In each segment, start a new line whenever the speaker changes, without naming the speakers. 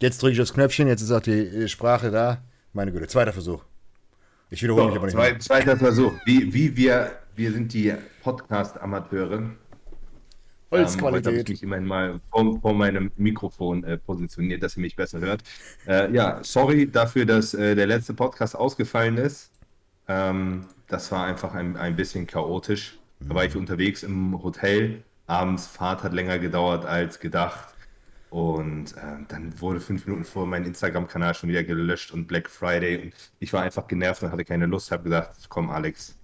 Jetzt drücke ich das Knöpfchen, jetzt ist auch die Sprache da. Meine Güte, zweiter Versuch. Ich wiederhole so, mich aber nicht.
Zwei, zweiter Versuch. Wie, wie wir, wir sind die Podcast-Amateure. Holzqualität. Ähm, habe ich mich immerhin mal vor, vor meinem Mikrofon äh, positioniert, dass ihr mich besser hört. Äh, ja, sorry dafür, dass äh, der letzte Podcast ausgefallen ist. Ähm, das war einfach ein, ein bisschen chaotisch. Da war ich mhm. unterwegs im Hotel. Abends Fahrt hat länger gedauert als gedacht. Und äh, dann wurde fünf Minuten vor mein Instagram-Kanal schon wieder gelöscht und Black Friday. Und ich war einfach genervt und hatte keine Lust. Habe gesagt, komm Alex,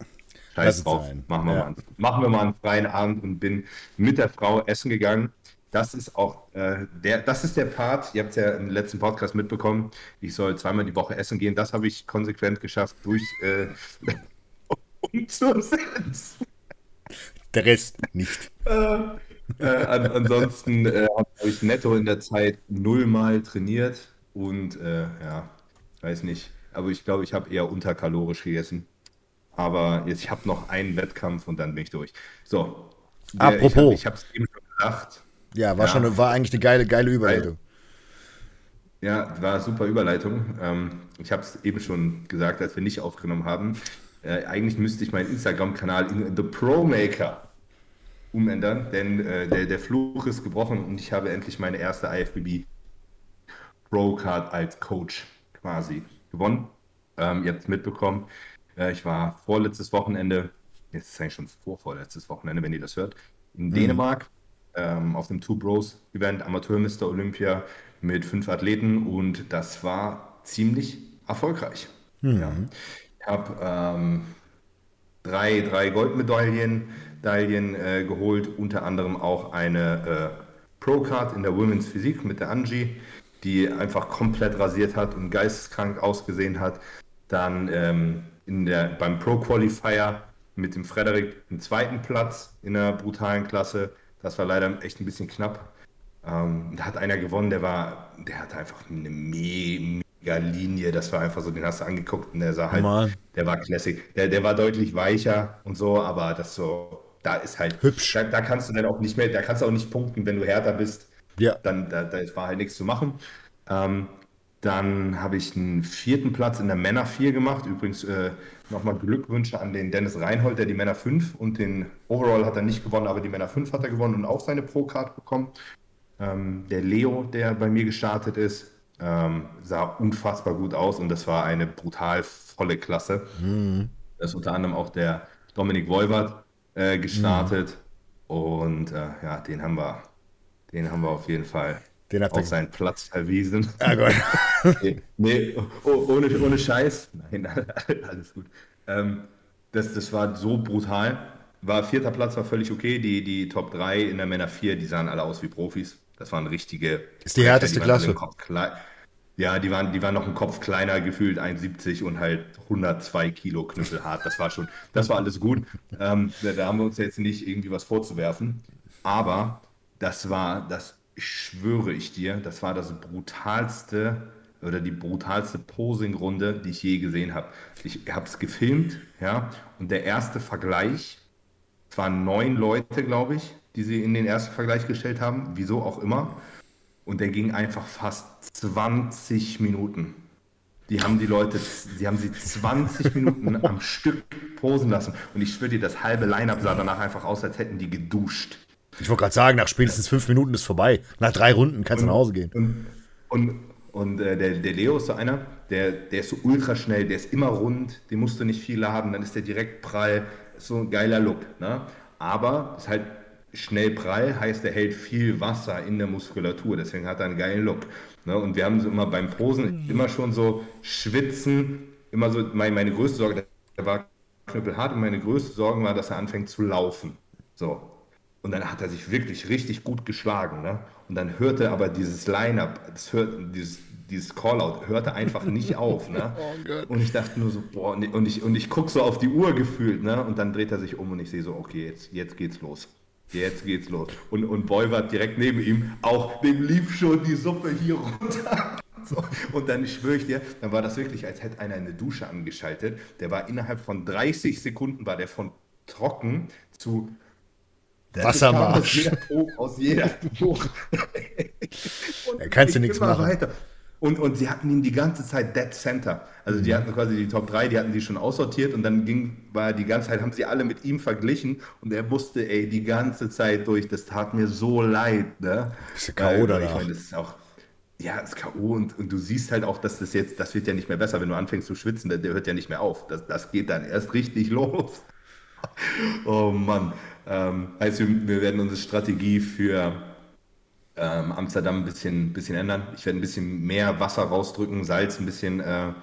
scheiß drauf, machen wir, ja. mal, machen wir mal einen freien Abend und bin mit der Frau essen gegangen. Das ist auch äh, der, das ist der Part, ihr habt es ja im letzten Podcast mitbekommen, ich soll zweimal die Woche essen gehen. Das habe ich konsequent geschafft durch äh, umzusetzen.
Der Rest nicht.
Äh, an, ansonsten äh, habe ich netto in der Zeit nullmal trainiert und äh, ja, weiß nicht. Aber ich glaube, ich habe eher unterkalorisch gegessen. Aber jetzt, ich habe noch einen Wettkampf und dann bin ich durch. So.
Der, Apropos.
Ich habe es eben schon gedacht.
Ja, war ja. schon war eigentlich eine geile, geile Überleitung.
Ja, war super Überleitung. Ähm, ich habe es eben schon gesagt, als wir nicht aufgenommen haben. Äh, eigentlich müsste ich meinen Instagram-Kanal in The Pro Maker umändern, denn äh, der, der Fluch ist gebrochen und ich habe endlich meine erste IFBB Pro Card als Coach quasi gewonnen. Ähm, ihr habt es mitbekommen. Äh, ich war vorletztes Wochenende, jetzt ist es eigentlich schon vorvorletztes Wochenende, wenn ihr das hört, in mhm. Dänemark ähm, auf dem Two Bros Event Amateur Mr. Olympia mit fünf Athleten und das war ziemlich erfolgreich. Mhm. Ja. Ich habe ähm, drei, drei Goldmedaillen Medaillen äh, geholt, unter anderem auch eine äh, Pro-Card in der Women's Physik mit der Angie, die einfach komplett rasiert hat und geisteskrank ausgesehen hat. Dann ähm, in der, beim Pro-Qualifier mit dem Frederik den zweiten Platz in der brutalen Klasse. Das war leider echt ein bisschen knapp. Ähm, da hat einer gewonnen, der war, der hatte einfach eine me mega Linie. Das war einfach so, den hast du angeguckt und der sah halt, Mal. der war Classic. Der, der war deutlich weicher und so, aber das so, da ist halt
hübsch.
Da, da, kannst du dann auch nicht mehr, da kannst du auch nicht punkten, wenn du härter bist.
Ja.
Dann da, da war halt nichts zu machen. Ähm, dann habe ich einen vierten Platz in der Männer 4 gemacht. Übrigens äh, nochmal Glückwünsche an den Dennis Reinhold, der die Männer 5 und den Overall hat er nicht gewonnen, aber die Männer 5 hat er gewonnen und auch seine Pro-Card bekommen. Ähm, der Leo, der bei mir gestartet ist, ähm, sah unfassbar gut aus und das war eine brutal volle Klasse. Mhm. Das ist unter anderem auch der Dominik Wolwert, äh, gestartet. Mhm. Und äh, ja, den haben wir, den haben wir auf jeden Fall
den
auf seinen Platz verwiesen.
Ah, Gott.
nee, nee oh, ohne, ohne Scheiß. Nein, alles gut. Ähm, das, das war so brutal. War vierter Platz, war völlig okay. Die, die Top 3 in der Männer 4, die sahen alle aus wie Profis. Das waren richtige.
Ist die härteste Klasse.
Ja, die waren, die waren noch einen Kopf kleiner, gefühlt 1,70 und halt 102 Kilo knüppelhart. Das war schon, das war alles gut. Ähm, da, haben wir uns jetzt nicht irgendwie was vorzuwerfen. Aber das war, das schwöre ich dir, das war das brutalste oder die brutalste Posing-Runde, die ich je gesehen habe. Ich habe es gefilmt, ja, und der erste Vergleich, es waren neun Leute, glaube ich, die sie in den ersten Vergleich gestellt haben, wieso auch immer. Und der ging einfach fast 20 Minuten. Die haben die Leute, die haben sie 20 Minuten am Stück posen lassen. Und ich schwöre dir, das halbe Line-Up sah danach einfach aus, als hätten die geduscht.
Ich wollte gerade sagen, nach spätestens fünf Minuten ist vorbei. Nach drei Runden kannst du nach Hause gehen.
Und, und, und äh, der, der Leo ist so einer, der, der ist so ultra schnell, der ist immer rund, den musst du nicht viel haben, dann ist der direkt prall. Ist so ein geiler Look. Ne? Aber ist halt schnell prall, heißt, er hält viel Wasser in der Muskulatur, deswegen hat er einen geilen Look. Ne? Und wir haben so immer beim Posen immer schon so schwitzen, immer so, meine, meine größte Sorge, der war knüppelhart und meine größte Sorge war, dass er anfängt zu laufen. So. Und dann hat er sich wirklich richtig gut geschlagen. Ne? Und dann hörte aber dieses Line-Up, dieses, dieses Call-Out hörte einfach nicht auf. Ne? Oh und ich dachte nur so, boah, und ich, und ich gucke so auf die Uhr gefühlt, ne? Und dann dreht er sich um und ich sehe so, okay, jetzt, jetzt geht's los. Jetzt geht's los. Und, und Boy war direkt neben ihm, auch dem lief schon die Suppe hier runter. So. Und dann schwöre ich dir, dann war das wirklich, als hätte einer eine Dusche angeschaltet. Der war innerhalb von 30 Sekunden, war der von trocken zu
Wassermarsch.
Aus jeder Po.
Da kannst du nichts machen.
Weiter. Und, und sie hatten ihn die ganze Zeit Dead Center. Also die hatten quasi die Top 3, die hatten die schon aussortiert und dann ging, war die ganze Zeit, haben sie alle mit ihm verglichen und er musste, ey, die ganze Zeit durch. Das tat mir so leid, ne?
Bist du K.O. danach?
Ich meine, das ist auch, ja, das ist K.O. Und, und du siehst halt auch, dass das jetzt, das wird ja nicht mehr besser, wenn du anfängst zu schwitzen, der, der hört ja nicht mehr auf. Das, das geht dann erst richtig los. oh Mann. Ähm, heißt, wir, wir werden unsere Strategie für ähm, Amsterdam ein bisschen, bisschen ändern. Ich werde ein bisschen mehr Wasser rausdrücken, Salz ein bisschen, äh, ein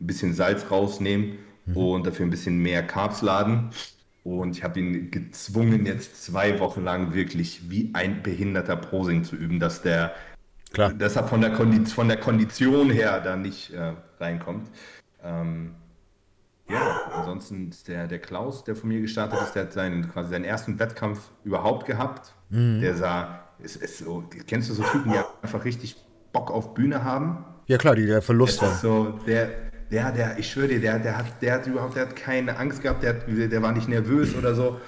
bisschen Salz rausnehmen mhm. und dafür ein bisschen mehr Carbs laden. Und ich habe ihn gezwungen, jetzt zwei Wochen lang wirklich wie ein behinderter Posing zu üben, dass der, Klar. dass er von der, Kondi von der Kondition her da nicht äh, reinkommt. Ähm, ja, ansonsten ist der, der Klaus, der von mir gestartet ist, der hat seinen, quasi seinen ersten Wettkampf überhaupt gehabt. Mhm. Der sah ist, ist so, kennst du so Typen, die einfach richtig Bock auf Bühne haben?
Ja klar, die der Verlust
haben. So, der, der, der, ich schwöre dir, der, der hat, der hat überhaupt, der hat keine Angst gehabt, der, hat, der war nicht nervös oder so.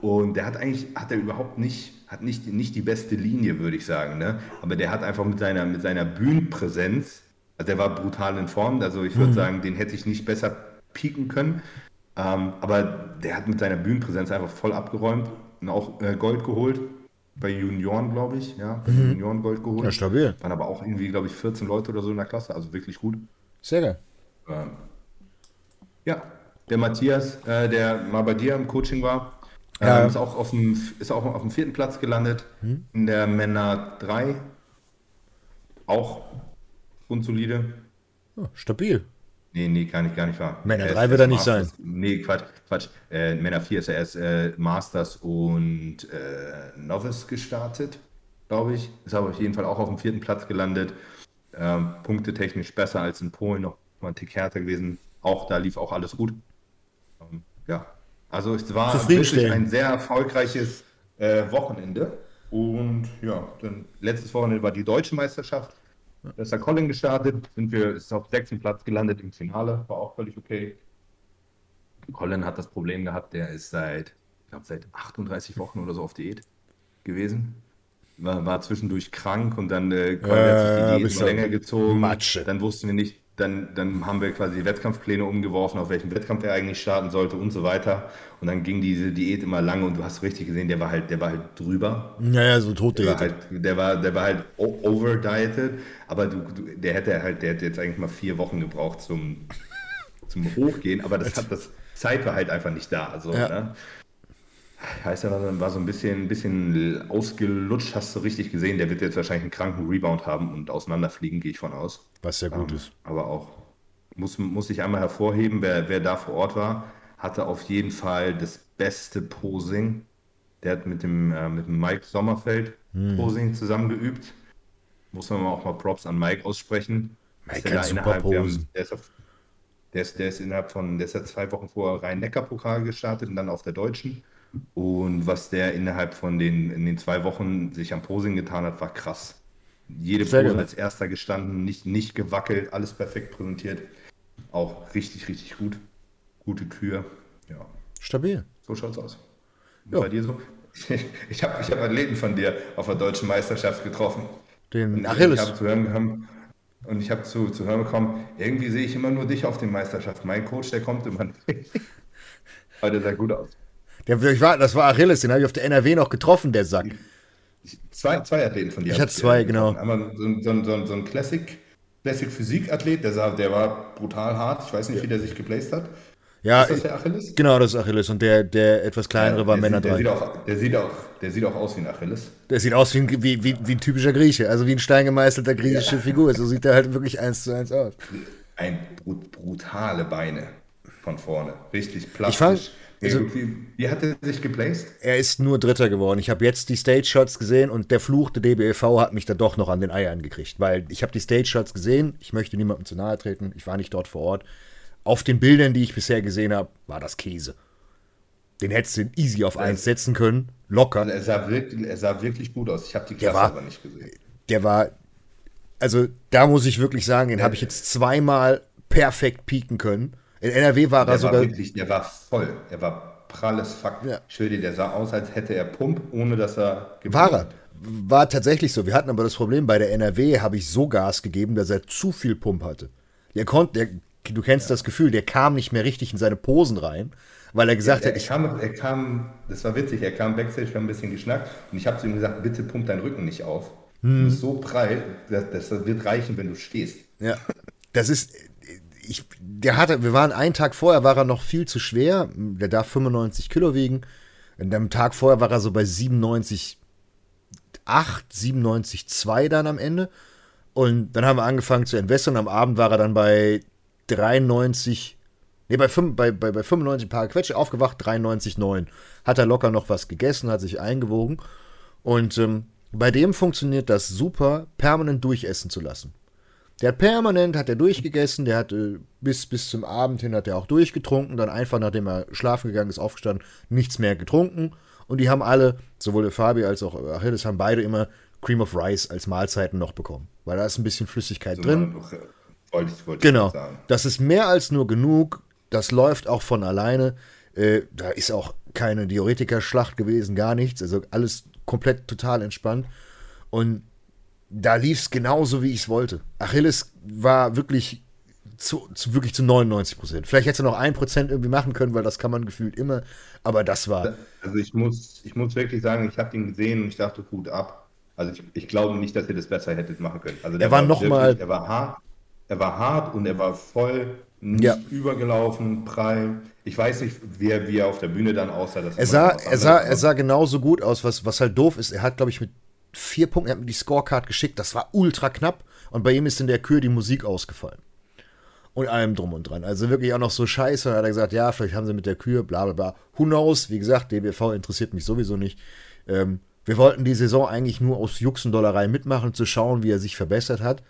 Und der hat eigentlich, hat er überhaupt nicht, hat nicht, nicht die beste Linie, würde ich sagen. Ne? Aber der hat einfach mit seiner, mit seiner Bühnenpräsenz, also der war brutal in Form, also ich würde mhm. sagen, den hätte ich nicht besser pieken können. Ähm, aber der hat mit seiner Bühnenpräsenz einfach voll abgeräumt und auch äh, Gold geholt bei Junioren, glaube ich, ja, bei mhm. Junioren Gold geholt.
Ja, stabil.
Waren aber auch irgendwie, glaube ich, 14 Leute oder so in der Klasse, also wirklich gut.
Sehr geil.
Ähm, ja, der Matthias, äh, der mal bei dir im Coaching war, äh, ja. ist, auch auf dem, ist auch auf dem vierten Platz gelandet mhm. in der Männer 3. Auch grundsolide.
Oh, stabil.
Nee, nee, kann ich gar nicht wahr.
Männer 3 wird er nicht sein.
Nee, Quatsch, Quatsch. Äh, Männer 4 ist er erst äh, Masters und äh, Novice gestartet, glaube ich. Ist aber auf jeden Fall auch auf dem vierten Platz gelandet. Ähm, Punkte technisch besser als in Polen, noch mal ein Tick härter gewesen. Auch da lief auch alles gut. Ähm, ja, also es war wirklich ein sehr erfolgreiches äh, Wochenende. Und ja, dann letztes Wochenende war die deutsche Meisterschaft. Da ist der Colin gestartet, sind wir, ist auf sechsten Platz gelandet im Finale, war auch völlig okay. Colin hat das Problem gehabt, der ist seit, ich glaube, seit 38 Wochen oder so auf Diät gewesen. War, war zwischendurch krank und dann äh, Colin äh, hat sich die Diät länger gezogen. Matsche. Dann wussten wir nicht, dann, dann haben wir quasi die Wettkampfpläne umgeworfen, auf welchem Wettkampf er eigentlich starten sollte und so weiter. Und dann ging diese Diät immer lange und du hast richtig gesehen, der war halt, der war halt drüber.
Naja, so tot
der war halt, der war, der war halt overdieted, aber du, du, der hätte halt, der hätte jetzt eigentlich mal vier Wochen gebraucht zum, zum Hochgehen, aber das hat das Zeit war halt einfach nicht da. Also, ja. ne? Heißt er war so ein bisschen, ein bisschen ausgelutscht, hast du richtig gesehen. Der wird jetzt wahrscheinlich einen kranken Rebound haben und auseinanderfliegen, gehe ich von aus.
Was sehr gut ähm, ist.
Aber auch, muss, muss ich einmal hervorheben, wer, wer da vor Ort war, hatte auf jeden Fall das beste Posing. Der hat mit dem, äh, mit dem Mike Sommerfeld hm. Posing zusammengeübt. Muss man auch mal Props an Mike aussprechen.
Mike kann super posen.
Der ist, auf, der, ist, der ist innerhalb von, der ist ja zwei Wochen vor Rhein-Neckar-Pokal gestartet und dann auf der Deutschen. Und was der innerhalb von den, in den zwei Wochen sich am Posing getan hat, war krass. Jede Sehr Pose als erster gestanden, nicht, nicht gewackelt, alles perfekt präsentiert. Auch richtig, richtig gut. Gute Kür. Ja.
Stabil.
So schaut's aus. Bei dir so? Ich habe ich hab Athleten von dir auf der deutschen Meisterschaft getroffen.
Den Achilles.
Ich habe zu hören bekommen, und ich habe zu, zu hören bekommen, irgendwie sehe ich immer nur dich auf den Meisterschaften. Mein Coach, der kommt immer nicht. Aber der sah gut aus.
Der, ich war, das war Achilles, den habe ich auf der NRW noch getroffen, der Sack.
Zwei, zwei Athleten von dir.
Ich hatte zwei, genau.
Einmal so, so, so, so ein Classic, Classic Physik-Athlet, der, der war brutal hart. Ich weiß nicht, wie der sich geplaced hat.
Ja, ist das der Achilles? Genau, das ist Achilles. Und der, der etwas kleinere ja, war Männer 3.
Der, sieht auch, der, sieht auch, der sieht auch aus wie ein Achilles.
Der sieht aus wie ein, wie, wie, wie ein typischer Grieche, also wie ein steingemeißelter griechische ja. Figur. So sieht er halt wirklich eins zu eins aus.
Ein brutale Beine von vorne. Richtig plastisch.
Ich fand,
also, wie, wie, hat er sich geplaced?
Er ist nur Dritter geworden. Ich habe jetzt die Stage-Shots gesehen und der Fluch der DBEV hat mich da doch noch an den Eiern gekriegt, weil ich habe die Stage-Shots gesehen. Ich möchte niemandem zu nahe treten. Ich war nicht dort vor Ort. Auf den Bildern, die ich bisher gesehen habe, war das Käse. Den hättest du easy auf 1 setzen können. Locker.
Also er, sah wirklich, er sah wirklich gut aus. Ich habe die Klasse war, aber nicht gesehen.
Der war, also da muss ich wirklich sagen, den habe ich jetzt zweimal perfekt pieken können. In NRW war
der
er sogar.
War wirklich, der war voll. Er war pralles Fakt. Ja. Ich dir, der sah aus, als hätte er Pump, ohne dass er
War er. War tatsächlich so. Wir hatten aber das Problem, bei der NRW habe ich so Gas gegeben, dass er zu viel Pump hatte. Der konnte, der, du kennst ja. das Gefühl, der kam nicht mehr richtig in seine Posen rein, weil er gesagt
ja,
er,
hat. Er kam, er kam, das war witzig, er kam Backstage, wir haben ein bisschen geschnackt und ich habe zu ihm gesagt, bitte pump deinen Rücken nicht auf. Hm. Du bist so prall, das, das wird reichen, wenn du stehst.
Ja. Das ist, ich, der hatte, wir waren einen Tag vorher, war er noch viel zu schwer. Der darf 95 Kilo wiegen. Und am Tag vorher war er so bei 97, 8, 97, 2 dann am Ende. Und dann haben wir angefangen zu entwässern. Am Abend war er dann bei 93, nee, bei, 5, bei, bei, bei 95 Paar Quetsche aufgewacht, 93, 9. Hat er locker noch was gegessen, hat sich eingewogen. Und ähm, bei dem funktioniert das super, permanent durchessen zu lassen. Der hat permanent, hat er durchgegessen, der hat äh, bis, bis zum Abend hin hat er auch durchgetrunken, dann einfach, nachdem er schlafen gegangen ist, aufgestanden, nichts mehr getrunken. Und die haben alle, sowohl der Fabi als auch Achilles, haben beide immer Cream of Rice als Mahlzeiten noch bekommen. Weil da ist ein bisschen Flüssigkeit so drin. Noch, wollte ich, wollte genau. sagen. Das ist mehr als nur genug. Das läuft auch von alleine. Äh, da ist auch keine Diuretiker-Schlacht gewesen, gar nichts. Also alles komplett total entspannt. Und da lief es genauso, wie ich es wollte. Achilles war wirklich zu, zu, wirklich zu 99 Prozent. Vielleicht hätte er noch ein Prozent irgendwie machen können, weil das kann man gefühlt immer. Aber das war.
Also ich muss, ich muss wirklich sagen, ich habe ihn gesehen und ich dachte, gut ab. Also ich, ich glaube nicht, dass ihr das besser hättet machen können. Also
der er war, war noch mal.
Er war hart. Er war hart und er war voll nicht ja. übergelaufen, prall. Ich weiß nicht, wie er, wie er auf der Bühne dann aussah.
er sah, er sah, er sah genauso gut aus, was, was halt doof ist. Er hat, glaube ich, mit vier Punkten, er hat mir die Scorecard geschickt, das war ultra knapp und bei ihm ist in der Kür die Musik ausgefallen. Und allem drum und dran. Also wirklich auch noch so scheiße. Da hat er gesagt, ja, vielleicht haben sie mit der Kür, bla bla bla. Who knows? Wie gesagt, DBV interessiert mich sowieso nicht. Ähm, wir wollten die Saison eigentlich nur aus Juxendollerei mitmachen, zu schauen, wie er sich verbessert hat.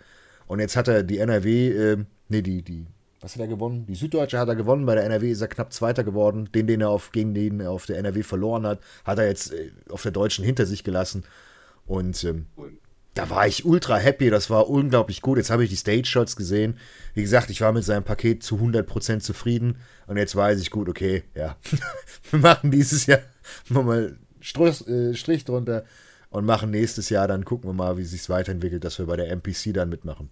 Und jetzt hat er die NRW, äh, nee, die, die, was hat er gewonnen? Die Süddeutsche hat er gewonnen, bei der NRW ist er knapp Zweiter geworden. Den, den er auf, gegen den er auf der NRW verloren hat, hat er jetzt äh, auf der Deutschen hinter sich gelassen. Und ähm, da war ich ultra happy, das war unglaublich gut. Jetzt habe ich die Stage-Shots gesehen. Wie gesagt, ich war mit seinem Paket zu 100% zufrieden. Und jetzt weiß ich gut, okay, ja, wir machen dieses Jahr mal Strich, äh, Strich drunter und machen nächstes Jahr, dann gucken wir mal, wie sich weiterentwickelt, dass wir bei der NPC dann mitmachen.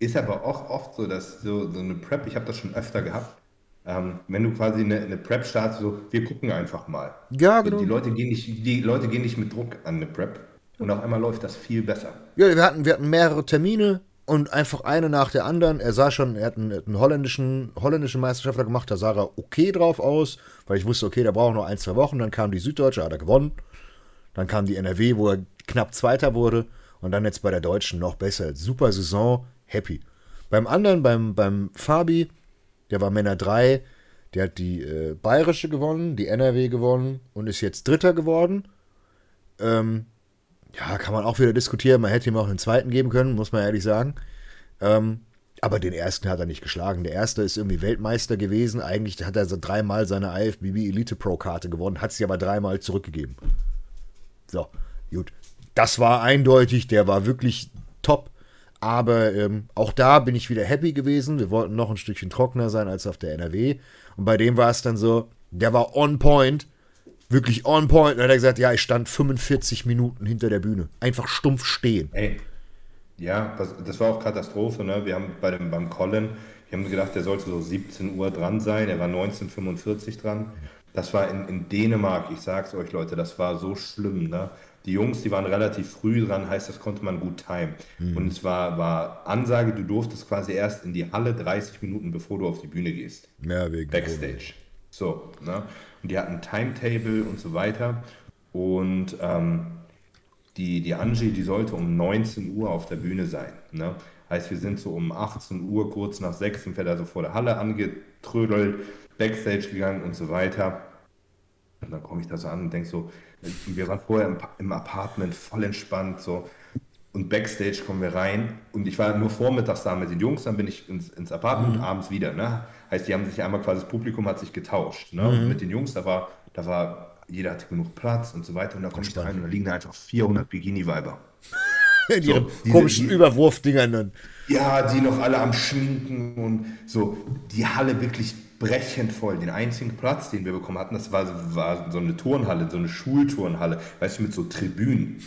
Ist aber auch oft so, dass so, so eine Prep, ich habe das schon öfter gehabt, ähm, wenn du quasi eine, eine Prep startest, so, wir gucken einfach mal.
Ja, genau.
die Leute, gehen nicht, die Leute gehen nicht mit Druck an eine Prep. Und auf einmal läuft das viel besser.
Ja, wir hatten, wir hatten mehrere Termine und einfach eine nach der anderen. Er sah schon, er hat einen, einen holländischen, holländischen Meisterschaftler gemacht, da sah er okay drauf aus, weil ich wusste, okay, da braucht noch ein, zwei Wochen. Dann kam die Süddeutsche, hat er gewonnen. Dann kam die NRW, wo er knapp Zweiter wurde. Und dann jetzt bei der Deutschen noch besser. Super Saison, happy. Beim anderen, beim, beim Fabi, der war Männer 3, der hat die äh, Bayerische gewonnen, die NRW gewonnen und ist jetzt Dritter geworden. Ähm, ja, kann man auch wieder diskutieren. Man hätte ihm auch einen zweiten geben können, muss man ehrlich sagen. Ähm, aber den ersten hat er nicht geschlagen. Der erste ist irgendwie Weltmeister gewesen. Eigentlich hat er so dreimal seine IFBB Elite Pro Karte gewonnen, hat sie aber dreimal zurückgegeben. So, gut. Das war eindeutig, der war wirklich top. Aber ähm, auch da bin ich wieder happy gewesen. Wir wollten noch ein Stückchen trockener sein als auf der NRW. Und bei dem war es dann so, der war on point wirklich on point. Und dann hat er gesagt, ja, ich stand 45 Minuten hinter der Bühne. Einfach stumpf stehen.
Ey. Ja, das, das war auch Katastrophe. Ne? Wir haben bei dem, beim Colin, wir haben gedacht, der sollte so 17 Uhr dran sein. Er war 1945 dran. Das war in, in Dänemark, ich sag's euch, Leute, das war so schlimm. Ne? Die Jungs, die waren relativ früh dran, heißt, das konnte man gut timen. Mhm. Und es war, war Ansage, du durftest quasi erst in die Halle 30 Minuten, bevor du auf die Bühne gehst.
Ja, wegen
Backstage. So, ne? Und die hatten Timetable und so weiter. Und ähm, die, die Angie, die sollte um 19 Uhr auf der Bühne sein. Ne? Heißt, wir sind so um 18 Uhr, kurz nach 6, sind wir da so vor der Halle angetrödelt, Backstage gegangen und so weiter. Und dann komme ich da so an und denke so, wir waren vorher im, im Apartment voll entspannt, so. Und Backstage kommen wir rein und ich war nur vormittags da mit den Jungs, dann bin ich ins, ins Apartment, mhm. abends wieder. Ne? Heißt, die haben sich einmal quasi, das Publikum hat sich getauscht. Ne? Mhm. mit den Jungs, da war, da war, jeder hatte genug Platz und so weiter. Und da komme ich da rein und da liegen da einfach 400 Bikini-Weiber.
In so, ihren komischen die, Überwurfdingern dann.
Ja, die noch alle am Schminken und so. Die Halle wirklich brechend voll. Den einzigen Platz, den wir bekommen hatten, das war, war so eine Turnhalle, so eine Schulturnhalle, weißt du, mit so Tribünen.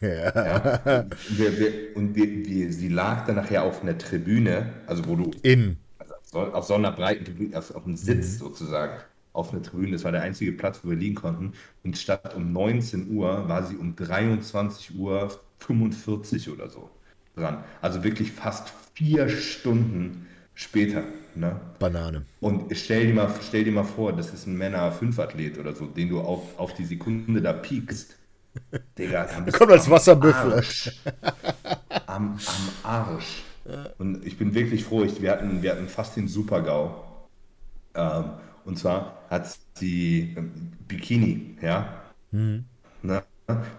Ja. ja. Und, wir, wir, und wir, wir, sie lag dann nachher auf einer Tribüne, also wo du.
In.
Also auf so einer breiten Tribüne, auf, auf einem Sitz mhm. sozusagen, auf einer Tribüne. Das war der einzige Platz, wo wir liegen konnten. Und statt um 19 Uhr war sie um 23 Uhr 45 oder so dran. Also wirklich fast vier Stunden später. Ne?
Banane.
Und stell dir, mal, stell dir mal vor, das ist ein Männer-5-Athlet oder so, den du auf, auf die Sekunde da piekst.
Digga, dann bist kommt als Wasserbüffel.
Am, am Arsch. Und ich bin wirklich froh, ich, wir, hatten, wir hatten fast den Super-GAU. Ähm, und zwar hat sie ähm, Bikini, ja. Mhm. Ne?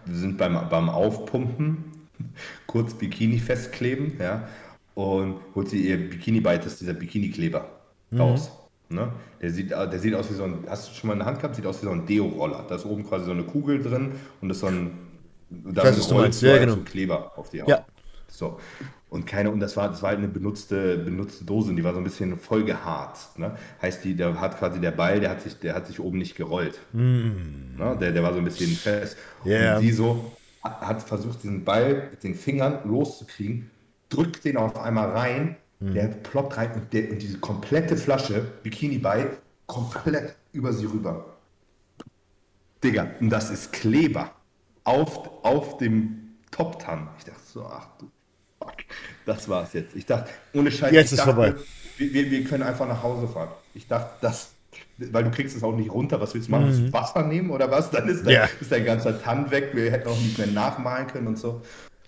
Wir sind beim, beim Aufpumpen, kurz Bikini festkleben, ja und holt sie ihr Bikini-Beites, dieser Bikini-Kleber, mhm. raus. Ne? Der, sieht, der sieht aus wie so ein, hast du schon mal in der Hand gehabt? Sieht aus wie so ein Deo-Roller. Da ist oben quasi so eine Kugel drin und das ist so ein,
da ist ja, genau. so
Kleber auf die Haut.
Ja.
So. Und keine, und das war, das war halt eine benutzte, benutzte Dose, und die war so ein bisschen voll geharzt. Ne? Heißt, die, der hat quasi der Ball, der hat sich, der hat sich oben nicht gerollt. Mm. Ne? Der, der war so ein bisschen fest.
Yeah.
Und sie so hat versucht, diesen Ball mit den Fingern loszukriegen drückt den auf einmal rein, mhm. der ploppt rein und, der, und diese komplette Flasche Bikini bei komplett über sie rüber. Digga, und das ist Kleber auf, auf dem Top-Tan. Ich dachte so, ach du fuck, das war's jetzt. Ich dachte, ohne Scheiß,
jetzt
ist
dachte, vorbei.
Wir, wir, können einfach nach Hause fahren. Ich dachte, das, weil du kriegst es auch nicht runter. Was willst du machen? Mhm. Wasser nehmen oder was? Dann ist, dein, ja. ist dein ganzer Tann weg. Wir hätten auch nicht mehr nachmalen können und so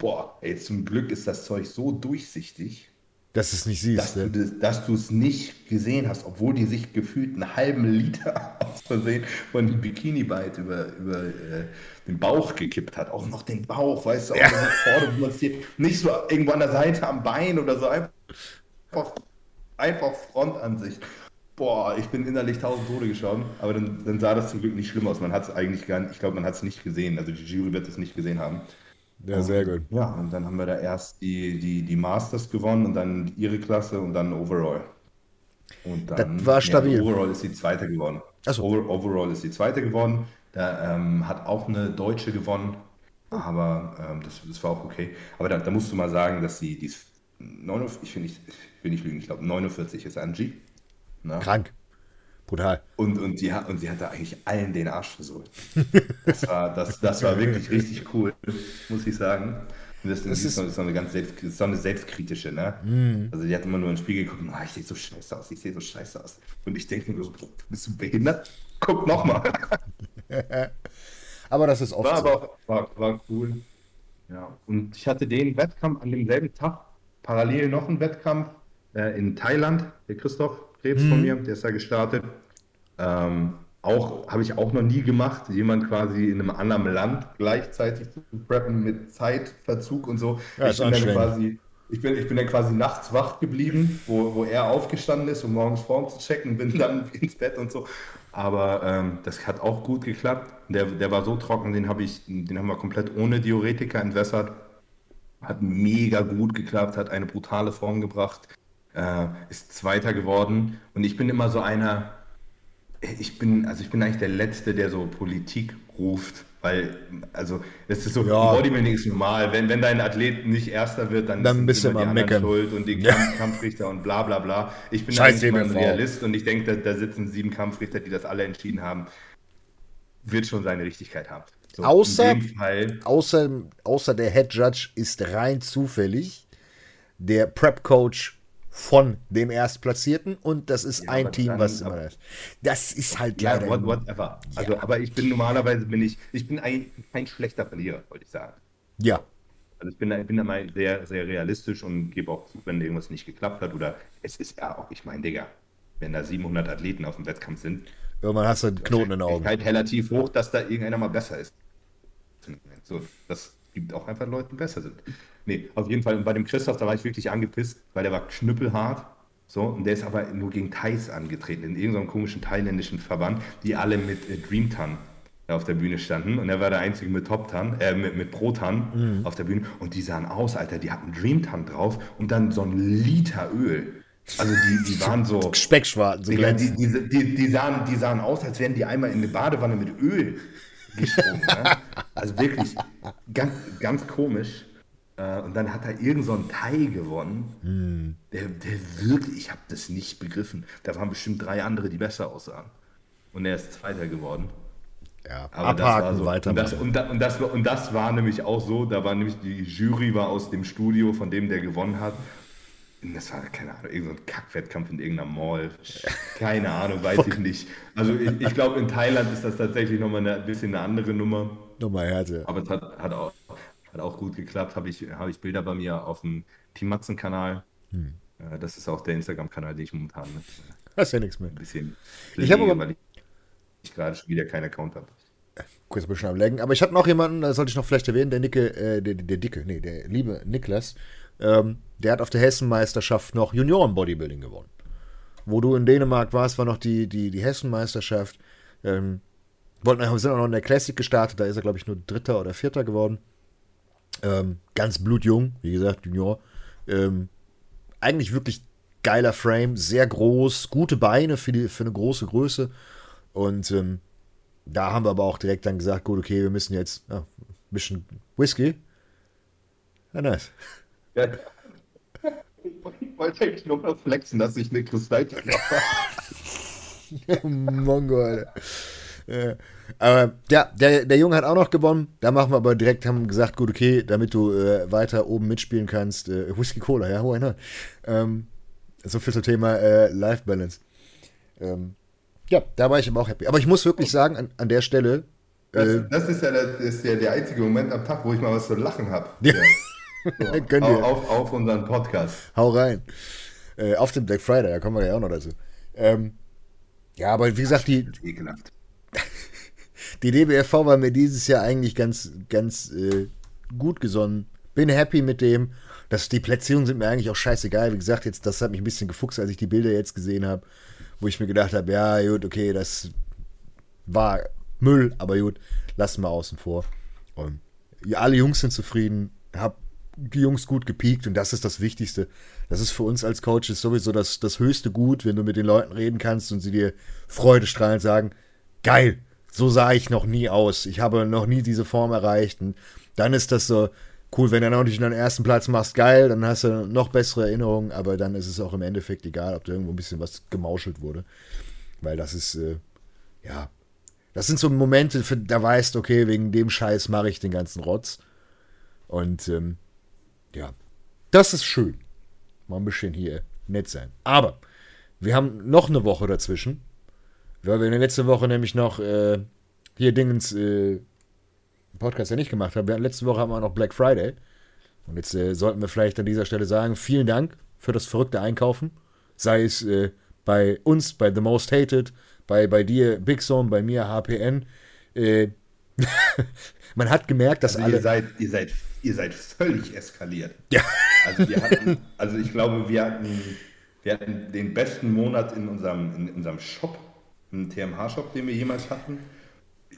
boah, ey, zum Glück ist das Zeug so durchsichtig,
dass du es nicht siehst.
Dass, ne? du, dass du es nicht gesehen hast, obwohl die sich gefühlt einen halben Liter aus Versehen von dem Bikini-Bite über, über äh, den Bauch gekippt hat. Auch noch den Bauch, weißt du, auch ja. vorne, man nicht so irgendwo an der Seite am Bein oder so, einfach, einfach Frontansicht. Boah, ich bin innerlich tausend Tode geschaut, aber dann, dann sah das zum Glück nicht schlimm aus. Man hat es eigentlich gar nicht, ich glaube, man hat es nicht gesehen. Also die Jury wird es nicht gesehen haben.
Ja, sehr gut.
Ja, und dann haben wir da erst die, die, die Masters gewonnen und dann ihre Klasse und dann Overall.
Und dann, das war stabil.
Ja, Overall ist die zweite geworden.
So.
Over, Overall ist die zweite geworden. Da ähm, hat auch eine Deutsche gewonnen, aber ähm, das, das war auch okay. Aber da, da musst du mal sagen, dass sie, die ist 49, ich will nicht, ich will nicht lügen, ich glaube 49 ist Angie.
Na? Ne? Krank. Brutal.
Und, und, die, und sie hat da eigentlich allen den Arsch versohlt. Das war, das, das war wirklich richtig cool, muss ich sagen. Und das, das ist, so, eine ganz selbst, so eine selbstkritische, ne? Mm. Also die hat immer nur ins Spiegel geguckt, oh, ich sehe so scheiße aus, ich sehe so scheiße aus. Und ich denke mir so, bist du behindert? Guck nochmal.
aber das ist oft
war
so.
Aber war, war cool. Ja. Und ich hatte den Wettkampf an demselben Tag, parallel noch einen Wettkampf äh, in Thailand, der Christoph Krebs mhm. von mir, der ist da gestartet. Ähm, auch habe ich auch noch nie gemacht, jemand quasi in einem anderen Land gleichzeitig zu preppen mit Zeitverzug und so.
Ja, ich, bin dann
quasi, ich, bin, ich bin dann quasi nachts wach geblieben, wo, wo er aufgestanden ist, um morgens Form zu checken, bin dann ins Bett und so. Aber ähm, das hat auch gut geklappt. Der, der war so trocken, den, hab ich, den haben wir komplett ohne Diuretika entwässert. Hat mega gut geklappt, hat eine brutale Form gebracht äh, ist Zweiter geworden. Und ich bin immer so einer, ich bin, also ich bin eigentlich der Letzte, der so Politik ruft, weil, also, das ist so,
ja.
Bodybuilding ist normal. Wenn, wenn dein Athlet nicht Erster wird, dann,
dann bist du immer die meckern.
schuld und die ja. Kampfrichter und bla bla bla. Ich bin eigentlich immer ein Realist und ich denke, da, da sitzen sieben Kampfrichter, die das alle entschieden haben. Wird schon seine Richtigkeit haben.
So, außer, außer, außer der Head Judge ist rein zufällig der Prep Coach von dem Erstplatzierten und das ist ja, ein Team, dann, was immer das. Das ist halt
ja, leider. What, whatever. Also, aber ich bin normalerweise bin ich, ich bin eigentlich kein schlechter Verlierer, wollte ich sagen.
Ja.
Also ich bin, ich bin immer sehr, sehr realistisch und gebe auch zu, wenn irgendwas nicht geklappt hat oder es ist ja auch, ich meine, Digga, wenn da 700 Athleten auf dem Wettkampf sind.
Irgendwann hast du einen Knoten in den Augen.
halt relativ hoch, dass da irgendeiner mal besser ist. So, das gibt auch einfach Leute, die besser sind. Nee, auf jeden Fall. Und bei dem Christoph, da war ich wirklich angepisst, weil der war knüppelhart. So, und der ist aber nur gegen Thais angetreten, in irgendeinem komischen thailändischen Verband, die alle mit äh, Dreamtan auf der Bühne standen. Und er war der Einzige mit Top-Tan, äh, mit, mit Pro-Tan mhm. auf der Bühne. Und die sahen aus, Alter, die hatten Dreamtan drauf und dann so ein Liter Öl. Also die, die waren so.
Speckschwarten, so
die, die, die, die, sahen, die sahen aus, als wären die einmal in eine Badewanne mit Öl gesprungen. ne? Also wirklich ganz, ganz komisch. Äh, Und dann hat er irgend so ein Thai gewonnen. Der, der wirklich, ich habe das nicht begriffen. Da waren bestimmt drei andere, die besser aussahen. Und er ist Zweiter geworden.
Ja,
Aber das
abhaken,
war so,
weiter.
und, das, und, da, und, das, war- und das war nämlich auch so, da war nämlich die Jury war aus dem Studio, von dem der gewonnen hat. Und das war, keine Ahnung, irgendein so Kackwettkampf in irgendeiner Mall. Keine Ahnung, weiß ich nicht. Also ich, ich glaube, in Thailand ist das tatsächlich nochmal ein bisschen eine andere Nummer.
Nochmal Härte.
Aber es hat, hat, auch, hat auch gut geklappt. Habe ich, habe ich Bilder bei mir auf dem Team Matzen-Kanal.
Hm.
Äh, Das ist auch der Instagram-Kanal, den ich momentan ein
Das ist ja nichts mehr.
bisschen
Ich habe aber-
weil ich, gerade schon wieder keinen Account habe.
Kurz ein bisschen am Lenken. Aber ich hatte noch jemanden, das sollte ich noch vielleicht erwähnen, der Nicke, äh, der, der Dicke, nee, der liebe Niklas, ähm, der hat auf der Hessenmeisterschaft noch Junioren-Bodybuilding gewonnen. Wo du in Dänemark warst, war noch die, die, die Hessenmeisterschaft. Ähm, wollten, wir sind auch noch in der Classic gestartet, da ist er, glaube ich, nur Dritter oder Vierter geworden. Ähm, ganz blutjung, wie gesagt, Junior. Ähm, eigentlich wirklich geiler Frame, sehr groß, gute Beine für, die, für eine große Größe. Und ähm, da haben wir aber auch direkt dann gesagt, gut, okay, wir müssen jetzt ja, ein bisschen Whisky. Ja, nice.
Ja. Ich wollte eigentlich nur mal flexen, dass ich eine Kristallkarte habe.
Mongo, Alter. Ja. Aber ja, der, der Junge hat auch noch gewonnen. Da machen wir aber direkt, haben gesagt, gut, okay, damit du äh, weiter oben mitspielen kannst. Äh, Whisky Cola, ja, why not? Ähm, so viel zum Thema äh, Life Balance. Ähm, ja, da war ich aber auch happy. Aber ich muss wirklich sagen, an, an der Stelle,
Das, das, ist ja der, das ist ja der einzige Moment am Tag, wo ich mal was zu lachen habe.
Ja.
So,
Gönn dir.
auf, auf, auf unseren Podcast.
hau rein. Äh, auf dem Black Friday, da kommen wir ja auch noch dazu. Ähm, ja, aber wie gesagt, die,
Ekelhaft.
Die DBFV war mir dieses Jahr eigentlich ganz, ganz äh, gut gesonnen. Bin happy mit dem. Das, die Platzierungen sind mir eigentlich auch scheißegal. Wie gesagt, jetzt, das hat mich ein bisschen gefuchst, als ich die Bilder jetzt gesehen habe, wo ich mir gedacht habe, ja, gut, okay, das war Müll, aber gut, lassen wir außen vor. Und ja, alle Jungs sind zufrieden, hab die Jungs gut gepiekt und das ist das Wichtigste. Das ist für uns als Coaches sowieso das, das höchste Gut, wenn du mit den Leuten reden kannst und sie dir freudestrahlend sagen, geil, so sah ich noch nie aus. Ich habe noch nie diese Form erreicht. Und dann ist das so cool, wenn du dann auch nicht den ersten Platz machst, geil, dann hast du noch bessere Erinnerungen, aber dann ist es auch im Endeffekt egal, ob da irgendwo ein bisschen was gemauschelt wurde. Weil das ist, äh, ja, das sind so Momente, für, da weißt du, okay, wegen dem Scheiß mache ich den ganzen Rotz. Und ähm, ja, das ist schön. Mal ein bisschen hier nett sein. Aber wir haben noch eine Woche dazwischen. Weil wir in der letzten Woche nämlich noch äh, hier Dingens äh, Podcast ja nicht gemacht haben. Wir, letzte Woche haben wir noch Black Friday. Und jetzt äh, sollten wir vielleicht an dieser Stelle sagen, vielen Dank für das verrückte Einkaufen. Sei es äh, bei uns, bei The Most Hated, bei, bei dir Big Zone, bei mir HPN. Äh, man hat gemerkt, dass
Also
alle...
ihr seid, ihr seid, ihr seid völlig eskaliert.
Ja.
Also wir hatten, also ich glaube, wir hatten, wir hatten den besten Monat in unserem, in unserem Shop, im TMH-Shop, den wir jemals hatten.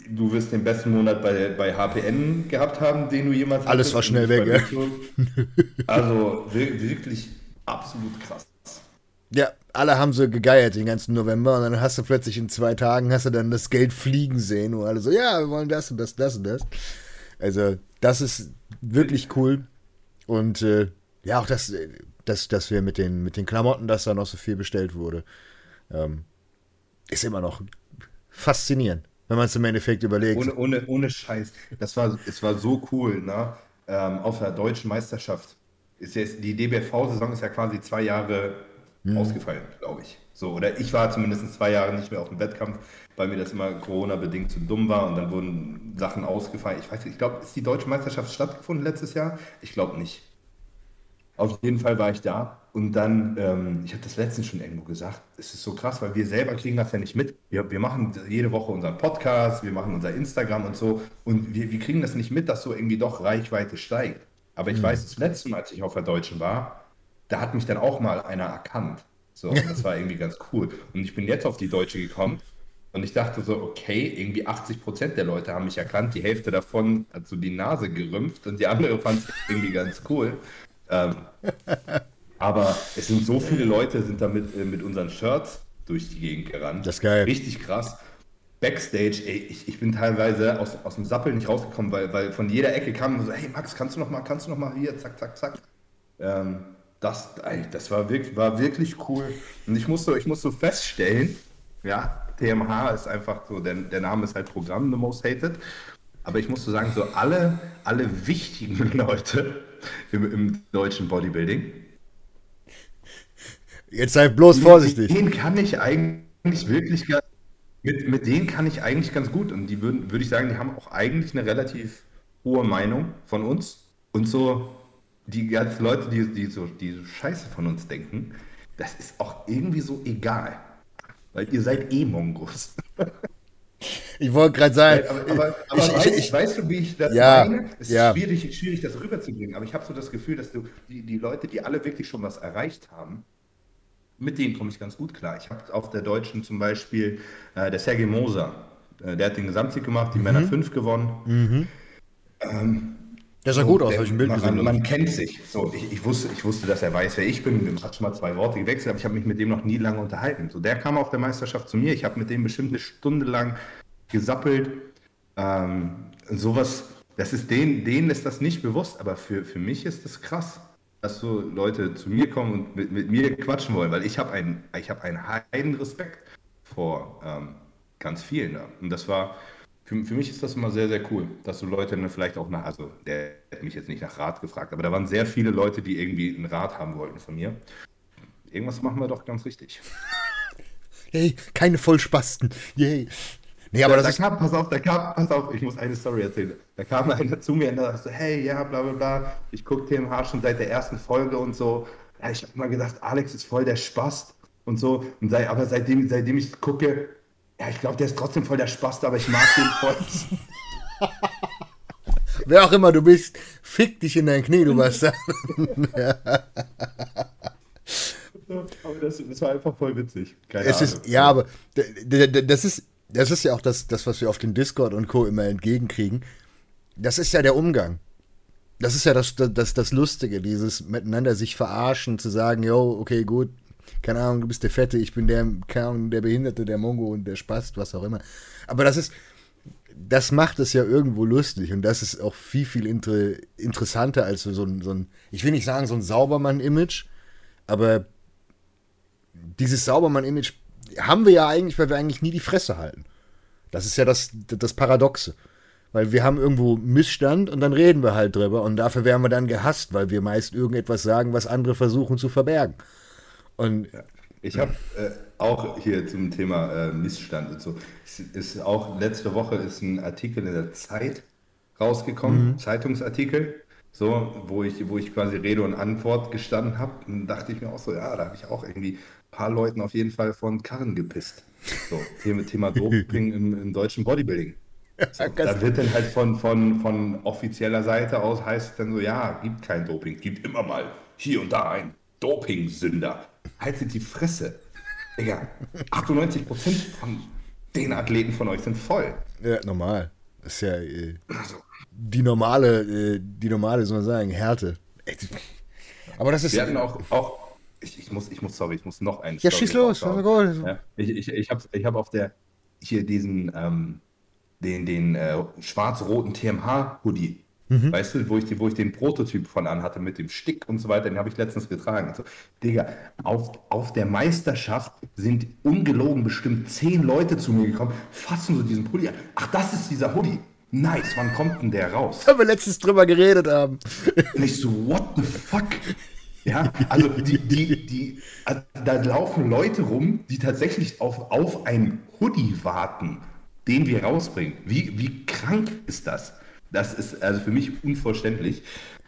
Du wirst den besten Monat bei, bei HPN gehabt haben, den du jemals
Alles
hattest.
war schnell weg, ja.
Also wir- wirklich absolut krass.
Ja, alle haben so gegeiert den ganzen November und dann hast du plötzlich in zwei Tagen hast du dann das Geld fliegen sehen und alle so, ja, wir wollen das und das, das und das. Also, das ist wirklich cool. Und äh, ja, auch das, äh, dass, dass wir mit den, mit den Klamotten, dass da noch so viel bestellt wurde, ähm, ist immer noch faszinierend, wenn man es im Endeffekt überlegt.
Ohne, ohne, ohne Scheiß. Das war, es war so cool, ne? Ähm, auf der deutschen Meisterschaft. Ist jetzt, die DBV-Saison ist ja quasi zwei Jahre ausgefallen, glaube ich. So, oder ich war zumindest zwei Jahre nicht mehr auf dem Wettkampf, weil mir das immer Corona-bedingt zu dumm war und dann wurden Sachen ausgefallen. Ich weiß nicht, ich glaube, ist die deutsche Meisterschaft stattgefunden letztes Jahr? Ich glaube nicht. Auf jeden Fall war ich da und dann, ähm, ich habe das letztens schon irgendwo gesagt, es ist so krass, weil wir selber kriegen das ja nicht mit. Wir, wir machen jede Woche unseren Podcast, wir machen unser Instagram und so und wir, wir kriegen das nicht mit, dass so irgendwie doch Reichweite steigt. Aber ich weiß, das letzte Mal, als ich auf der Deutschen war, da hat mich dann auch mal einer erkannt. So, und das war irgendwie ganz cool. Und ich bin jetzt auf die Deutsche gekommen und ich dachte so, okay, irgendwie 80 Prozent der Leute haben mich erkannt, die Hälfte davon hat so die Nase gerümpft und die andere fand es irgendwie ganz cool. Ähm, Aber es sind so viele Leute, sind damit äh, mit unseren Shirts durch die Gegend gerannt.
Das ist geil.
Richtig krass. Backstage, ey, ich, ich bin teilweise aus, aus dem Sappel nicht rausgekommen, weil, weil von jeder Ecke kam so, hey Max, kannst du noch mal, kannst du noch mal hier, zack, zack, zack. Ähm, das, ey, das war wirklich, war wirklich cool. Und ich musste, ich musste feststellen, ja, TMH ist einfach so, der, der Name ist halt Programm, The Most Hated. Aber ich musste sagen, so alle, alle wichtigen Leute im, im deutschen Bodybuilding.
Jetzt sei bloß vorsichtig.
Mit denen kann ich eigentlich wirklich ganz, mit, mit denen kann ich eigentlich ganz gut. Und die würden, würde ich sagen, die haben auch eigentlich eine relativ hohe Meinung von uns. Und so die ganzen Leute, die, die, so, die so Scheiße von uns denken, das ist auch irgendwie so egal. Weil ihr seid eh Mongos.
Ich wollte gerade sagen.
Aber, aber, aber
ich,
weißt,
ich,
weißt, du, wie ich das
ja,
meine? Es ist
ja.
schwierig, schwierig, das rüberzubringen. Aber ich habe so das Gefühl, dass du die, die Leute, die alle wirklich schon was erreicht haben, mit denen komme ich ganz gut klar. Ich habe auf der Deutschen zum Beispiel äh, der Sergei Moser, äh, der hat den Gesamtsieg gemacht, die Männer 5 gewonnen. Ähm,
der sah gut aus, habe ich ein Bild
man,
gesehen.
man, man kennt sich. So, ich, ich, wusste, ich wusste, dass er weiß, wer ich bin. Wir haben schon mal zwei Worte gewechselt, aber ich habe mich mit dem noch nie lange unterhalten. So, der kam auf der Meisterschaft zu mir. Ich habe mit dem bestimmt eine Stunde lang gesappelt. Ähm, sowas, das ist denen, denen ist das nicht bewusst, aber für, für mich ist das krass, dass so Leute zu mir kommen und mit, mit mir quatschen wollen, weil ich habe einen, ich habe einen heiden Respekt vor ähm, ganz vielen da. Und das war, für, für mich ist das immer sehr, sehr cool, dass so Leute dann vielleicht auch nach, also der hat mich jetzt nicht nach Rat gefragt, aber da waren sehr viele Leute, die irgendwie einen Rat haben wollten von mir. Irgendwas machen wir doch ganz richtig.
Hey, keine Vollspasten. Yay. Nee, aber
da,
das
da
ist.
kam, pass auf, da kam, pass auf, ich muss eine Story erzählen. Da kam einer zu mir und da so, hey, ja, bla bla bla, ich gucke TMH schon seit der ersten Folge und so. Ja, ich habe mal gedacht, Alex ist voll der Spast und so. Und sei, aber seitdem, seitdem ich gucke, ja, ich glaube, der ist trotzdem voll der Spast, aber ich mag den voll.
Wer auch immer du bist, fick dich in dein Knie, du Bastard.
aber das, das war einfach voll witzig. Keine
Es
Ahnung.
ist, ja, aber das ist, das ist ja auch das, das, was wir auf dem Discord und Co. immer entgegenkriegen. Das ist ja der Umgang. Das ist ja das, das, das Lustige, dieses miteinander sich verarschen, zu sagen, yo, okay, gut, keine Ahnung, du bist der Fette, ich bin der, keine Ahnung, der Behinderte, der Mongo und der Spast, was auch immer. Aber das ist, das macht es ja irgendwo lustig und das ist auch viel, viel inter, interessanter als so ein, so ein, ich will nicht sagen so ein Saubermann-Image, aber dieses Saubermann-Image haben wir ja eigentlich, weil wir eigentlich nie die Fresse halten. Das ist ja das, das Paradoxe. Weil wir haben irgendwo Missstand und dann reden wir halt drüber und dafür werden wir dann gehasst, weil wir meist irgendetwas sagen, was andere versuchen zu verbergen. Und
Ich habe äh, auch hier zum Thema äh, Missstand und so. Es ist auch letzte Woche ist ein Artikel in der Zeit rausgekommen, Zeitungsartikel, so, wo ich, wo ich quasi Rede und Antwort gestanden habe. Und dachte ich mir auch so, ja, da habe ich auch irgendwie paar Leuten auf jeden Fall von Karren gepisst. So, Thema, Thema Doping im, im deutschen Bodybuilding. So, da wird dann halt von, von, von offizieller Seite aus heißt es dann so, ja, gibt kein Doping, gibt immer mal hier und da ein Doping-Sünder. Haltet die Fresse. Digga, 98% von den Athleten von euch sind voll.
ja, normal. Das ist ja äh,
Also,
die normale, äh, die normale, soll man sagen, Härte. Aber das ist.
wir hatten auch, auch ich, ich, muss, ich muss, sorry, ich muss noch einen.
Ja,
Story
schieß los. war
Ja, ich ich, ich habe ich hab auf der, hier diesen, ähm, den, den äh, schwarz-roten TMH-Hoodie,
Mhm.
weißt du, wo ich, die, wo ich den Prototyp von anhatte mit dem Stick und so weiter, den habe ich letztens getragen. Also, Digga, auf, auf der Meisterschaft sind ungelogen bestimmt zehn Leute zu mir gekommen, fassen so diesen Pulli an. Ach, das ist dieser Hoodie. Nice, wann kommt denn der raus?
Weil wir letztens drüber geredet haben.
Und ich so, what the fuck? Ja, also die, die, die, also da laufen Leute rum, die tatsächlich auf, auf einen Hoodie warten, den wir rausbringen. Wie, wie krank ist das? Das ist also für mich unvorstelllich.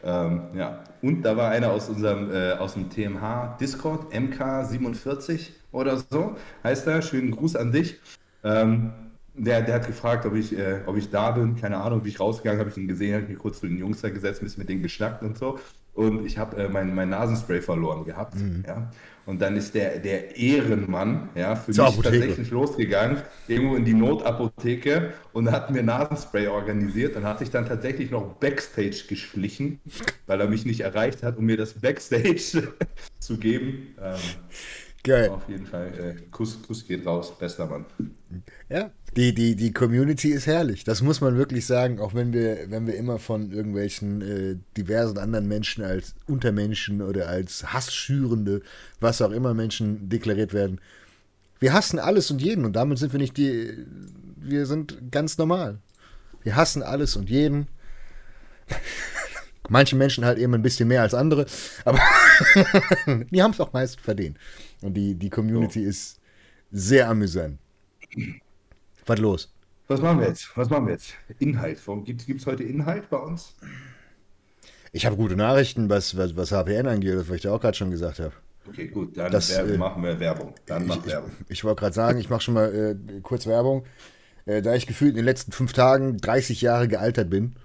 Ähm, ja, und da war einer aus unserem äh, aus dem TMH Discord, MK47 oder so, heißt er. Schönen Gruß an dich. Ähm, der, der hat gefragt, ob ich, äh, ob ich da bin. Keine Ahnung, wie ich rausgegangen habe ich ihn gesehen, habe ich mich kurz zu den Jungs da gesetzt, ein bisschen mit denen geschnackt und so. Und ich habe äh, mein, mein Nasenspray verloren gehabt. Ja. Und dann ist der, der Ehrenmann ja, für
Zur
mich
Apotheke.
tatsächlich losgegangen, irgendwo in die Notapotheke und hat mir Nasenspray organisiert und hat sich dann tatsächlich noch Backstage geschlichen, weil er mich nicht erreicht hat, um mir das Backstage zu geben. Ähm,
Geil.
Auf jeden Fall. Äh, Kuss, Kuss geht raus, bester Mann.
Ja, die, die, die Community ist herrlich. Das muss man wirklich sagen, auch wenn wir, wenn wir immer von irgendwelchen äh, diversen anderen Menschen als Untermenschen oder als Hassschürende, was auch immer Menschen deklariert werden. Wir hassen alles und jeden und damit sind wir nicht die. Wir sind ganz normal. Wir hassen alles und jeden. Manche Menschen halt eben ein bisschen mehr als andere, aber die haben es auch meist verdient. Und die, die Community oh. ist sehr amüsant. Was los?
Was machen wir jetzt? Was machen wir jetzt? Inhalt. Gibt es heute Inhalt bei uns?
Ich habe gute Nachrichten, was, was, was HPN angeht, was ich dir auch gerade schon gesagt habe.
Okay, gut, dann das, äh, machen wir Werbung. Dann
mach ich, Werbung. Ich, ich wollte gerade sagen, ich mache schon mal äh, kurz Werbung. Äh, da ich gefühlt in den letzten fünf Tagen 30 Jahre gealtert bin,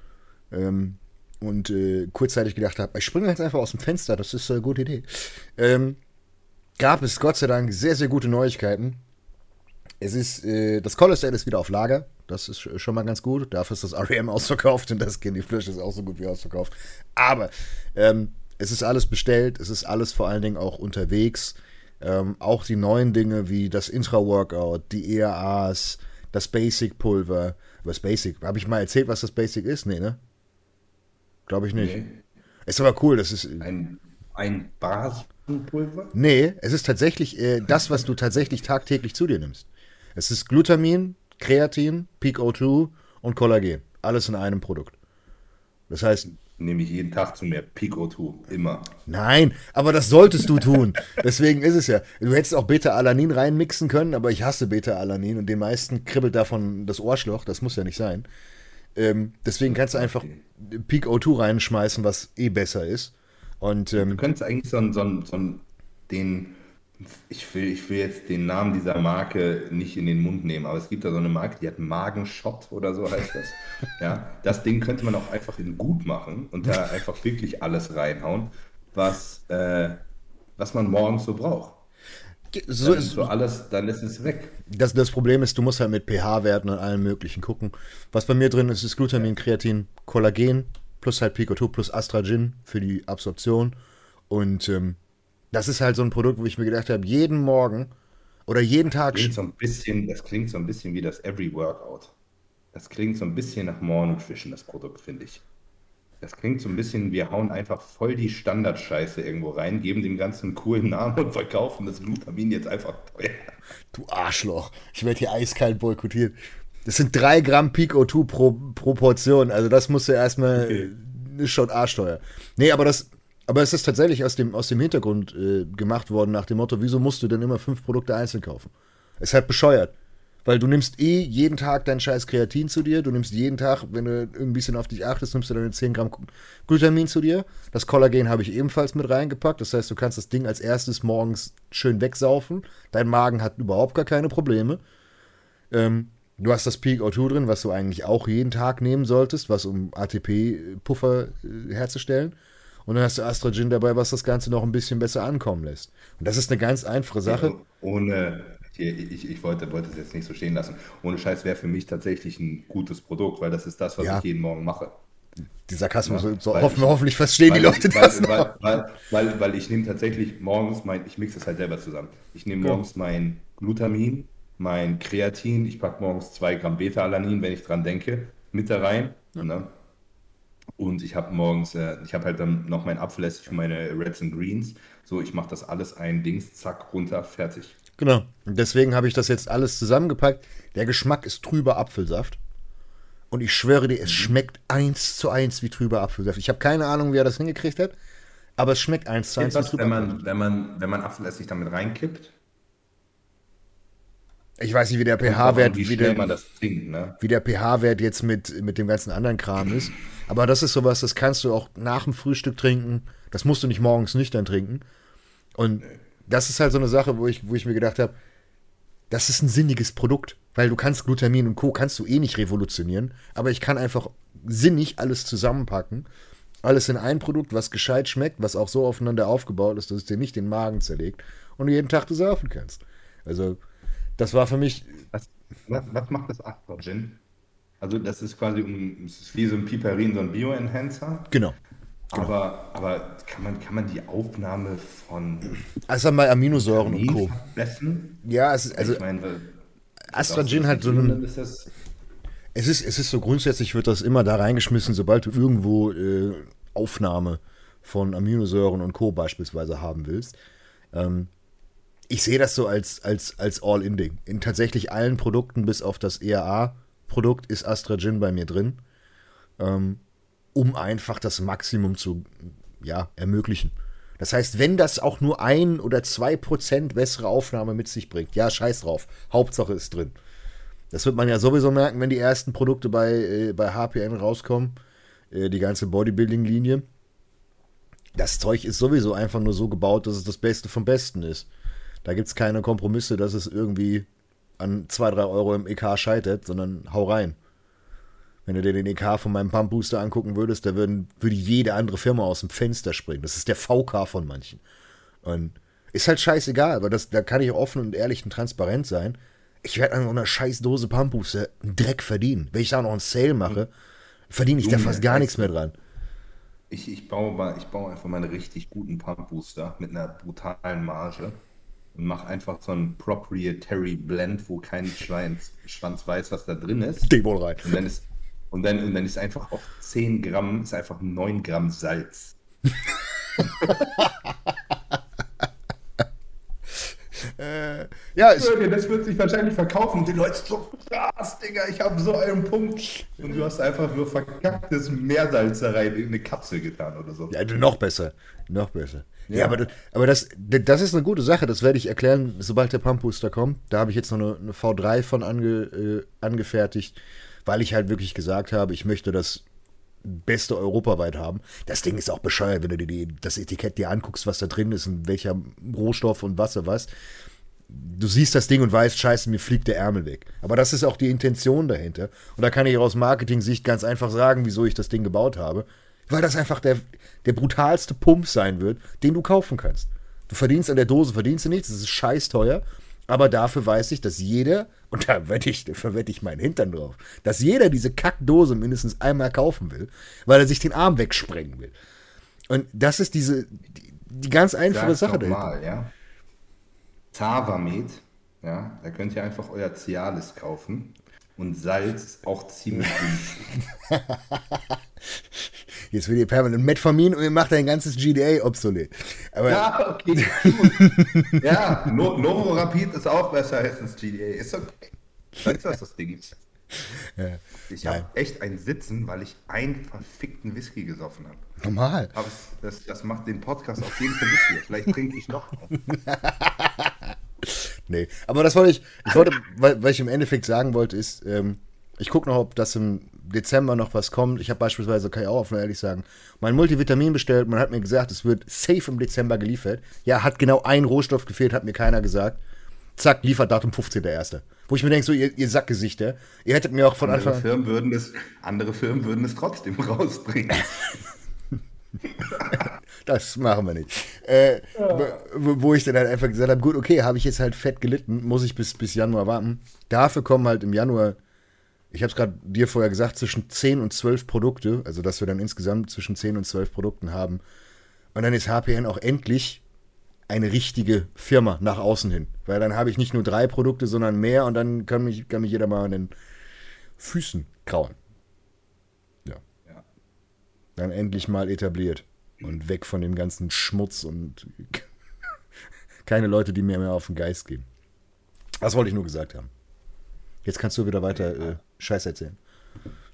ähm, und äh, kurzzeitig gedacht habe, ich springe jetzt einfach aus dem Fenster, das ist eine gute Idee, ähm, gab es Gott sei Dank sehr, sehr gute Neuigkeiten. Es ist, äh, das Colossal ist wieder auf Lager, das ist schon mal ganz gut. Dafür ist das REM ausverkauft und das Candy Flash ist auch so gut wie ausverkauft. Aber ähm, es ist alles bestellt, es ist alles vor allen Dingen auch unterwegs. Ähm, auch die neuen Dinge wie das Intra-Workout, die ERAs, das Basic-Pulver. Was Basic? Habe ich mal erzählt, was das Basic ist? Nee, ne? Glaube ich nicht. Nee. Ist aber cool, das ist.
Ein, ein Basenpulver?
Nee, es ist tatsächlich äh, das, was du tatsächlich tagtäglich zu dir nimmst. Es ist Glutamin, Kreatin, Peak O2 und Kollagen. Alles in einem Produkt. Das heißt.
Nehme ich jeden Tag zu mir Peak O2, immer.
Nein, aber das solltest du tun. Deswegen ist es ja. Du hättest auch Beta-Alanin reinmixen können, aber ich hasse Beta-Alanin und den meisten kribbelt davon das Ohrschloch. Das muss ja nicht sein. Ähm, deswegen kannst du einfach Peak O2 reinschmeißen, was eh besser ist. Und, ähm,
du könntest eigentlich so einen, so einen, so einen den, ich will, ich will jetzt den Namen dieser Marke nicht in den Mund nehmen, aber es gibt da so eine Marke, die hat Magenshot oder so heißt das. ja, das Ding könnte man auch einfach in gut machen und da einfach wirklich alles reinhauen, was, äh, was man morgens so braucht. So ist so alles, dann ist es weg.
Das, das Problem ist, du musst halt mit pH-Werten und allem möglichen gucken. Was bei mir drin ist, ist Glutamin, Kreatin, Kollagen, plus halt Pico2, plus Astragin für die Absorption. Und ähm, das ist halt so ein Produkt, wo ich mir gedacht habe, jeden Morgen oder jeden Tag.
Das klingt so ein bisschen, das klingt so ein bisschen wie das Every Workout. Das klingt so ein bisschen nach Nutrition, das Produkt, finde ich. Das klingt so ein bisschen, wir hauen einfach voll die Standardscheiße irgendwo rein, geben dem Ganzen einen coolen Namen und verkaufen das Glutamin jetzt einfach teuer.
Du Arschloch. Ich werde hier eiskalt boykottiert. Das sind drei Gramm Peak O2 pro, pro Portion. Also das musst du erstmal. Okay. Ist schon arschteuer. Nee, aber das. Aber es ist tatsächlich aus dem, aus dem Hintergrund äh, gemacht worden, nach dem Motto, wieso musst du denn immer fünf Produkte einzeln kaufen? ist halt bescheuert. Weil du nimmst eh jeden Tag dein scheiß Kreatin zu dir. Du nimmst jeden Tag, wenn du ein bisschen auf dich achtest, nimmst du deine 10 Gramm Glutamin zu dir. Das Kollagen habe ich ebenfalls mit reingepackt. Das heißt, du kannst das Ding als erstes morgens schön wegsaufen. Dein Magen hat überhaupt gar keine Probleme. Ähm, du hast das Peak O2 drin, was du eigentlich auch jeden Tag nehmen solltest, was um ATP-Puffer äh, herzustellen. Und dann hast du Astrogin dabei, was das Ganze noch ein bisschen besser ankommen lässt. Und das ist eine ganz einfache Sache.
Ohne, ich, ich wollte, wollte es jetzt nicht so stehen lassen. Ohne Scheiß wäre für mich tatsächlich ein gutes Produkt, weil das ist das, was ja. ich jeden Morgen mache.
Die Sarkasmus, ja, so hoffen, ich, hoffentlich verstehen die Leute
weil, das. Weil, weil, weil, weil, ich nehme tatsächlich morgens mein, ich mixe das halt selber zusammen. Ich nehme morgens mein Glutamin, mein Kreatin, ich packe morgens zwei Gramm Beta-Alanin, wenn ich dran denke, mit da rein. Ja. Ne? Und ich habe morgens, äh, ich habe halt dann noch mein Apfelessig für meine Reds and Greens. So, ich mache das alles ein Dings, zack, runter, fertig.
Genau. Und deswegen habe ich das jetzt alles zusammengepackt. Der Geschmack ist trüber Apfelsaft. Und ich schwöre dir, es mhm. schmeckt eins zu eins wie trüber Apfelsaft. Ich habe keine Ahnung, wie er das hingekriegt hat, aber es schmeckt eins zu eins
wie trüber wenn man, wenn man, wenn man Apfelessig damit reinkippt?
Ich weiß nicht, wie der pH-Wert
wie, wie, ne?
wie der pH-Wert jetzt mit, mit dem ganzen anderen Kram ist. Aber das ist sowas, das kannst du auch nach dem Frühstück trinken. Das musst du nicht morgens nüchtern trinken. Und das ist halt so eine Sache, wo ich, wo ich mir gedacht habe, das ist ein sinniges Produkt, weil du kannst Glutamin und Co. kannst du eh nicht revolutionieren, aber ich kann einfach sinnig alles zusammenpacken, alles in ein Produkt, was gescheit schmeckt, was auch so aufeinander aufgebaut ist, dass es dir nicht den Magen zerlegt und du jeden Tag du saufen kannst. Also, das war für mich.
Was, was, was macht das Astrogen? Also, das ist quasi um, ist wie so ein Piperin, so ein Bioenhancer.
Genau.
Genau. Aber, aber kann, man, kann man die Aufnahme von
also bei Aminosäuren und Co.
Messen?
Ja, es ist, also
ich meine,
Astragin hat so einen. Es ist, es ist so grundsätzlich wird das immer da reingeschmissen, sobald du irgendwo äh, Aufnahme von Aminosäuren und Co. beispielsweise haben willst. Ähm, ich sehe das so als, als, als All-In-Ding. In tatsächlich allen Produkten, bis auf das ERA-Produkt, ist Astragin bei mir drin. Ähm, um einfach das Maximum zu ja, ermöglichen. Das heißt, wenn das auch nur ein oder zwei Prozent bessere Aufnahme mit sich bringt, ja, scheiß drauf. Hauptsache ist drin. Das wird man ja sowieso merken, wenn die ersten Produkte bei, äh, bei HPN rauskommen. Äh, die ganze Bodybuilding-Linie. Das Zeug ist sowieso einfach nur so gebaut, dass es das Beste vom Besten ist. Da gibt es keine Kompromisse, dass es irgendwie an 2, 3 Euro im EK scheitert, sondern hau rein. Wenn du dir den EK von meinem Pump Booster angucken würdest, da würden, würde jede andere Firma aus dem Fenster springen. Das ist der VK von manchen. Und ist halt scheißegal, aber das, da kann ich offen und ehrlich und transparent sein. Ich werde an so einer scheiß Dose Pump Booster einen Dreck verdienen. Wenn ich da noch einen Sale mache, verdiene ich da fast gar nichts mehr dran.
Ich, ich, baue, ich baue einfach mal einen richtig guten Pump Booster mit einer brutalen Marge und mache einfach so einen Proprietary Blend, wo kein Schwanz, Schwanz weiß, was da drin ist.
Debol rein.
Und dann ist und dann, und dann ist einfach auf 10 Gramm, ist einfach 9 Gramm Salz.
äh, ja,
ich, das wird sich wahrscheinlich verkaufen die Leute so krass, Digga, ich habe so einen Punkt. Und du hast einfach nur verkacktes Meersalzerei in eine Kapsel getan oder so.
Ja, noch besser. Noch besser. Ja, ja aber, das, aber das, das ist eine gute Sache. Das werde ich erklären, sobald der Pump Booster kommt. Da habe ich jetzt noch eine, eine V3 von ange, äh, angefertigt weil ich halt wirklich gesagt habe, ich möchte das beste europaweit haben. Das Ding ist auch bescheuert, wenn du dir die, das Etikett dir anguckst, was da drin ist und welcher Rohstoff und was was. Du siehst das Ding und weißt, scheiße, mir fliegt der Ärmel weg. Aber das ist auch die Intention dahinter. Und da kann ich aus Marketing-Sicht ganz einfach sagen, wieso ich das Ding gebaut habe. Weil das einfach der, der brutalste Pump sein wird, den du kaufen kannst. Du verdienst an der Dose, verdienst du nichts, das ist scheiß teuer. Aber dafür weiß ich, dass jeder, und da wette ich, verwette ich meinen Hintern drauf, dass jeder diese Kackdose mindestens einmal kaufen will, weil er sich den Arm wegsprengen will. Und das ist diese, die, die ganz einfache Sache
dahinter. Mal, ja. Tavamed, ja, da könnt ihr einfach euer Cialis kaufen. Und Salz ist auch ziemlich günstig.
Jetzt will ihr permanent Metformin und ihr macht dein ganzes GDA obsolet.
Aber ja, okay. ja, no Novo Rapid ist auch besser als das GDA. Ist okay. Weißt du, was das Ding ist? Ja. Ich habe echt ein Sitzen, weil ich einen verfickten Whisky gesoffen habe.
Normal.
Aber das, das macht den Podcast auf jeden Fall Whisky. Vielleicht trinke ich noch.
nee, aber das wollte ich, ich wollte, weil, weil ich im Endeffekt sagen wollte, ist, ähm, ich gucke noch, ob das im Dezember noch was kommt. Ich habe beispielsweise, kann ich auch offen ehrlich sagen, mein Multivitamin bestellt. Man hat mir gesagt, es wird safe im Dezember geliefert. Ja, hat genau ein Rohstoff gefehlt, hat mir keiner gesagt. Zack, Lieferdatum 15.01. Wo ich mir denke, so, ihr, ihr Sackgesichter, ihr hättet mir auch von
andere
Anfang
Firmen würden es, Andere Firmen würden es trotzdem rausbringen.
das machen wir nicht. Äh, ja. wo, wo, ich dann halt einfach gesagt habe, gut, okay, habe ich jetzt halt fett gelitten, muss ich bis, bis Januar warten. Dafür kommen halt im Januar ich habe es gerade dir vorher gesagt, zwischen 10 und 12 Produkte, also dass wir dann insgesamt zwischen 10 und 12 Produkten haben. Und dann ist HPN auch endlich eine richtige Firma nach außen hin. Weil dann habe ich nicht nur drei Produkte, sondern mehr und dann kann mich, kann mich jeder mal an den Füßen krauen. Ja. ja. Dann endlich mal etabliert und weg von dem ganzen Schmutz und keine Leute, die mir mehr auf den Geist gehen. Das wollte ich nur gesagt haben. Jetzt kannst du wieder weiter äh, Scheiß erzählen.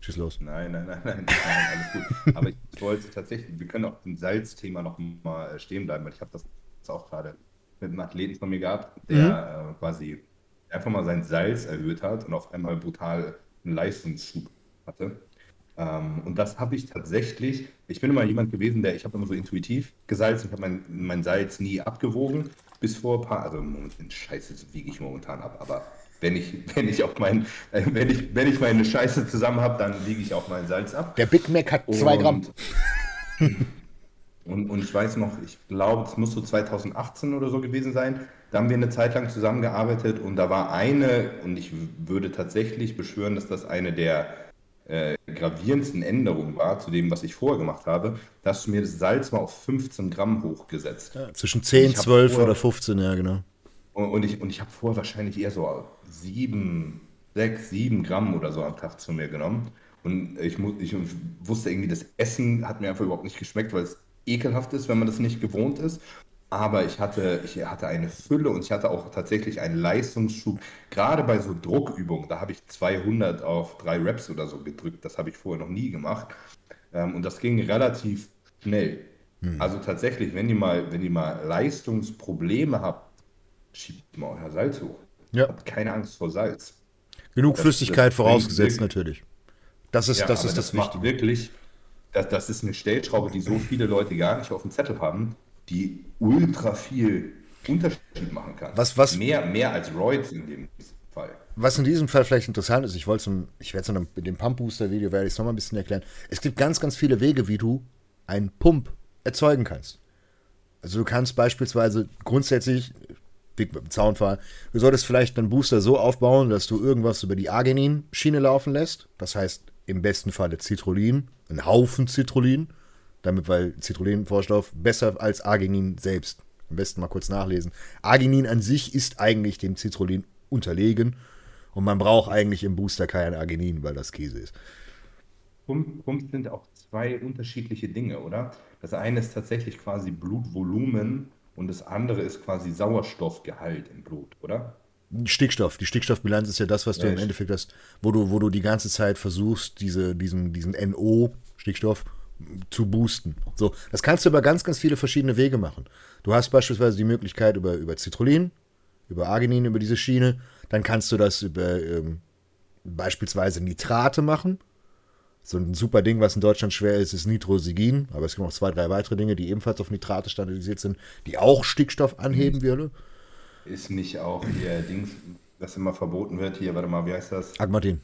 Schieß los.
Nein, nein, nein, nein, nein, alles gut. Aber ich wollte tatsächlich, wir können auch im Salzthema noch mal äh, stehen bleiben, weil ich habe das auch gerade mit einem Athleten von mir gehabt, der mhm. äh, quasi einfach mal sein Salz erhöht hat und auf einmal brutal einen Leistungsschub hatte. Ähm, und das habe ich tatsächlich, ich bin immer jemand gewesen, der, ich habe immer so intuitiv gesalzt, ich habe mein, mein Salz nie abgewogen, bis vor ein paar, also Scheiße wiege ich momentan ab, aber wenn ich, wenn ich auch mein, äh, wenn ich, wenn ich meine Scheiße zusammen habe, dann wiege ich auch mein Salz ab.
Der Big Mac hat zwei Gramm.
Und, und ich weiß noch, ich glaube, es muss so 2018 oder so gewesen sein. Da haben wir eine Zeit lang zusammengearbeitet und da war eine, und ich würde tatsächlich beschwören, dass das eine der äh, gravierendsten Änderungen war zu dem, was ich vorher gemacht habe, da hast du mir das Salz mal auf 15 Gramm hochgesetzt.
Ja, zwischen 10, 12 vorher, oder 15, ja, genau.
Und ich, und ich habe vorher wahrscheinlich eher so 7, 6, 7 Gramm oder so am Tag zu mir genommen. Und ich, ich wusste irgendwie, das Essen hat mir einfach überhaupt nicht geschmeckt, weil es ekelhaft ist, wenn man das nicht gewohnt ist. Aber ich hatte, ich hatte eine Fülle und ich hatte auch tatsächlich einen Leistungsschub. Gerade bei so Druckübungen, da habe ich 200 auf drei Reps oder so gedrückt. Das habe ich vorher noch nie gemacht. Ähm, und das ging relativ schnell. Hm. Also tatsächlich, wenn ihr mal, wenn ihr mal Leistungsprobleme habt, schiebt mal euer Salz hoch. Ja. Habt keine Angst vor Salz.
Genug das, Flüssigkeit das vorausgesetzt, natürlich. Das ist ja, das, ist das, das
Wichtige. wirklich, das, das ist eine Stellschraube, die so viele Leute gar nicht auf dem Zettel haben die ultra viel Unterschied machen kann.
Was, was,
mehr, mehr als Roids in dem Fall.
Was in diesem Fall vielleicht interessant ist, ich wollte ich werde es in dem Pump Booster Video werde ich es nochmal ein bisschen erklären. Es gibt ganz, ganz viele Wege, wie du einen Pump erzeugen kannst. Also du kannst beispielsweise grundsätzlich, Big mit dem Zaunfall, du solltest vielleicht einen Booster so aufbauen, dass du irgendwas über die Arginin-Schiene laufen lässt. Das heißt im besten Falle Citrullin, einen Haufen Citrullin damit, weil Citrullin-Vorstoff besser als Arginin selbst. Am besten mal kurz nachlesen. Arginin an sich ist eigentlich dem Citrullin unterlegen und man braucht eigentlich im Booster kein Arginin, weil das Käse ist.
Pumps sind auch zwei unterschiedliche Dinge, oder? Das eine ist tatsächlich quasi Blutvolumen und das andere ist quasi Sauerstoffgehalt im Blut, oder?
Stickstoff. Die Stickstoffbilanz ist ja das, was du ja, im Endeffekt hast, wo du, wo du die ganze Zeit versuchst, diese, diesen, diesen NO, Stickstoff, zu boosten. So, das kannst du über ganz, ganz viele verschiedene Wege machen. Du hast beispielsweise die Möglichkeit über, über Citrullin, über Arginin, über diese Schiene. Dann kannst du das über ähm, beispielsweise Nitrate machen. So ein super Ding, was in Deutschland schwer ist, ist Nitrosigin. Aber es gibt noch zwei, drei weitere Dinge, die ebenfalls auf Nitrate standardisiert sind, die auch Stickstoff anheben würden.
Ist nicht auch hier Dings, was immer verboten wird, hier, warte mal, wie heißt das?
Agmatin.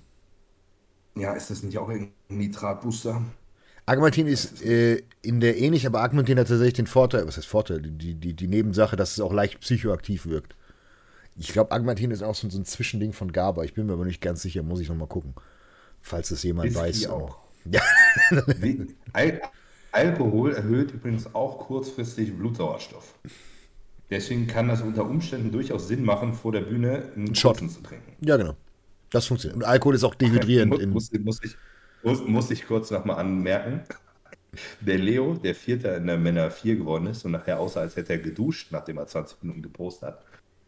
Ja, ist das nicht auch ein Nitratbooster?
Agmatin ist äh, in der ähnlich, aber Agmatin hat tatsächlich den Vorteil, was heißt Vorteil, die, die, die Nebensache, dass es auch leicht psychoaktiv wirkt. Ich glaube, Agmatin ist auch so, so, ein Zwischending von GABA. Ich bin mir aber nicht ganz sicher, muss ich nochmal gucken. Falls das jemand Whisky weiß.
auch. Ja. Al Alkohol erhöht übrigens auch kurzfristig Blutsauerstoff. Deswegen kann das unter Umständen durchaus Sinn machen, vor der Bühne einen Shot zu trinken.
Ja, genau. Das funktioniert. Und Alkohol ist auch dehydrierend.
muss, muss, muss, ich, muss, muss ich kurz nochmal anmerken. Der Leo, der Vierter in der Männer 4 geworden ist und nachher aussah, als hätte er geduscht, nachdem er 20 Minuten gepostet hat.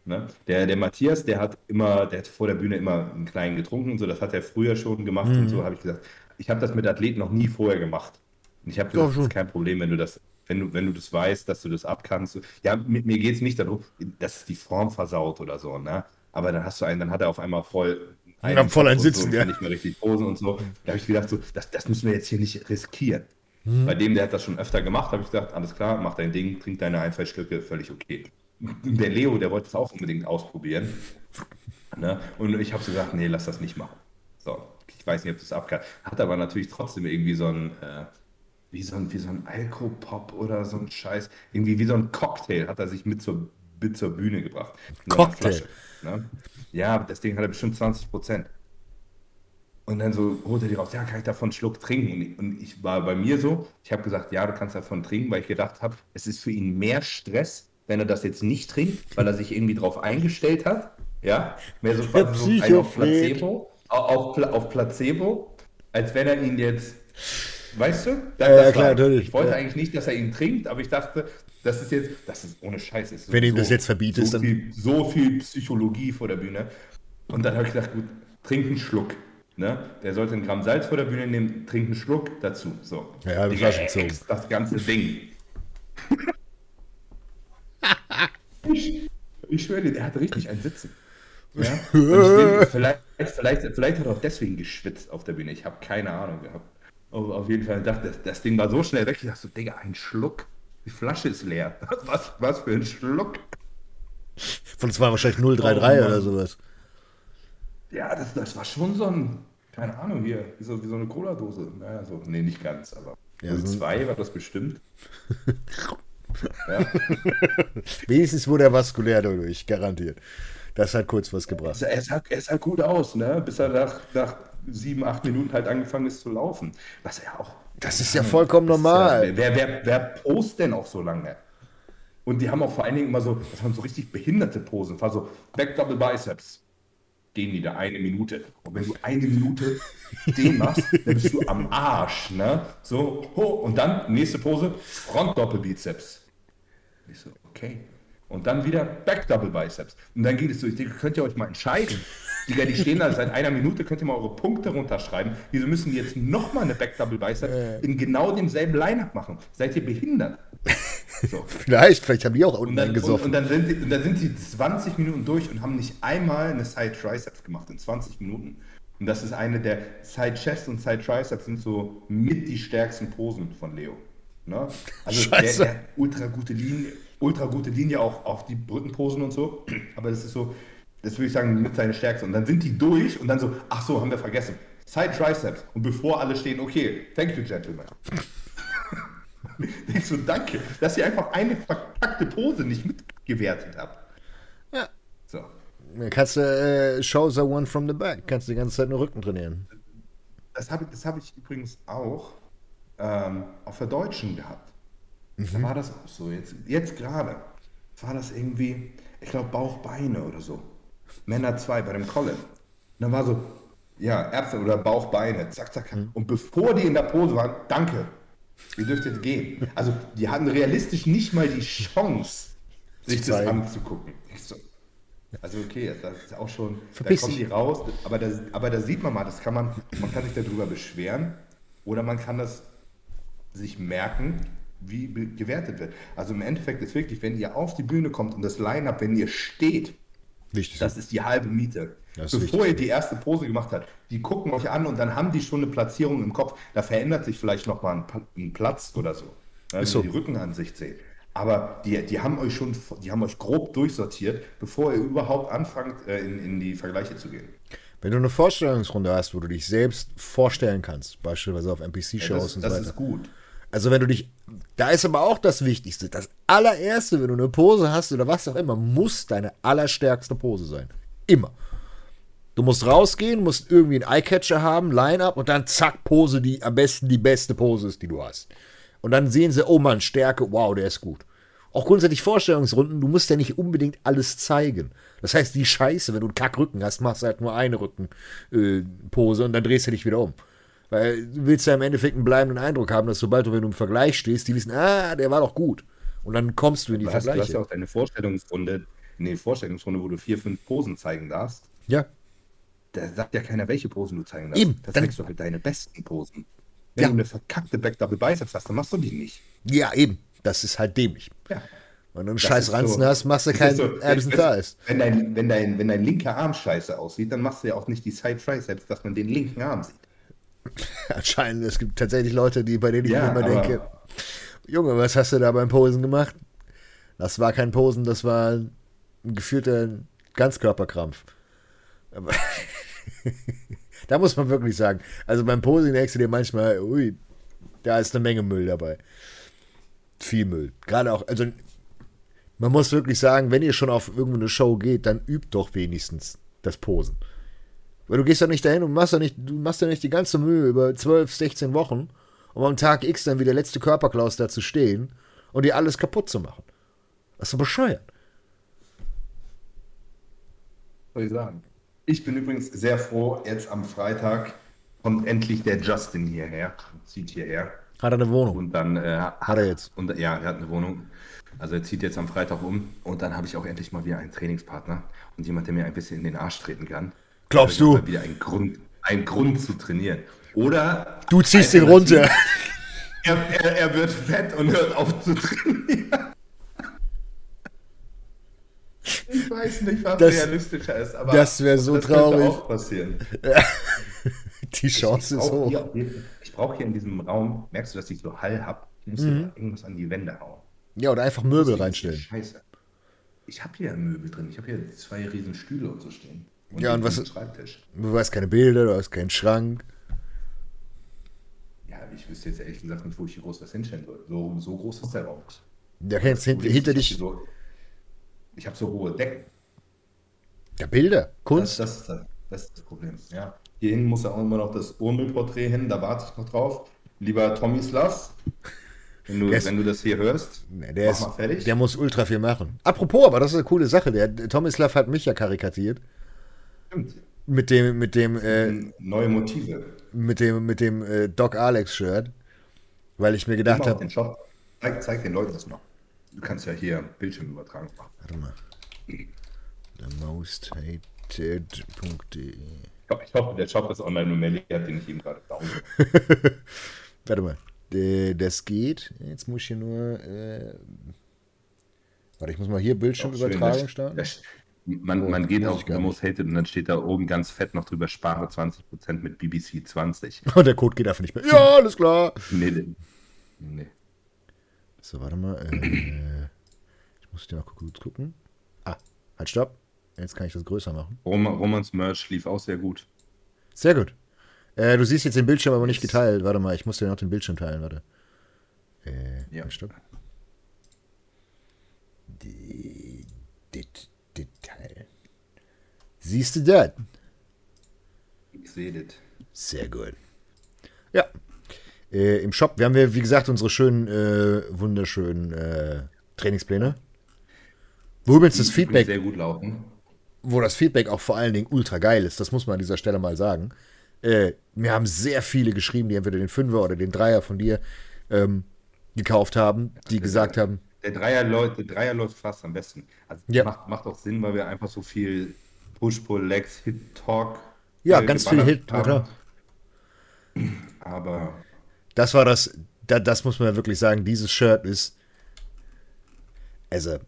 Ne? Der, der Matthias, der hat immer, der hat vor der Bühne immer einen kleinen getrunken, so das hat er früher schon gemacht mhm. und so habe ich gesagt, ich habe das mit Athleten noch nie vorher gemacht. Und ich habe gesagt, das ist kein Problem, wenn du das, wenn du, wenn du das weißt, dass du das abkannst. Ja, mit mir geht es nicht darum, dass die Form versaut oder so, ne? Aber dann hast du einen, dann hat er auf einmal voll
einen haben voll ein Sitzen,
so, ja. nicht mehr richtig posen und so. Da habe ich gedacht, so, das, das müssen wir jetzt hier nicht riskieren. Hm. Bei dem, der hat das schon öfter gemacht, habe ich gesagt, alles klar, mach dein Ding, trink deine ein, zwei Stücke, völlig okay. Der Leo, der wollte es auch unbedingt ausprobieren. Ne? Und ich habe so gesagt, nee, lass das nicht machen. So, ich weiß nicht, ob das abkam. Hat aber natürlich trotzdem irgendwie so ein, äh, wie so ein, wie so ein Alkopop oder so ein Scheiß, irgendwie wie so ein Cocktail hat er sich mit zur, mit zur Bühne gebracht.
Cocktail?
Ne? Ja, das Ding hatte bestimmt 20 Prozent. Und dann so holt er die raus, ja, kann ich davon einen Schluck trinken? Und ich war bei mir so, ich habe gesagt, ja, du kannst davon trinken, weil ich gedacht habe, es ist für ihn mehr Stress, wenn er das jetzt nicht trinkt, weil er sich irgendwie drauf eingestellt hat. Ja, mehr so, quasi so auf Placebo, auf, auf, Placebo, als wenn er ihn jetzt, weißt du?
Das, ja, klar, natürlich.
Ich wollte ja. eigentlich nicht, dass er ihn trinkt, aber ich dachte, das ist jetzt, das ist ohne Scheiß. Ist
Wenn ihm so, das jetzt verbietet,
so viel, so viel Psychologie vor der Bühne. Und dann habe ich gesagt, gut, trink einen Schluck. Ne? Der sollte einen Gramm Salz vor der Bühne nehmen, trink einen Schluck dazu. So.
Ja, Digga, Flaschen
das ganze Ding. Ich, ich schwöre dir, der hat richtig ein Sitzen. Ja? Bin, vielleicht, vielleicht, vielleicht hat er auch deswegen geschwitzt auf der Bühne. Ich habe keine Ahnung gehabt. Auf, auf jeden Fall dachte das, das Ding war so schnell weg. Ich dachte so, Digga, ein Schluck. Die Flasche ist leer. Was, was für ein Schluck.
Von zwei wahrscheinlich 033 oh, oder sowas.
Ja, das, das war schon so ein, keine Ahnung, hier, wie so, wie so eine Cola-Dose. Naja, so, nee, nicht ganz, aber ja, 02 so war das bestimmt.
ja. Wenigstens wurde er vaskulär dadurch, garantiert. Das hat kurz was gebracht.
Er sah, er sah gut aus, ne? Bis er nach, nach sieben, acht Minuten halt angefangen ist zu laufen. Was ja auch.
Das ist ja vollkommen normal.
Ja, wer, wer, wer post denn auch so lange? Und die haben auch vor allen Dingen immer so, das waren so richtig behinderte Posen. War so Back Double Biceps. Den wieder eine Minute. Und wenn du eine Minute den machst, dann bist du am Arsch. Ne? So, ho, und dann nächste Pose, Front Doppelbizeps. Ich so, okay. Und dann wieder Back Double Biceps. Und dann geht es so, ich denke, könnt ihr euch mal entscheiden. Digga, die stehen da seit einer Minute, könnt ihr mal eure Punkte runterschreiben. Wieso müssen die jetzt nochmal eine Back Double Biceps in genau demselben Line-Up machen? Seid ihr behindert?
So. vielleicht, vielleicht haben die auch unten
und dann,
gesoffen.
Und, und, dann sind sie, und dann sind sie 20 Minuten durch und haben nicht einmal eine Side Triceps gemacht in 20 Minuten. Und das ist eine der Side Chest und Side Triceps sind so mit die stärksten Posen von Leo. Ne? Also der, der ultra gute Linie, ultra gute Linie auch auf die Brückenposen und so. Aber das ist so, das würde ich sagen, mit seine Stärkste. Und dann sind die durch und dann so, ach so, haben wir vergessen. Side Triceps. Und bevor alle stehen, okay, thank you, Gentlemen. ich so, danke, dass ihr einfach eine verpackte Pose nicht mitgewertet habt.
Ja. So. Kannst du äh, Show the one from the back. Kannst du die ganze Zeit nur Rücken trainieren.
Das habe das hab ich übrigens auch ähm, auf der Deutschen gehabt. Mhm. Da war das auch so. Jetzt, jetzt gerade war das irgendwie, ich glaube, Bauch, Beine oder so. Männer 2 bei dem Colin. Und dann war so, ja, Ärzte oder Bauch, Beine, zack, zack. Mhm. Und bevor die in der Pose waren, danke, ihr dürft jetzt gehen. Also, die hatten realistisch nicht mal die Chance, sich das anzugucken. So. Also, okay, das ist auch schon, Verpiss da kommen die raus, aber da, aber da sieht man mal, das kann man, man kann sich darüber beschweren oder man kann das sich merken, wie gewertet wird. Also im Endeffekt ist wirklich, wenn ihr auf die Bühne kommt und das Line-Up, wenn ihr steht, Wichtig. Das ist die halbe Miete. Bevor ihr die erste Pose gemacht habt, die gucken euch an und dann haben die schon eine Platzierung im Kopf. Da verändert sich vielleicht noch mal ein, ein Platz oder so, wenn so. die Rückenansicht seht. Aber die, die haben euch schon, die haben euch grob durchsortiert, bevor ihr überhaupt anfangt, äh, in, in die Vergleiche zu gehen.
Wenn du eine Vorstellungsrunde hast, wo du dich selbst vorstellen kannst, beispielsweise auf NPC-Shows ja,
und so weiter. Das ist gut.
Also wenn du dich, da ist aber auch das Wichtigste, das allererste, wenn du eine Pose hast oder was auch immer, muss deine allerstärkste Pose sein. Immer. Du musst rausgehen, musst irgendwie einen Eyecatcher haben, Line-Up und dann zack, Pose, die am besten die beste Pose ist, die du hast. Und dann sehen sie, oh Mann, Stärke, wow, der ist gut. Auch grundsätzlich Vorstellungsrunden, du musst ja nicht unbedingt alles zeigen. Das heißt, die Scheiße, wenn du einen Kackrücken hast, machst du halt nur eine Rückenpose äh, und dann drehst du dich wieder um. Weil du willst ja im Endeffekt einen bleibenden Eindruck haben, dass sobald du, wenn du im Vergleich stehst, die wissen, ah, der war doch gut. Und dann kommst du in die
du
hast, Vergleiche.
Du hast ja auch deine Vorstellungsrunde, eine Vorstellungsrunde, wo du vier, fünf Posen zeigen darfst.
Ja.
Da sagt ja keiner, welche Posen du zeigen darfst. Eben. Da zeigst du halt deine besten Posen. Wenn ja. du eine verkackte Back Double Biceps hast, dann machst du die nicht.
Ja, eben. Das ist halt dämlich. Ja. Wenn du einen scheiß Ranzen so, hast, machst du keinen so, Absen
Thighs. Wenn dein, wenn, dein, wenn dein linker Arm scheiße aussieht, dann machst du ja auch nicht die Side Triceps, dass man den linken Arm sieht.
Anscheinend, es gibt tatsächlich Leute, die bei denen ich ja, immer denke, Junge, was hast du da beim Posen gemacht? Das war kein Posen, das war ein geführter Ganzkörperkrampf. Aber da muss man wirklich sagen, also beim Posing denkst du dir manchmal, ui, da ist eine Menge Müll dabei. Viel Müll. Gerade auch, also man muss wirklich sagen, wenn ihr schon auf irgendeine Show geht, dann übt doch wenigstens das Posen. Weil du gehst ja nicht dahin und machst ja nicht, du machst ja nicht die ganze Mühe über 12, 16 Wochen, um am Tag X dann wie der letzte Körperklaus da zu stehen und dir alles kaputt zu machen. Das ist so bescheuert.
soll ich sagen? Ich bin übrigens sehr froh, jetzt am Freitag kommt endlich der Justin hierher, zieht hierher.
Hat er eine Wohnung?
Und dann äh,
hat er jetzt.
Und, ja, er hat eine Wohnung. Also er zieht jetzt am Freitag um und dann habe ich auch endlich mal wieder einen Trainingspartner und jemand, der mir ein bisschen in den Arsch treten kann.
Glaubst du?
Wieder ein Grund, ein Grund zu trainieren. Oder.
Du ziehst ihn runter.
Er, er, er, wird fett und hört auf zu trainieren. Ich weiß nicht, was das, realistischer ist, aber
das wäre so
das
traurig.
auch passieren.
Die Chance ich, ich ist hoch.
Hier, ich brauche hier in diesem Raum, merkst du, dass ich so Hall habe? Ich muss mhm. irgendwas an die Wände hauen.
Ja, oder einfach Möbel reinstellen.
Scheiße. Ich habe hier Möbel drin. Ich habe hier zwei riesen Stühle und so stehen.
Und ja, und was? Schreibtisch. Du hast keine Bilder, du hast keinen Schrank.
Ja, ich wüsste jetzt ehrlich gesagt nicht, wo ich hier groß was hinstellen soll. So, so groß ist der Raum.
Ja, kennst hint, hinter dich.
So, ich habe so hohe Decken.
Ja, Bilder, Kunst.
Das, das, ist das, das, ist das Problem, ja. Hier hinten muss ja auch immer noch das Urmel-Porträt hin, da warte ich noch drauf. Lieber Tomislav, wenn du,
Der ist-
wenn du das hier hörst,
der,
mach
ist,
mal fertig.
der muss ultra viel machen. Apropos, aber das ist eine coole Sache. Der Tomislav hat mich ja karikatiert.
Stimmt.
Mit dem, mit dem, äh,
Neue Motive.
mit dem, mit dem äh, Doc Alex Shirt. Weil ich mir gedacht habe.
Zeig, zeig den Leuten das mal. Du kannst ja hier Bildschirm übertragen machen.
Warte mal.
Ich hoffe, ich hoffe, der Shop ist online und Melly hat den nicht eben gerade down.
Warte mal. Das geht. Jetzt muss ich hier nur. Äh, warte, ich muss mal hier Bildschirmübertragung starten.
Man, man geht
muss
auf
ich gar
The Most Hated und dann steht da oben ganz fett noch drüber, spare 20% mit BBC 20.
Und der Code geht einfach nicht mehr. Ja, alles klar.
Nee, nee. nee.
So, warte mal. Äh, ich muss dir noch gut gucken. Ah, halt, stopp. Jetzt kann ich das größer machen.
Roman, Romans Merch lief auch sehr gut.
Sehr gut. Äh, du siehst jetzt den Bildschirm aber nicht geteilt. Warte mal, ich muss dir noch den Bildschirm teilen. Warte. Äh,
Ja.
halt, stopp. Die, dit. Siehst du das?
Ich sehe das.
Sehr gut. Ja. Äh, Im Shop, wir haben ja, wie gesagt, unsere schönen, äh, wunderschönen äh, Trainingspläne. Wo übrigens das Feedback,
Sehr gut laufen.
wo das Feedback auch vor allen Dingen ultra geil ist, das muss man an dieser Stelle mal sagen. Äh, mir haben sehr viele geschrieben, die entweder den Fünfer oder den Dreier von dir ähm, gekauft haben, die gesagt haben,
Der Dreier, läuft, der Dreier läuft fast am besten. Also
Ja.
macht, macht auch Sinn, weil wir einfach so viel Push-Pull-Legs, Hit-Talk
Ja,
äh,
ganz viel Hit, klar.
Aber
das war das, da, das muss man ja wirklich sagen, dieses Shirt ist, also,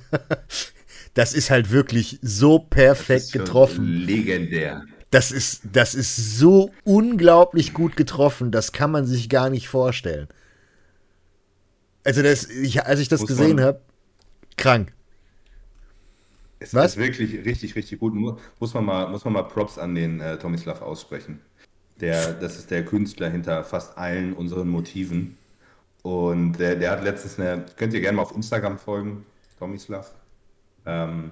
das ist halt wirklich so perfekt getroffen.
Legendär.
Das ist, das ist so unglaublich gut getroffen, das kann man sich gar nicht vorstellen. Also, das, ich, als ich das
Muss
gesehen habe, krank.
Es
Was?
ist wirklich richtig, richtig gut. Mu- Muss man mal, muss man mal Props an den äh, Tomislav aussprechen. Der, das ist der Künstler hinter fast allen unseren Motiven. Und der, der hat letztens eine, könnt ihr gerne mal auf Instagram folgen, Tomislav. Ähm,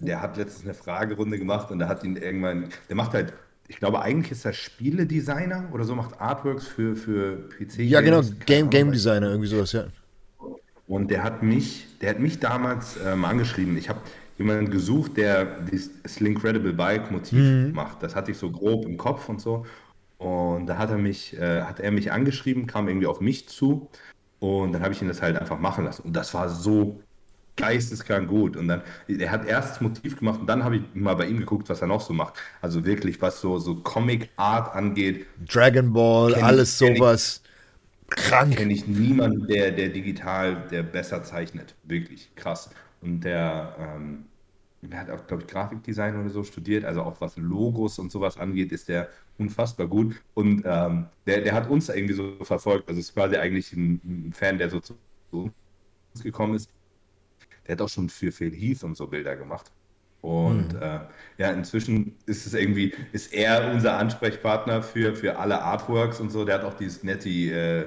der hat letztens eine Fragerunde gemacht und der hat ihn irgendwann, der macht halt, ich glaube eigentlich ist er Spieledesigner oder so, macht Artworks für, für PC.
Ja, genau,
Games,
Game, Game. Designer, irgendwie sowas, ja.
Und der hat mich, der hat mich damals ähm, angeschrieben. Ich habe jemanden gesucht, der dieses Slincredible Bike Motiv macht. Das hatte ich so grob im Kopf und so. Und da hat er mich, äh, hat er mich angeschrieben, kam irgendwie auf mich zu. Und dann habe ich ihn das halt einfach machen lassen. Und das war so geisteskrank gut. Und dann, er hat erst das Motiv gemacht und dann habe ich mal bei ihm geguckt, was er noch so macht. Also wirklich, was so, so Comic Art angeht,
Dragon Ball, alles sowas. Krank.
kenne ich niemanden, der, der digital, der besser zeichnet. Wirklich krass. Und der, ähm, der hat auch, glaube ich, Grafikdesign oder so studiert. Also auch was Logos und sowas angeht, ist der unfassbar gut. Und ähm, der, der hat uns irgendwie so verfolgt. Also ist quasi eigentlich ein, ein Fan, der so zu uns gekommen ist. Der hat auch schon für Phil Heath und so Bilder gemacht. Und äh, ja, inzwischen ist es irgendwie, ist er unser Ansprechpartner für, für alle Artworks und so. Der hat auch dieses Netty äh,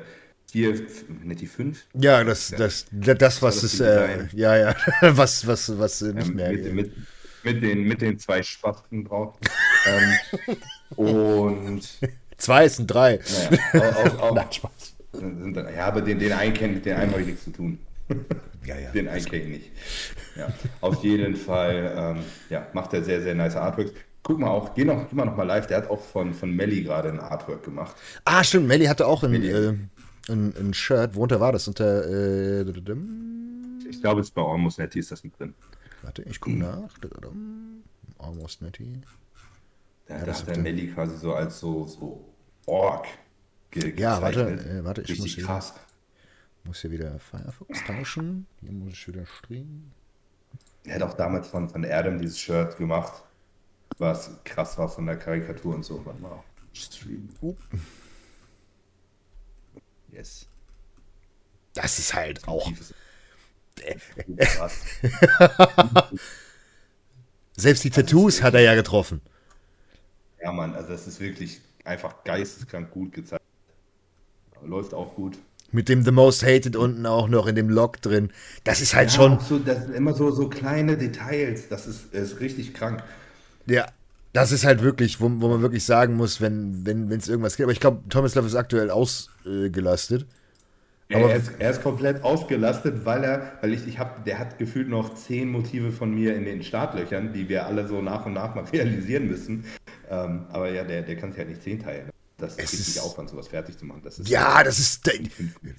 hier, Netty 5.
Ja, das, das, das, das was ist, äh, ja, ja, was, was, was äh, nicht
Ähm,
mehr.
mit, mit, mit, den, mit den zwei Spasten drauf. ähm, und
Zwei ist ein Drei.
naja, auch, auch, auch,
Nein, Spaß.
sind, ja, aber den, den einen kennt, mit den einen habe ich nichts zu tun.
Ja, ja.
Den einen kenne ich nicht. Ja, auf jeden Fall ähm, ja, macht er sehr, sehr nice Artworks. Guck mal auch, geh, noch, geh mal noch mal live, der hat auch von, von Melly gerade ein Artwork gemacht.
Ah, stimmt, Melly hatte auch ein, äh, ein, ein Shirt. Worunter war das? Unter, äh.
Ich glaube, es ist bei Almost Netty ist das mit drin.
warte, ich gucke nach. Almost Netty.
Da,
das
da hat der Melly quasi so als so, so Ork ge
Ja, warte,
gezeichnet.
äh, warte, ich
Richtig
muss hier-
krass.
Muss hier wieder Firefox tauschen. Hier muss ich wieder streamen.
Er hat auch damals von, von Adam dieses Shirt gemacht, was krass war von der Karikatur und so. Warte mal. Stream.
Uh.
Yes.
Das ist halt auch. Selbst die Tattoos hat er ja getroffen.
Ja, Mann, also das ist wirklich einfach geisteskrank gut gezeigt. Läuft auch gut.
Mit dem The Most Hated unten auch noch in dem Log drin. Das ist halt
Ja,
schon.
so, das sind immer so, so kleine Details. Das ist, ist richtig krank.
Ja. Das ist halt wirklich, wo, wo man wirklich sagen muss, wenn es wenn, irgendwas geht. Aber ich glaube, Thomas Love ist aktuell ausgelastet.
Äh, er, ist, er ist komplett ausgelastet, weil er, weil ich, ich habe, der hat gefühlt noch zehn Motive von mir in den Startlöchern, die wir alle so nach und nach mal realisieren müssen. Ähm, aber ja, der, der kann sich halt nicht zehn teilen. Das ist richtig Aufwand, sowas fertig zu machen.
Das ist ja, das ist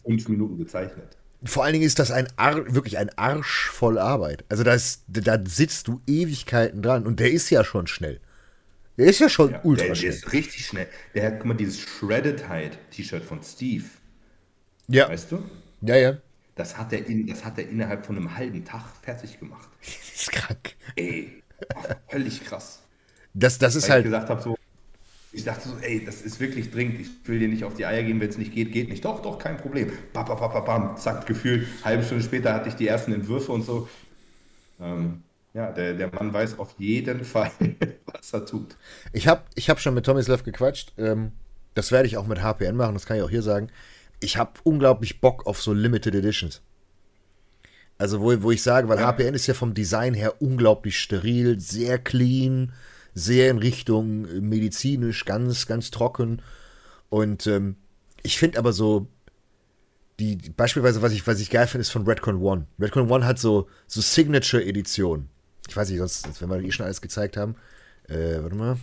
fünf, Minuten gezeichnet
vor allen Dingen ist das ein Ar wirklich ein Arsch voll Arbeit. Also da, ist, da sitzt du Ewigkeiten dran und der ist ja schon schnell. Der ist ja schon ja, ultra
der,
schnell.
Der ist richtig schnell. Der hat, guck mal, dieses Shredded Hide T-Shirt von Steve.
Ja.
Weißt du?
Ja, ja.
Das hat, er in, das hat er innerhalb von einem halben Tag fertig gemacht.
Das ist krank.
Ey, völlig krass.
Das, das ist
Weil
halt.
Ich gesagt habe, so, ich dachte so, ey, das ist wirklich dringend. Ich will dir nicht auf die Eier gehen, wenn es nicht geht, geht nicht. Doch, doch, kein Problem. Bam, bam, bam, bam, zack, gefühlt. Halbe Stunde später hatte ich die ersten Entwürfe und so. Ähm, ja, der, der Mann weiß auf jeden Fall, was er tut.
Ich habe ich hab schon mit Tommy Slav gequatscht. Ähm, das werde ich auch mit HPN machen, das kann ich auch hier sagen. Ich habe unglaublich Bock auf so Limited Editions. Also, wo, wo ich sage, weil ja. HPN ist ja vom Design her unglaublich steril, sehr clean sehr in Richtung äh, medizinisch, ganz, ganz trocken. Und ähm, ich finde aber so, die, beispielsweise, was ich, was ich geil finde, ist von Redcon One. Redcon One hat so, so Signature-Editionen. Ich weiß nicht, sonst, wenn wir eh schon alles gezeigt haben. Äh, warte mal.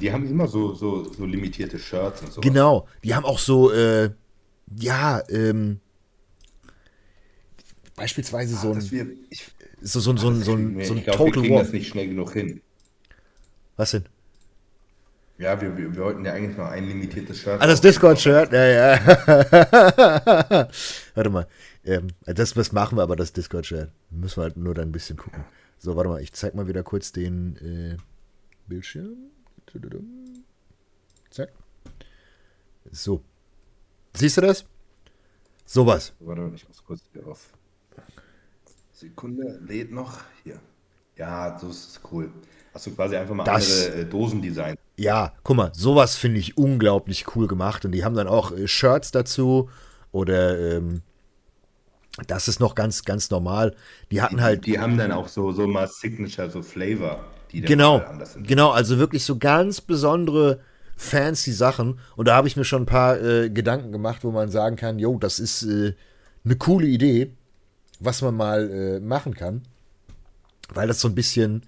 Die haben immer so, so, so limitierte Shirts und so.
Genau, die haben auch so, äh, ja, ähm, beispielsweise ah, so ein. Wir, ich, so, so, so, so, so ein, so ein
ich glaub, Total wir kriegen War. das nicht schnell genug hin.
Was denn?
Ja, wir, wir, wir wollten ja eigentlich noch ein limitiertes Shirt.
Ah, das Discord-Shirt? Ja, ja. warte mal. Ähm, das, das machen wir aber, das Discord-Shirt. Müssen wir halt nur dann ein bisschen gucken. So, warte mal, ich zeig mal wieder kurz den äh, Bildschirm. Zack. So. Siehst du das? Sowas.
Warte, ich muss kurz hier auf. Sekunde, lädt noch. Hier. Ja, das ist cool. Hast du quasi einfach mal das, andere äh, Dosendesign.
Ja, guck mal, sowas finde ich unglaublich cool gemacht. Und die haben dann auch äh, Shirts dazu. Oder ähm, das ist noch ganz, ganz normal. Die hatten
die,
halt.
Die haben dann auch so, so mal Signature, so Flavor,
die dann genau, anders sind. Genau, also wirklich so ganz besondere fancy Sachen. Und da habe ich mir schon ein paar äh, Gedanken gemacht, wo man sagen kann, jo, das ist äh, eine coole Idee was man mal äh, machen kann, weil das so ein bisschen,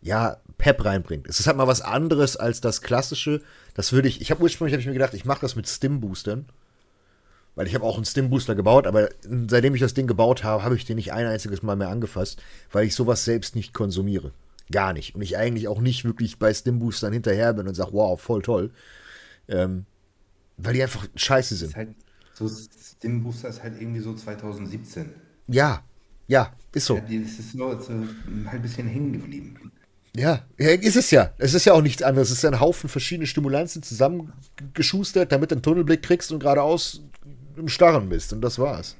ja, Pep reinbringt. Es ist halt mal was anderes als das klassische. Das würde ich, ich habe ursprünglich hab ich mir gedacht, ich mache das mit Stim-Boostern, weil ich habe auch einen Stim-Booster gebaut, aber seitdem ich das Ding gebaut habe, habe ich den nicht ein einziges Mal mehr angefasst, weil ich sowas selbst nicht konsumiere. Gar nicht. Und ich eigentlich auch nicht wirklich bei Stim-Boostern hinterher bin und sage, wow, voll toll. Ähm, weil die einfach scheiße sind.
Halt, so Stim-Booster ist halt irgendwie so 2017.
Ja, ja, ist so.
Ja, das ist so, so ein bisschen hängen geblieben.
Ja, ja, ist es ja. Es ist ja auch nichts anderes. Es ist ein Haufen verschiedene Stimulantien zusammengeschustert, damit du einen Tunnelblick kriegst und geradeaus im Starren bist. Und das war's.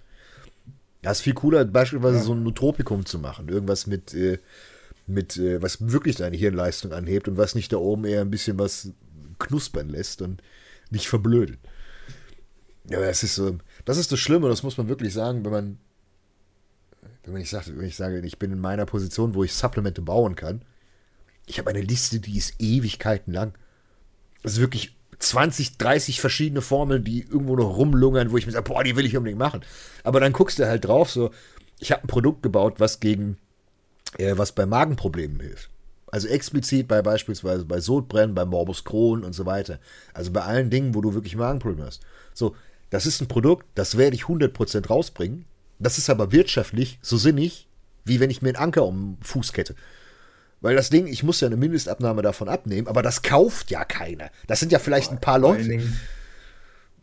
Ja, ist viel cooler, beispielsweise ja. so ein Nootropikum zu machen. Irgendwas mit, äh, mit äh, was wirklich deine Hirnleistung anhebt und was nicht da oben eher ein bisschen was knuspern lässt und nicht verblödet. Ja, das ist so, das ist das Schlimme, das muss man wirklich sagen, wenn man wenn ich, sage, wenn ich sage, ich bin in meiner Position, wo ich Supplemente bauen kann, ich habe eine Liste, die ist Ewigkeiten lang. Das ist wirklich 20, 30 verschiedene Formeln, die irgendwo noch rumlungern, wo ich mir sage, boah, die will ich unbedingt machen. Aber dann guckst du halt drauf, so, ich habe ein Produkt gebaut, was gegen, äh, was bei Magenproblemen hilft. Also explizit bei beispielsweise bei Sodbrennen, bei Morbus Crohn und so weiter. Also bei allen Dingen, wo du wirklich Magenprobleme hast. So, das ist ein Produkt, das werde ich 100% rausbringen. Das ist aber wirtschaftlich so sinnig, wie wenn ich mir einen Anker um den Fuß kette. Weil das Ding, ich muss ja eine Mindestabnahme davon abnehmen, aber das kauft ja keiner. Das sind ja vielleicht ein paar Leute. Dingen,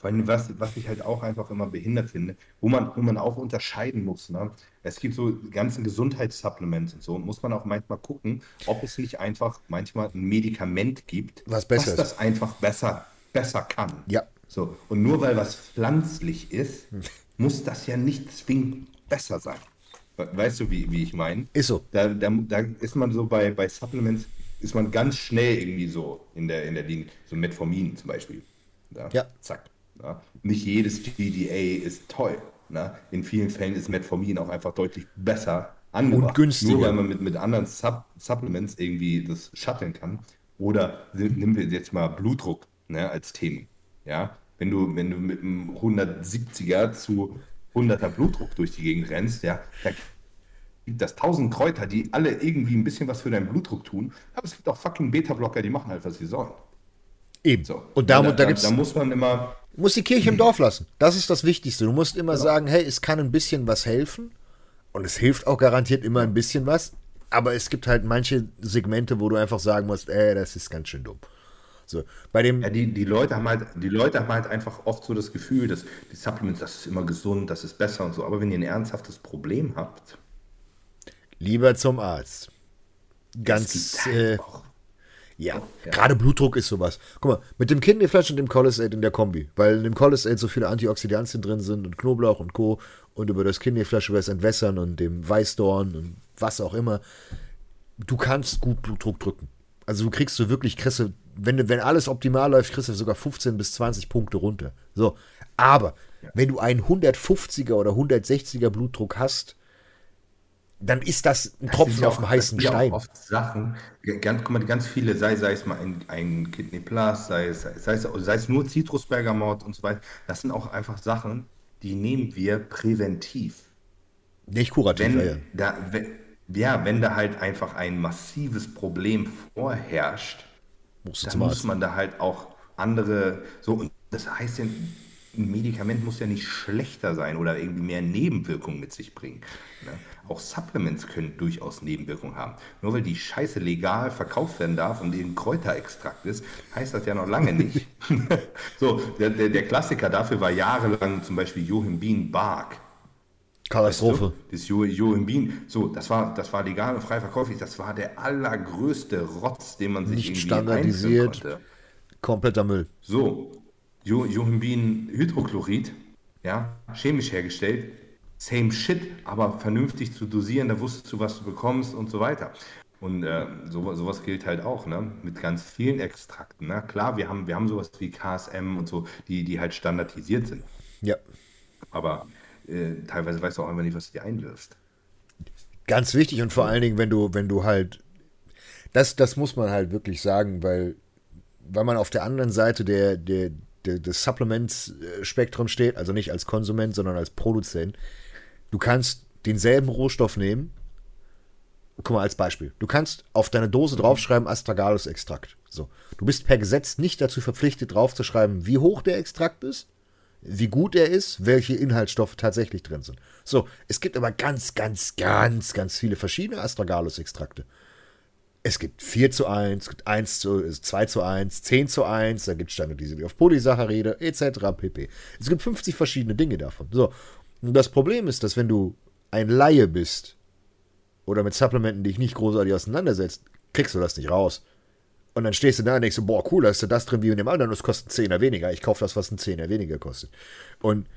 was, was ich halt auch einfach immer behindert finde, wo man, wo man auch unterscheiden muss. Ne? Es gibt so ganzen Gesundheitssupplements und so, muss man auch manchmal gucken, ob es nicht einfach manchmal ein Medikament gibt,
was, besser was
das einfach besser, besser kann.
Ja.
So, und nur weil was pflanzlich ist, muss das ja nicht zwingend besser sein. Weißt du, wie, wie ich meine?
Ist so.
Da, da, da ist man so bei, bei Supplements, ist man ganz schnell irgendwie so in der, in der Linie. So Metformin zum Beispiel.
Da, ja.
Zack. Ja. Nicht jedes GDA ist toll. Na? In vielen Fällen ist Metformin auch einfach deutlich besser anderer.
Und günstiger.
Nur weil man mit, mit anderen Sub Supplements irgendwie das shutteln kann. Oder nehmen wir jetzt mal Blutdruck ne, als Thema. Ja, wenn du, wenn du mit einem 170er zu 100er Blutdruck durch die Gegend rennst, ja, da gibt es tausend Kräuter, die alle irgendwie ein bisschen was für deinen Blutdruck tun. Aber es gibt auch fucking Beta-Blocker, die machen halt, was sie sollen.
Eben.
So.
Und da,
da,
da,
da muss man immer.
Du musst die Kirche im Dorf lassen. Das ist das Wichtigste. Du musst immer sagen, hey, es kann ein bisschen was helfen. Und es hilft auch garantiert immer ein bisschen was. Aber es gibt halt manche Segmente, wo du einfach sagen musst, ey, das ist ganz schön dumm. So, bei dem.
Ja, die, die, Leute haben halt, die Leute haben halt einfach oft so das Gefühl, dass die Supplements, das ist immer gesund, das ist besser und so. Aber wenn ihr ein ernsthaftes Problem habt,
lieber zum Arzt. Ganz. Äh, ja, ja. gerade Blutdruck ist sowas. Guck mal, mit dem Kidney Flash und dem Cholesterol in der Kombi, weil in dem Cholesterol so viele Antioxidantien drin sind und Knoblauch und Co. und über das Kidney Flash über das Entwässern und dem Weißdorn und was auch immer, du kannst gut Blutdruck drücken. Also du kriegst du wirklich, du, wenn, wenn alles optimal läuft, kriegst du sogar 15 bis 20 Punkte runter. So, aber ja. wenn du einen 150er oder 160er Blutdruck hast, dann ist das ein das Tropfen auf dem heißen Stein.
oft Sachen, ganz, guck mal, ganz viele, sei, sei es mal ein, ein Kidney Plus, sei es, sei, es, sei es nur Zitrusbergamot und so weiter, das sind auch einfach Sachen, die nehmen wir präventiv.
Nicht kurativ,
wenn,
ja.
Da, wenn, ja, wenn da halt einfach ein massives Problem vorherrscht, dann muss man da halt auch andere, so, und das heißt ja, ein Medikament muss ja nicht schlechter sein oder irgendwie mehr Nebenwirkungen mit sich bringen. Ne? Auch Supplements können durchaus Nebenwirkungen haben. Nur weil die Scheiße legal verkauft werden darf und ein Kräuterextrakt ist, heißt das ja noch lange nicht. so, der, der, der, Klassiker dafür war jahrelang zum Beispiel Johimbin Bark.
Katastrophe. Weißt
du? Das jo Johimbin, so, das war, das war legal und frei verkäuflich. Das war der allergrößte Rotz, den man sich
nicht irgendwie standardisiert. Konnte. Kompletter Müll.
So, jo Johimbin Hydrochlorid, ja, chemisch hergestellt, same shit, aber vernünftig zu dosieren, da wusstest du, was du bekommst und so weiter. Und äh, so, sowas gilt halt auch, ne? Mit ganz vielen Extrakten. Ne? Klar, wir haben, wir haben sowas wie KSM und so, die, die halt standardisiert sind.
Ja.
Aber äh, teilweise weißt du auch einfach nicht, was du dir einwirfst.
Ganz wichtig und vor allen Dingen, wenn du, wenn du halt, das, das muss man halt wirklich sagen, weil, weil man auf der anderen Seite der, der, der des Supplements-Spektrum steht, also nicht als Konsument, sondern als Produzent, Du kannst denselben Rohstoff nehmen. Guck mal als Beispiel. Du kannst auf deine Dose draufschreiben Astragalus-Extrakt. So. Du bist per Gesetz nicht dazu verpflichtet, draufzuschreiben, wie hoch der Extrakt ist, wie gut er ist, welche Inhaltsstoffe tatsächlich drin sind. So, es gibt aber ganz, ganz, ganz, ganz viele verschiedene Astragalus-Extrakte. Es gibt 4 zu 1, es gibt 1 zu 2 zu 1, 10 zu 1, da gibt es standardisiert auf Polysaccharide, etc. pp. Es gibt 50 verschiedene Dinge davon. So, und das Problem ist, dass wenn du ein Laie bist oder mit Supplementen dich nicht großartig auseinandersetzt, kriegst du das nicht raus. Und dann stehst du da und denkst, boah, cool, da ist ja das drin wie in dem anderen, das kostet einen Zehner weniger. Ich kaufe das, was ein Zehner weniger kostet. Und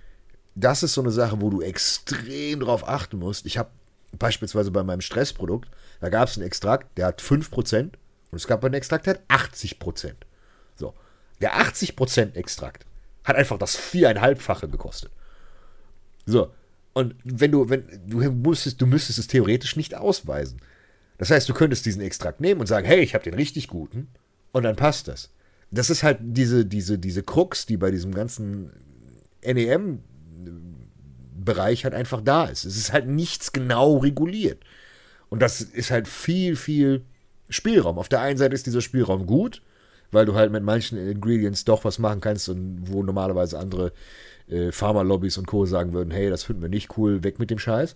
das ist so eine Sache, wo du extrem drauf achten musst. Ich habe beispielsweise bei meinem Stressprodukt, da gab es einen Extrakt, der hat 5% und es gab einen Extrakt, der hat 80%. So, der 80% Extrakt hat einfach das viereinhalbfache gekostet. So. Und wenn du, wenn, du musstest, du müsstest es theoretisch nicht ausweisen. Das heißt, du könntest diesen Extrakt nehmen und sagen, hey, ich habe den richtig guten und dann passt das. Das ist halt diese, diese, diese Krux, die bei diesem ganzen NEM-Bereich halt einfach da ist. Es ist halt nichts genau reguliert. Und das ist halt viel, viel Spielraum. Auf der einen Seite ist dieser Spielraum gut, weil du halt mit manchen Ingredients doch was machen kannst und wo normalerweise andere äh, Pharma-Lobbys und Co. sagen würden, hey, das finden wir nicht cool, weg mit dem Scheiß.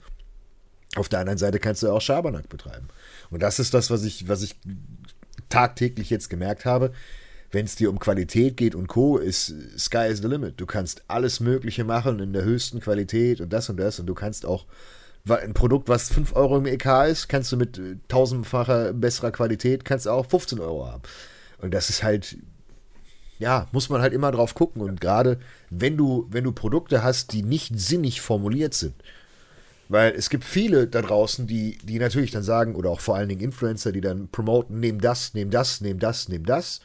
Auf der anderen Seite kannst du auch Schabernack betreiben. Und das ist das, was ich, was ich tagtäglich jetzt gemerkt habe. Wenn es dir um Qualität geht und Co., ist Sky is the limit. Du kannst alles Mögliche machen in der höchsten Qualität und das und das. Und du kannst auch ein Produkt, was 5 Euro im EK ist, kannst du mit äh, tausendfacher besserer Qualität, kannst du auch 15 Euro haben. Und das ist halt ja, muss man halt immer drauf gucken. Und gerade wenn du, wenn du Produkte hast, die nicht sinnig formuliert sind, weil es gibt viele da draußen, die, die natürlich dann sagen, oder auch vor allen Dingen Influencer, die dann promoten, nehm das, nehm das, nehm das, nehm das.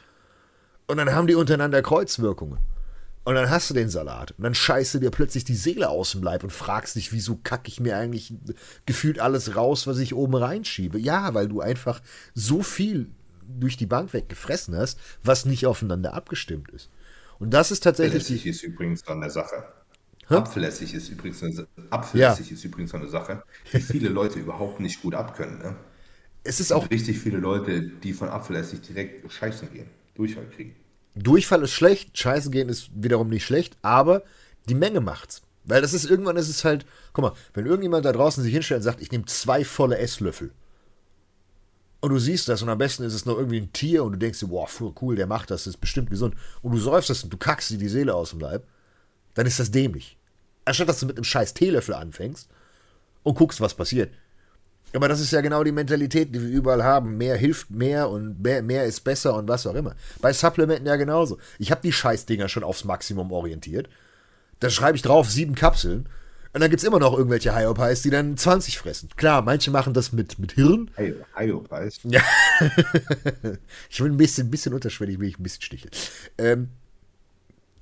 Und dann haben die untereinander Kreuzwirkungen. Und dann hast du den Salat. Und dann scheißt du dir plötzlich die Seele aus dem Leib und fragst dich, wieso kacke ich mir eigentlich gefühlt alles raus, was ich oben reinschiebe. Ja, weil du einfach so viel durch die Bank weg gefressen hast, was nicht aufeinander abgestimmt ist. Und das ist tatsächlich.
Abflässig ist übrigens so eine Sache. Hä? Abflässig ist übrigens eine, abflässig ja. ist übrigens so eine Sache, die viele Leute überhaupt nicht gut abkönnen. Ne?
Es ist auch
richtig viele Leute, die von abflässig direkt scheißen gehen, Durchfall kriegen.
Durchfall ist schlecht, Scheißen gehen ist wiederum nicht schlecht, aber die Menge macht's. Weil das ist irgendwann ist es halt, guck mal, wenn irgendjemand da draußen sich hinstellt und sagt, ich nehme zwei volle Esslöffel. Und du siehst das und am besten ist es noch irgendwie ein Tier und du denkst dir, boah, cool, der macht das, das ist bestimmt gesund. Und du säufst das und du kackst dir die Seele aus dem Leib, dann ist das dämlich. Anstatt dass du mit einem scheiß Teelöffel anfängst und guckst, was passiert. Aber das ist ja genau die Mentalität, die wir überall haben. Mehr hilft mehr und mehr, mehr ist besser und was auch immer. Bei Supplementen ja genauso. Ich habe die Scheißdinger schon aufs Maximum orientiert. Da schreibe ich drauf sieben Kapseln. Und dann gibt es immer noch irgendwelche Hyopies, die dann 20 fressen. Klar, manche machen das mit, mit Hirn.
Hyopies?
Ja. ich will ein bisschen, bisschen unterschwellig, will ich ein bisschen sticheln. Ähm,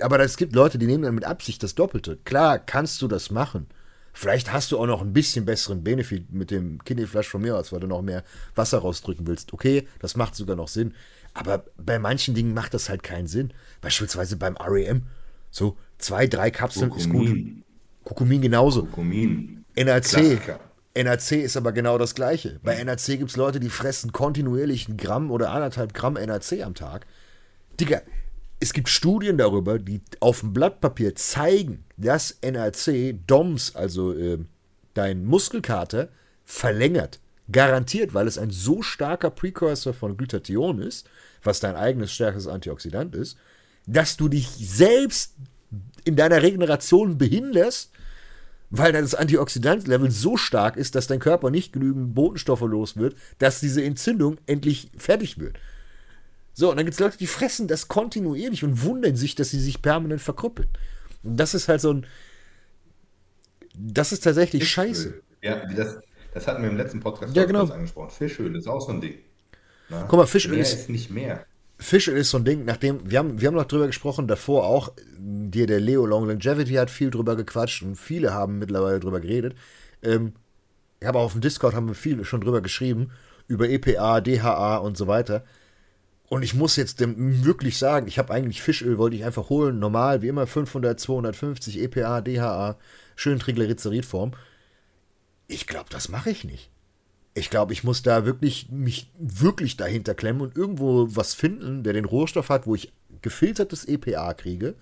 aber es gibt Leute, die nehmen dann mit Absicht das Doppelte. Klar, kannst du das machen. Vielleicht hast du auch noch ein bisschen besseren Benefit mit dem Kidneyflash von mir aus, weil du noch mehr Wasser rausdrücken willst. Okay, das macht sogar noch Sinn. Aber bei manchen Dingen macht das halt keinen Sinn. Beispielsweise beim REM. So zwei, drei Kapseln Kurkumin. ist gut. Kurkumin genauso.
Kurkumin.
NAC. Klassiker. NAC ist aber genau das gleiche. Bei NAC gibt es Leute, die fressen kontinuierlich ein Gramm oder anderthalb Gramm NAC am Tag. Digga, es gibt Studien darüber, die auf dem Blatt Papier zeigen, dass NAC DOMS, also äh, dein Muskelkater, verlängert. Garantiert, weil es ein so starker Precursor von Glutathion ist, was dein eigenes stärkeres Antioxidant ist, dass du dich selbst in deiner Regeneration behinderst, weil dein Antioxidantlevel so stark ist, dass dein Körper nicht genügend Botenstoffe los wird, dass diese Entzündung endlich fertig wird. So, und dann gibt es Leute, die fressen das kontinuierlich und wundern sich, dass sie sich permanent verkrüppeln. Und das ist halt so ein. Das ist tatsächlich Fischöl. scheiße.
Ja, das, das hatten wir im letzten Podcast
ja, genau.
angesprochen. Fischöl ist auch so ein Ding.
Na? Guck mal, Fischöl
mehr
ist,
ist nicht mehr.
Fischöl ist so ein Ding, nachdem, wir haben, wir haben noch drüber gesprochen, davor auch, dir der Leo Long Longevity hat viel drüber gequatscht und viele haben mittlerweile drüber geredet. Ähm, ich habe auch auf dem Discord haben wir viel schon drüber geschrieben, über EPA, DHA und so weiter. Und ich muss jetzt dem wirklich sagen, ich habe eigentlich Fischöl, wollte ich einfach holen, normal, wie immer 500, 250 EPA, DHA, schön Triglyceridform. Ich glaube, das mache ich nicht. Ich glaube, ich muss da wirklich mich wirklich dahinter klemmen und irgendwo was finden, der den Rohstoff hat, wo ich gefiltertes EPA kriege,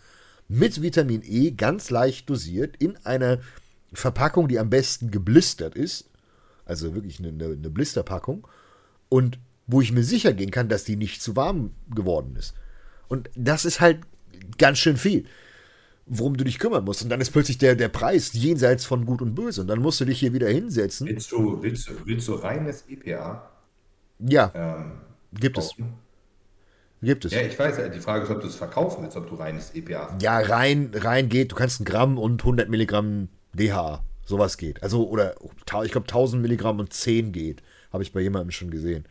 mit Vitamin E ganz leicht dosiert in einer Verpackung, die am besten geblistert ist, also wirklich eine, eine Blisterpackung und wo ich mir sicher gehen kann, dass die nicht zu warm geworden ist. Und das ist halt ganz schön viel, worum du dich kümmern musst. Und dann ist plötzlich der, der Preis jenseits von Gut und Böse. Und dann musst du dich hier wieder hinsetzen.
Willst du, willst, willst du reines EPA?
Ja, ähm, gibt kaufen? es. Gibt es.
Ja, ich weiß, die Frage ist, ob du es verkaufen willst, ob du reines EPA.
Ja, rein, rein geht. Du kannst ein Gramm und 100 Milligramm DHA. Sowas geht. Also, oder ich glaube 1000 Milligramm und 10 geht. Habe ich bei jemandem schon gesehen.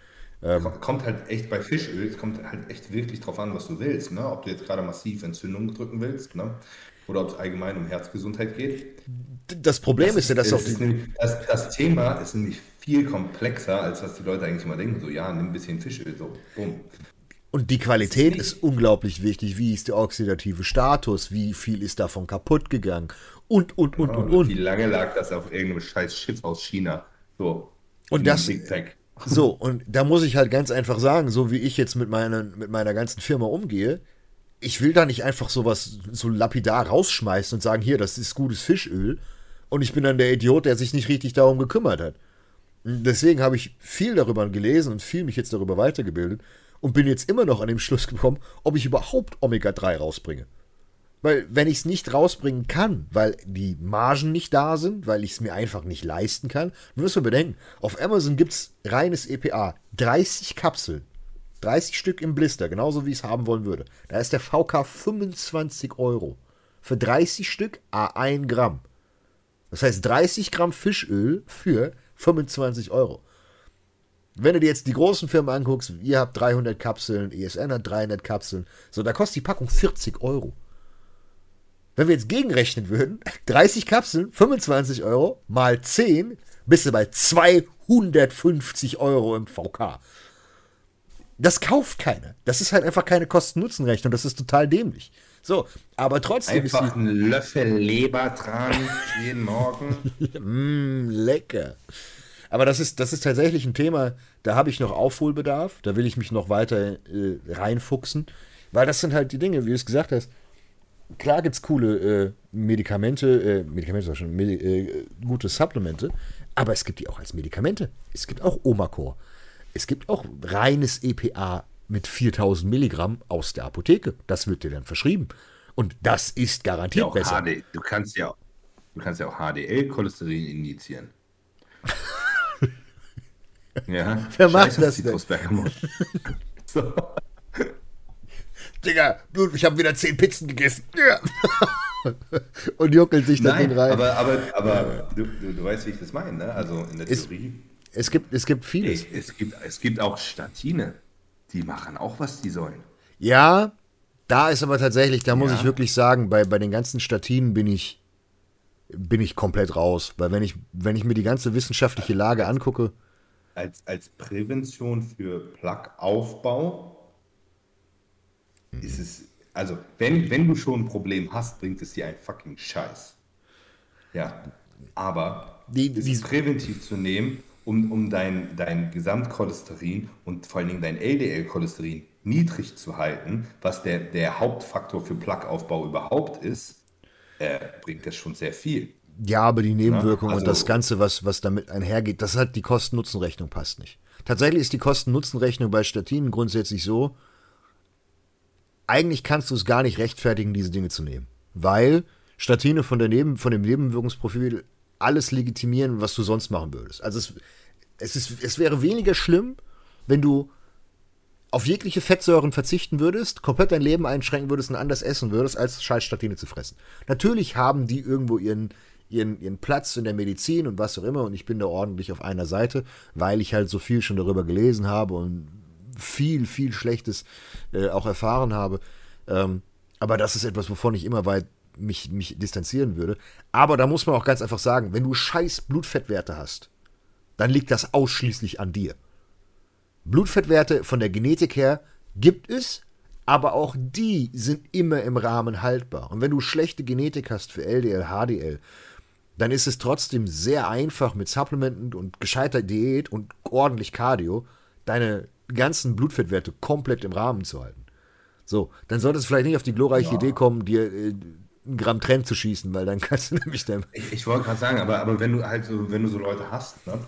Ähm, kommt halt echt bei Fischöl, es kommt halt echt wirklich drauf an, was du willst. Ne? Ob du jetzt gerade massiv Entzündungen drücken willst ne? oder ob es allgemein um Herzgesundheit geht.
Das Problem das ist ja, dass
das, ist nämlich, das, das Thema ist nämlich viel komplexer, als was die Leute eigentlich immer denken. So, ja, nimm ein bisschen Fischöl, so, bumm.
Und die Qualität ist, unglaublich wichtig. Wie ist der oxidative Status? Wie viel ist davon kaputt gegangen? Und, und, und, oh, und, und.
Wie lange lag das auf irgendeinem scheiß Schiff aus China? So.
Und das. So, und da muss ich halt ganz einfach sagen, so wie ich jetzt mit, meinen, mit meiner ganzen Firma umgehe, ich will da nicht einfach sowas so lapidar rausschmeißen und sagen, hier, das ist gutes Fischöl. Und ich bin dann der Idiot, der sich nicht richtig darum gekümmert hat. Deswegen habe ich viel darüber gelesen und viel mich jetzt darüber weitergebildet und bin jetzt immer noch an dem Schluss gekommen, ob ich überhaupt Omega-3 rausbringe. Weil, wenn ich es nicht rausbringen kann, weil die Margen nicht da sind, weil ich es mir einfach nicht leisten kann, dann müssen wir bedenken, auf Amazon gibt es reines EPA, 30 Kapseln, 30 Stück im Blister, genauso wie ich es haben wollen würde. Da ist der VK 25 Euro. Für 30 Stück A1 Gramm. Das heißt 30 Gramm Fischöl für 25 Euro. Wenn du dir jetzt die großen Firmen anguckst, ihr habt 300 Kapseln, ESN hat 300 Kapseln, so, da kostet die Packung 40 Euro. Wenn wir jetzt gegenrechnen würden, 30 Kapseln, 25 Euro mal 10, bist du bei 250 Euro im VK. Das kauft keiner. Das ist halt einfach keine Kosten-Nutzen-Rechnung. Das ist total dämlich. So, aber trotzdem
Einfach
ist die,
einen Löffel Lebertran jeden Morgen.
Mm, lecker. Aber das ist, das ist tatsächlich ein Thema, da habe ich noch Aufholbedarf. Da will ich mich noch weiter äh, reinfuchsen. Weil das sind halt die Dinge, wie du es gesagt hast. Klar gibt es coole äh, Medikamente, äh, Medikamente schon, Medi äh, gute Supplemente, aber es gibt die auch als Medikamente. Es gibt auch Omacor. Es gibt auch reines EPA mit 4000 Milligramm aus der Apotheke. Das wird dir dann verschrieben. Und das ist garantiert
Ja,
besser.
HD, du kannst ja, du kannst ja auch HDL-Cholesterin injizieren. ja.
Wer macht
Scheiße,
das denn?
So.
Digga, ich habe wieder 10 Pizzen gegessen. Und juckelt sich da rein.
aber, aber, aber du, du, du weißt, wie ich das meine, ne? Also in der
Ist-
Theorie.
es, gibt, es gibt vieles.
Ey, es, gibt, es gibt auch Statine. Die machen auch, was die sollen.
Ja, da ist aber tatsächlich, da muss
Ja.
ich wirklich sagen, bei, bei den ganzen Statinen bin ich, bin ich komplett raus. Weil wenn ich, wenn ich mir die ganze wissenschaftliche Lage angucke,
Als, als Prävention für Plaqueaufbau ist es, also wenn, wenn du schon ein Problem hast, bringt es dir einen fucking Scheiß. Ja, aber
Die-
es
die-
ist präventiv zu nehmen, um, um dein, dein Gesamtcholesterin und vor allen Dingen dein LDL-Cholesterin niedrig zu halten, was der, der Hauptfaktor für Plaqueaufbau überhaupt ist, äh, bringt das schon sehr viel.
ja, aber die Nebenwirkungen und
also-
das Ganze, was, was damit einhergeht, das hat die Kosten-Nutzen-Rechnung passt nicht. Tatsächlich ist die Kosten-Nutzen-Rechnung bei Statinen grundsätzlich so, eigentlich kannst du es gar nicht rechtfertigen, diese Dinge zu nehmen. Weil Statine von, der Neben, von dem Nebenwirkungsprofil alles legitimieren, was du sonst machen würdest. Also es, es, ist, es wäre weniger schlimm, wenn du auf jegliche Fettsäuren verzichten würdest, komplett dein Leben einschränken würdest und anders essen würdest, als scheiß Statine zu fressen. Natürlich haben die irgendwo ihren, ihren, ihren Platz in der Medizin und was auch immer und ich bin da ordentlich auf einer Seite, weil ich halt so viel schon darüber gelesen habe und viel, viel Schlechtes äh, auch erfahren habe. Ähm, aber das ist etwas, wovon ich immer weit mich, mich distanzieren würde. Aber da muss man auch ganz einfach sagen, wenn du scheiß Blutfettwerte hast, dann liegt das ausschließlich an dir. Blutfettwerte von der Genetik her gibt es, aber auch die sind immer im Rahmen haltbar. Und wenn du schlechte Genetik hast für LDL, HDL, dann ist es trotzdem sehr einfach mit Supplementen und gescheiter Diät und ordentlich Cardio deine ganzen Blutfettwerte komplett im Rahmen zu halten. So, dann solltest du vielleicht nicht auf die glorreiche Idee kommen, dir äh, ein Gramm Trend zu schießen, weil dann kannst du nämlich dann.
Ich, ich wollte gerade sagen, aber, aber wenn du halt so, wenn du so Leute hast, ne,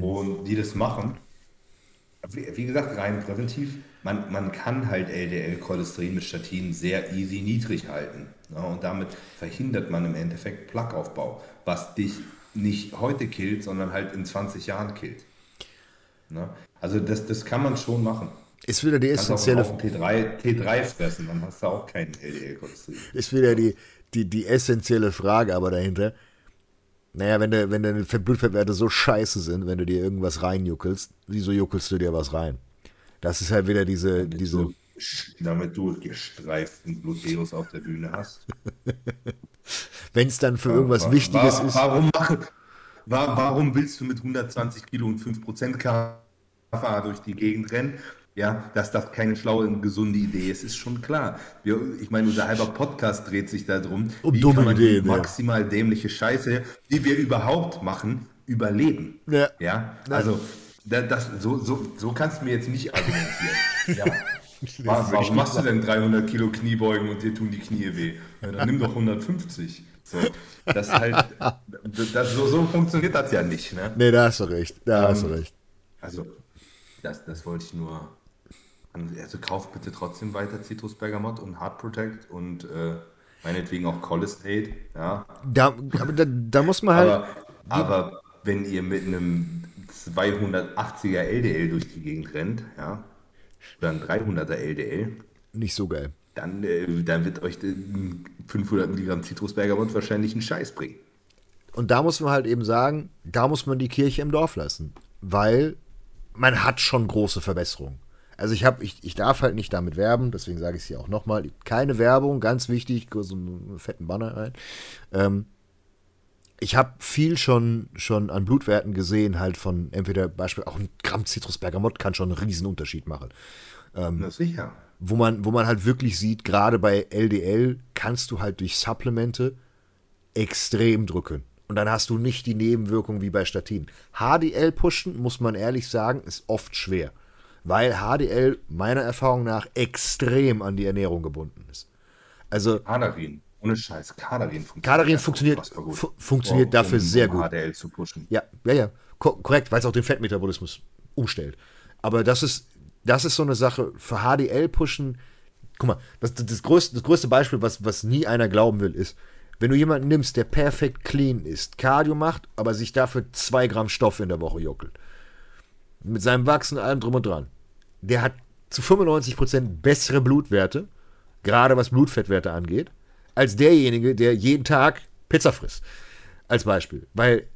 und die das machen, wie, wie gesagt, rein präventiv, man, man kann halt LDL-Cholesterin mit Statinen sehr easy niedrig halten. Ne, und damit verhindert man im Endeffekt Plaqueaufbau, was dich nicht heute killt, sondern halt in 20 Jahren killt. Ne? Also das, das kann man schon machen.
Ist wieder die
Du kannst auch
essentielle
auf T3, T3 fressen, dann hast du auch keinen LDL-Cholesterin.
ist wieder die, die, die essentielle Frage aber dahinter. Naja, wenn, de, wenn deine Fett- Blutfettwerte so scheiße sind, wenn du dir irgendwas reinjuckelst, wieso juckelst du dir was rein? Das ist halt wieder diese, diese,
so, damit du gestreiften Bluterus auf der Bühne hast.
wenn es dann für irgendwas
Wa-
Wichtiges
wa-
ist.
Warum, warum willst du mit 120 Kilo und 5% KFA durch die Gegend rennen? Ja, dass das keine schlaue und gesunde Idee ist, ist schon klar. Wir, ich meine, unser halber Podcast dreht sich darum,
Um
wie
dumme
kann man die
Ideen, ja.
maximal dämliche Scheiße, die wir überhaupt machen, überleben.
Ja.
Ja, also da, das, so, so, so kannst du mir jetzt nicht argumentieren. Ja. Wa- Warum machst du denn 300 Kilo Kniebeugen und dir tun die Knie weh? Ja, dann nimm doch 150. So, das halt, das, so, so funktioniert das ja nicht. Ne?
Nee, da hast du recht. Da hast du
Ähm,
recht.
Also, das, das wollte ich nur. Also, kauft bitte trotzdem weiter Citrus Bergamot und Heart Protect und äh, meinetwegen auch Cholestate. Ja,
Da, aber da, da muss man halt.
aber, aber wenn ihr mit einem 280er LDL durch die Gegend rennt, ja, oder ein 300er LDL,
nicht so geil.
dann, äh, dann wird euch äh, 500 Milligramm Zitrusbergamot wahrscheinlich einen Scheiß bringen.
Und da muss man halt eben sagen, da muss man die Kirche im Dorf lassen. Weil man hat schon große Verbesserungen. Also ich habe, ich, ich darf halt nicht damit werben, deswegen sage ich es hier auch nochmal. Keine Werbung, ganz wichtig, so einen fetten Banner ein. Ähm, ich habe viel schon, schon an Blutwerten gesehen, halt von entweder Beispiel, auch ein Gramm Zitrusbergamott kann schon einen riesen Unterschied machen.
Ähm, Na sicher.
Wo man, wo man halt wirklich sieht, gerade bei LDL kannst du halt durch Supplemente extrem drücken. Und dann hast du nicht die Nebenwirkungen wie bei Statin. HDL pushen, muss man ehrlich sagen, ist oft schwer. Weil HDL meiner Erfahrung nach extrem an die Ernährung gebunden ist. Also.
Kadarin, ohne Scheiß, Kadarin
funktioniert. Kadarin funktioniert, fu funktioniert oh, dafür um, sehr um gut.
HDL zu pushen.
Ja, ja, ja. Ko korrekt, weil es auch den Fettmetabolismus umstellt. Aber das ist, das ist so eine Sache. Für HDL pushen, guck mal, das, das, größte, das größte Beispiel, was, was nie einer glauben will, ist, wenn du jemanden nimmst, der perfekt clean ist, Cardio macht, aber sich dafür zwei Gramm Stoff in der Woche juckelt, mit seinem Wachsen allem drum und dran, der hat zu 95% bessere Blutwerte, gerade was Blutfettwerte angeht, als derjenige, der jeden Tag Pizza frisst. Als Beispiel. Weil.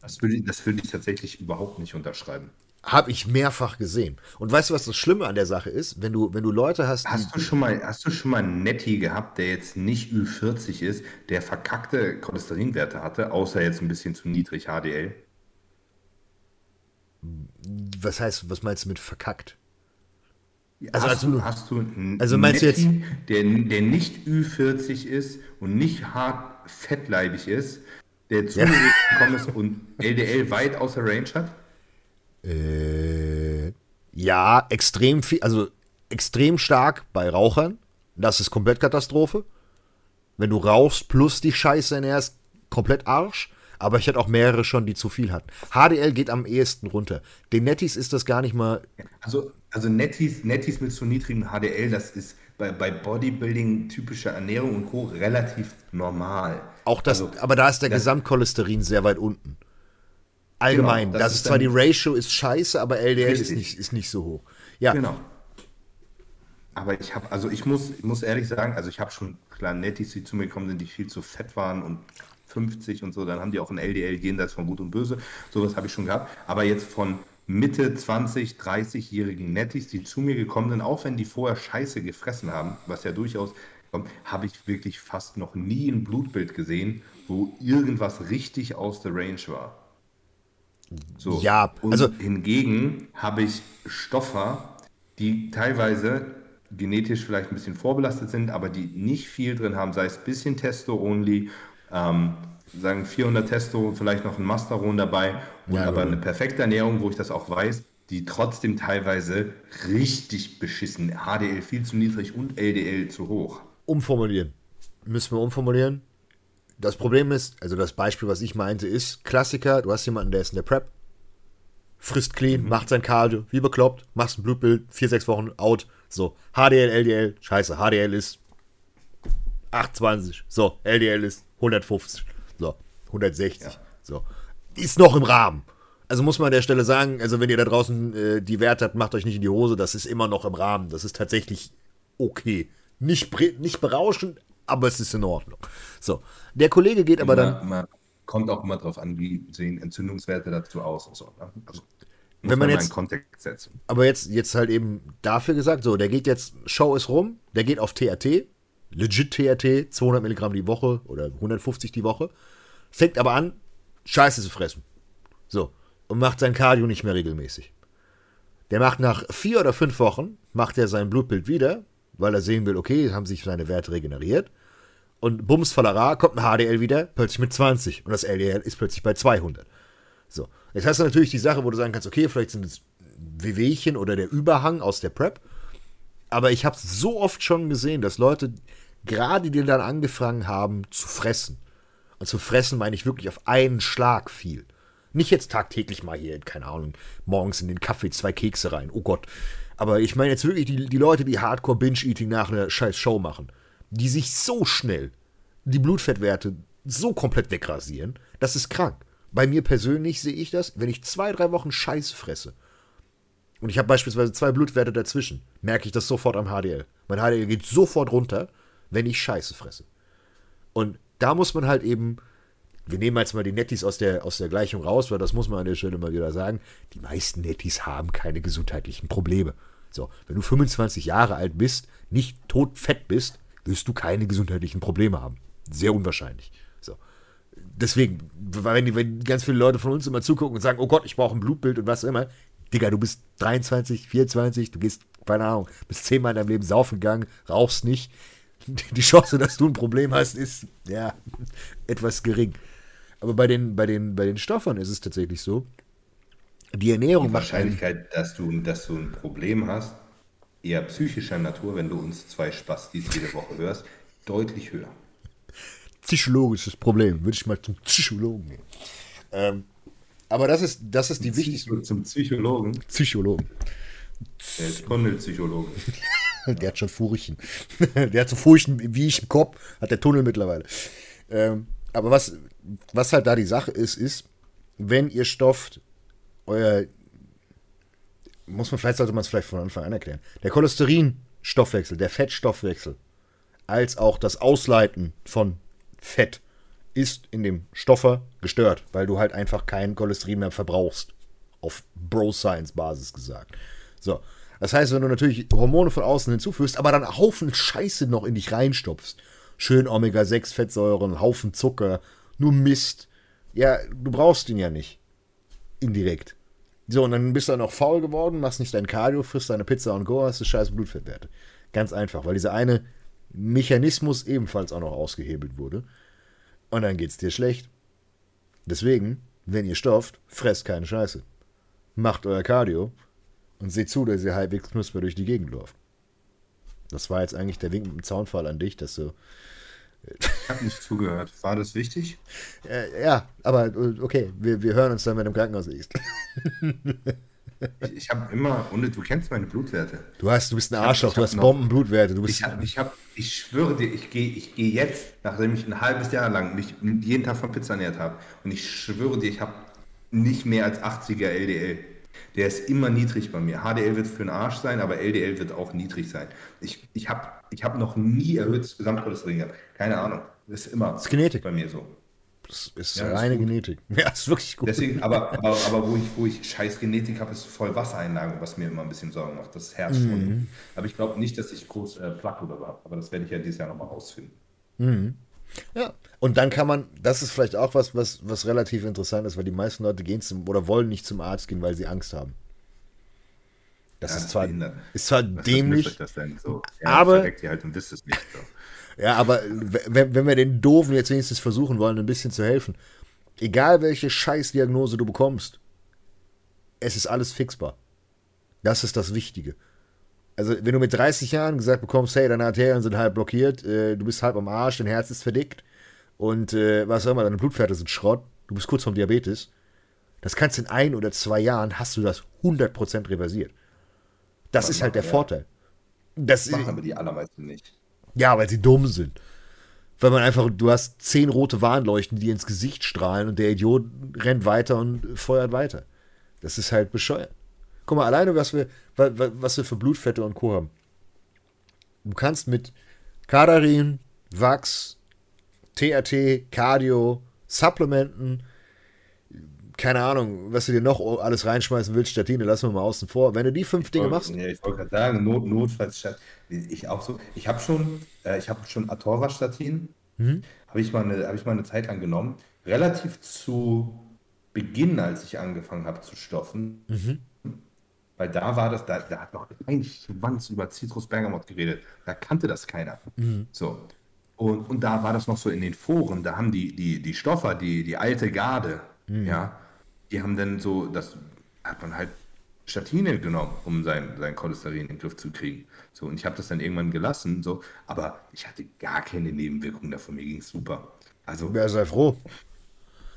Das würde, das würde ich tatsächlich überhaupt nicht unterschreiben.
Habe ich mehrfach gesehen. Und weißt du, was das Schlimme an der Sache ist? Wenn du, wenn du Leute hast.
Hast du schon mal, hast du schon mal einen Netti gehabt, der jetzt nicht Ü40 ist, der verkackte Cholesterinwerte hatte, außer jetzt ein bisschen zu niedrig HDL?
Was heißt, was meinst du mit verkackt?
Also, hast, du, hast du einen also meinst Netti, du jetzt, der, der nicht Ü40 ist und nicht hart fettleibig ist, der zu ja. gekommen ist und LDL weit außer Range hat?
Äh, ja, extrem viel, also extrem stark bei Rauchern. Das ist komplett Katastrophe. Wenn du rauchst plus die Scheiße ernährst, komplett Arsch. Aber ich hatte auch mehrere schon, die zu viel hatten. HDL geht am ehesten runter. Den Nettis ist das gar nicht mal.
Also, also Nettis, Nettis mit zu niedrigem HDL, das ist bei, bei Bodybuilding, typischer Ernährung und Co. relativ normal.
Auch das, also, aber da ist der Gesamtcholesterin sehr weit unten. Allgemein. Genau, das, das ist, zwar die Ratio ist scheiße, aber LDL ist nicht, ist nicht so hoch. Ja. Genau.
Aber ich habe, also ich muss, ich muss ehrlich sagen, also ich habe schon klar Nettis, die zu mir gekommen sind, die viel zu fett waren und 50 und so, dann haben die auch ein LDL jenseits von Gut und Böse. Sowas habe ich schon gehabt. Aber jetzt von Mitte 20, 30-jährigen Nettis, die zu mir gekommen sind, auch wenn die vorher Scheiße gefressen haben, was ja durchaus kommt, habe ich wirklich fast noch nie ein Blutbild gesehen, wo irgendwas richtig aus der Range war. So.
Ja,
also und hingegen habe ich Stoffer, die teilweise genetisch vielleicht ein bisschen vorbelastet sind, aber die nicht viel drin haben, sei es ein bisschen Testo-only, ähm, sagen 400 Testo, vielleicht noch ein Masteron dabei, ja, aber eine perfekte Ernährung, wo ich das auch weiß, die trotzdem teilweise richtig beschissen, HDL viel zu niedrig und LDL zu hoch.
Umformulieren. Müssen wir umformulieren das Problem ist, also das Beispiel, was ich meinte, ist Klassiker, du hast jemanden, der ist in der Prep, frisst clean, mhm. macht sein Cardio, wie bekloppt, machst ein Blutbild, vier, sechs Wochen out, so, HDL, LDL, scheiße, HDL ist 820, so, LDL ist 150, so, 160, ja. so, ist noch im Rahmen. Also muss man an der Stelle sagen, also wenn ihr da draußen äh, die Werte habt, macht euch nicht in die Hose, das ist immer noch im Rahmen, das ist tatsächlich okay. Nicht, nicht berauschend, aber es ist in Ordnung. So, der Kollege geht aber dann.
Immer, kommt auch immer darauf an, wie sehen Entzündungswerte dazu aus und so. Ne? Also,
wenn man, man jetzt Kontext setzen. Aber jetzt, jetzt halt eben dafür gesagt, so, der geht jetzt, Show ist rum, der geht auf TRT, legit TRT, 200 Milligramm die Woche oder 150 die Woche, fängt aber an, Scheiße zu fressen. So, und macht sein Cardio nicht mehr regelmäßig. Der macht nach vier oder fünf Wochen, macht er sein Blutbild wieder, weil er sehen will, okay, haben sich seine Werte regeneriert und bums Fallara kommt ein HDL wieder, plötzlich mit 20 und das LDL ist plötzlich bei 200. So, jetzt hast du natürlich die Sache, wo du sagen kannst, okay, vielleicht sind es Wehwehchen oder der Überhang aus der Prep, aber ich habe so oft schon gesehen, dass Leute gerade die dann angefangen haben zu fressen. Und zu fressen meine ich wirklich auf einen Schlag viel. Nicht jetzt tagtäglich mal hier, keine Ahnung, morgens in den Kaffee zwei Kekse rein. Oh Gott. Aber ich meine jetzt wirklich die, die Leute, die Hardcore Binge-Eating nach einer scheiß Show machen die sich so schnell die Blutfettwerte so komplett wegrasieren, das ist krank. Bei mir persönlich sehe ich das, wenn ich zwei, drei Wochen Scheiße fresse und ich habe beispielsweise zwei Blutwerte dazwischen, merke ich das sofort am HDL. Mein HDL geht sofort runter, wenn ich Scheiße fresse. Und da muss man halt eben, wir nehmen jetzt mal die Nettis aus der, aus der Gleichung raus, weil das muss man an der Stelle mal wieder sagen, die meisten Nettis haben keine gesundheitlichen Probleme. So, wenn du 25 Jahre alt bist, nicht todfett bist, wirst du keine gesundheitlichen Probleme haben. Sehr unwahrscheinlich. So. Deswegen, wenn, wenn ganz viele Leute von uns immer zugucken und sagen, oh Gott, ich brauche ein Blutbild und was immer, Digga, du bist 23, 24, du gehst, keine Ahnung, bist zehnmal in deinem Leben saufen gegangen, rauchst nicht. Die Chance, dass du ein Problem hast, ist ja etwas gering. Aber bei den, bei den, bei den Stoffern ist es tatsächlich so, die Ernährung
Die Wahrscheinlichkeit, dass du, dass du ein Problem hast, eher psychischer Natur, wenn du uns zwei Spastis jede Woche hörst, deutlich höher.
Psychologisches Problem. Würde ich mal zum Psychologen gehen. Ähm, aber das ist, das ist die wichtigste.
Zum Psychologen.
Psychologen.
Der ist Tunnelpsychologe.
Der hat schon Furchen. Der hat so Furchen wie ich im Kopf, hat der Tunnel mittlerweile. Ähm, aber was, was halt da die Sache ist, ist, wenn ihr stofft, euer, muss man vielleicht, sollte man es vielleicht von Anfang an erklären, der Cholesterinstoffwechsel, der Fettstoffwechsel, als auch das Ausleiten von Fett ist in dem Stoffer gestört, weil du halt einfach kein Cholesterin mehr verbrauchst. Auf Bro-Science-Basis gesagt. So. Das heißt, wenn du natürlich Hormone von außen hinzufügst, aber dann Haufen Scheiße noch in dich reinstopfst, schön Omega-6-Fettsäuren, Haufen Zucker, nur Mist, ja, du brauchst ihn ja nicht. Indirekt. So, und dann bist du auch faul geworden, machst nicht dein Cardio, frisst deine Pizza und go, hast du scheiß Blutfettwerte. Ganz einfach, weil dieser eine Mechanismus ebenfalls auch noch ausgehebelt wurde. Und dann geht's dir schlecht. Deswegen, wenn ihr stofft, fresst keine Scheiße. Macht euer Cardio und seht zu, dass ihr halbwegs knusper durch die Gegend läuft. Das war jetzt eigentlich der Wink mit dem Zaunfall an dich, dass du.
Ich habe nicht zugehört. War das wichtig?
Äh, ja, aber okay, wir, wir hören uns dann, wenn du im Krankenhaus liegst.
Ich, ich habe immer, und du kennst meine Blutwerte.
Du hast, du bist ein Arschloch, du hast Bombenblutwerte. Du bist
ich, hab, ich, hab, ich schwöre dir, ich gehe ich geh jetzt, nachdem ich ein halbes Jahr lang mich jeden Tag von Pizza ernährt habe, und ich schwöre dir, ich habe nicht mehr als 80er LDL. Der ist immer niedrig bei mir. HDL wird für den Arsch sein, aber LDL wird auch niedrig sein. Ich, ich habe ich hab noch nie erhöhtes Gesamtcholesterin gehabt. Keine Ahnung. Das ist immer
das ist Genetik.
bei mir so.
Das ist ja, reine Genetik. Ja, ist wirklich gut.
Deswegen, aber, aber, aber wo, ich, wo ich scheiß Genetik habe, ist voll Wassereinlagerung, was mir immer ein bisschen Sorgen macht. Das Herz mhm. schon. Aber ich glaube nicht, dass ich groß äh, Plaque oder habe. Aber das werde ich ja dieses Jahr nochmal rausfinden.
Mhm. Ja, und dann kann man, das ist vielleicht auch was, was, was relativ interessant ist, weil die meisten Leute gehen zum oder wollen nicht zum Arzt gehen, weil sie Angst haben. Das, ja, ist, zwar, ist zwar dämlich,
das denn? So, ja,
aber
halt nicht. So.
Ja, aber wenn, wenn wir den Doofen jetzt wenigstens versuchen wollen, ein bisschen zu helfen, egal welche Scheißdiagnose du bekommst, es ist alles fixbar. Das ist das Wichtige. Also, wenn du mit 30 Jahren gesagt bekommst, hey, deine Arterien sind halb blockiert, äh, du bist halb am Arsch, dein Herz ist verdickt und äh, was auch immer, deine Blutwerte sind Schrott, du bist kurz vom Diabetes, das kannst in ein oder zwei Jahren hast du das 100% reversiert. Das ist halt der ja. Vorteil.
Das machen aber die allermeisten nicht.
Ja, weil sie dumm sind. Weil man einfach, du hast zehn rote Warnleuchten, die ins Gesicht strahlen und der Idiot rennt weiter und feuert weiter. Das ist halt bescheuert. Guck mal, alleine, was wir, was wir für Blutfette und Co. haben. Du kannst mit Kadarin, Wachs, TRT, Cardio, Supplementen, keine Ahnung, was du dir noch alles reinschmeißen willst, Statine, lassen wir mal außen vor. Wenn du die fünf Dinge machst.
Ja, ich wollte gerade sagen, Not, notfalls, ich auch so. Ich habe schon, äh, ich habe schon Atorva-Statin, mhm. habe ich, mal eine, hab ich mal eine Zeit lang genommen. Relativ zu Beginn, als ich angefangen habe zu stoffen. Mhm. Weil da war das, da, da hat noch eigentlich Schwanz über Citrus Bergamot geredet. Da kannte das keiner. Mhm. So. Und, und da war das noch so in den Foren, da haben die, die, die Stoffer, die, die alte Garde, mhm. ja, die haben dann so, das hat man halt Statine genommen, um sein, sein Cholesterin in den Griff zu kriegen. So, und ich habe das dann irgendwann gelassen, so, aber ich hatte gar keine Nebenwirkungen davon, mir ging es super. Also,
ja, sei froh.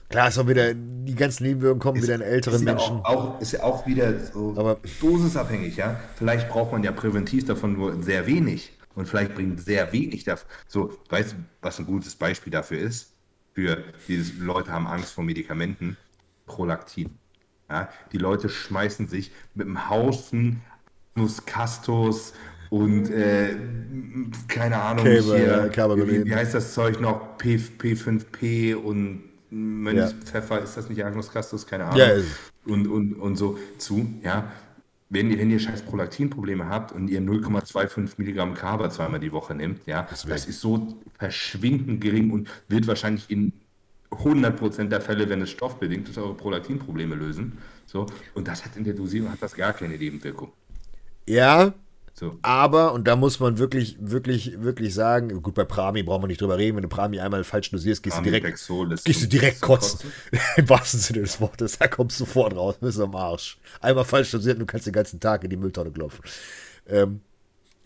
Klar, ist auch wieder, die ganzen Nebenwirkungen kommen ist, wieder in älteren
ja
Menschen.
Auch, auch, ist ja auch wieder so
aber,
dosisabhängig, ja. Vielleicht braucht man ja präventiv davon nur sehr wenig und vielleicht bringt sehr wenig davon. So, weißt du, was ein gutes Beispiel dafür ist? Für dieses Leute haben Angst vor Medikamenten. Prolaktin. Ja, die Leute schmeißen sich mit einem Haufen Nuskastos und äh, keine Ahnung,
Käber,
hier, wie, wie, heißt das Zeug noch? P, P5P und Mönchspfeffer, ja. ist das nicht Agnoskastus? Keine Ahnung.
Ja,
und, und, und so zu, ja. wenn ihr, wenn ihr scheiß Prolaktinprobleme habt und ihr 0,25 Milligramm Kaba zweimal die Woche nehmt, ja,
Das
das, ist so verschwindend gering und wird wahrscheinlich in 100% der Fälle, wenn es stoffbedingt ist, eure Prolaktinprobleme lösen. So, und das hat in der Dosierung hat das gar keine Nebenwirkung.
Ja,
So.
aber, und da muss man wirklich, wirklich, wirklich sagen, gut, bei Prami brauchen wir nicht drüber reden, wenn du Prami einmal falsch dosierst, gehst du direkt, gehst du direkt
zum
kotzen. Im wahrsten Sinne des Wortes, da kommst du sofort raus, bist am Arsch. Einmal falsch dosiert und du kannst den ganzen Tag in die Mülltonne klopfen. Ähm,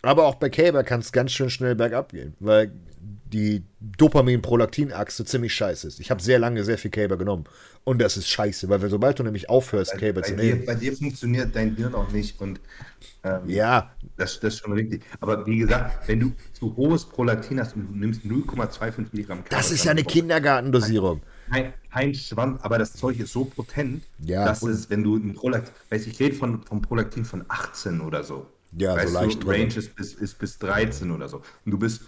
aber auch bei Caber kann es ganz schön schnell bergab gehen, weil die Dopamin-Prolaktin-Achse ziemlich scheiße ist. Ich habe sehr lange sehr viel Caber genommen und das ist scheiße, weil sobald du nämlich aufhörst, Caber
bei,
zu
dir,
nehmen,
bei dir funktioniert dein Hirn auch nicht und ähm,
ja,
das, das ist schon richtig. Aber wie gesagt, wenn du zu hohes Prolaktin hast und du nimmst 0,25 Milligramm
das
Kaba
ist ja eine Kindergartendosierung.
kein, kein Schwanz, aber das Zeug ist so potent,
Ja,
dass es, wenn du ein Prolaktin, weiß ich, rede von, vom Prolaktin von 18 oder so.
Ja, so
weißt
leicht
du. Range ist bis, ist bis 13 oder so. Und du bist,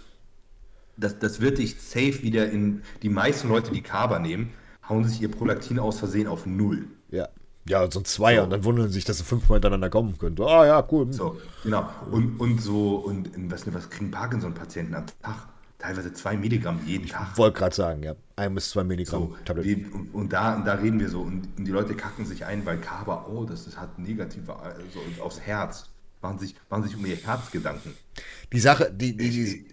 das, das wird dich safe wieder in, die meisten Leute, die Kaba nehmen, hauen sich ihr Prolaktin aus Versehen auf Null.
Ja. Ja, so ein Zweier
So.
und dann wundern sie sich, dass sie fünfmal hintereinander kommen können. Ah ja, cool.
So, genau. Und, und so, und was, was kriegen Parkinson-Patienten am Tag? Teilweise zwei Milligramm jeden Tag.
Wollte gerade sagen, ja. Ein bis zwei Milligramm
So,
Tablet.
die, und, und, da, und da reden wir so. Und, und die Leute kacken sich ein, weil Kaba, oh, das, das hat negative, also aufs Herz. Machen sich, machen sich um ihr Herz Gedanken.
Die Sache, die, die, die,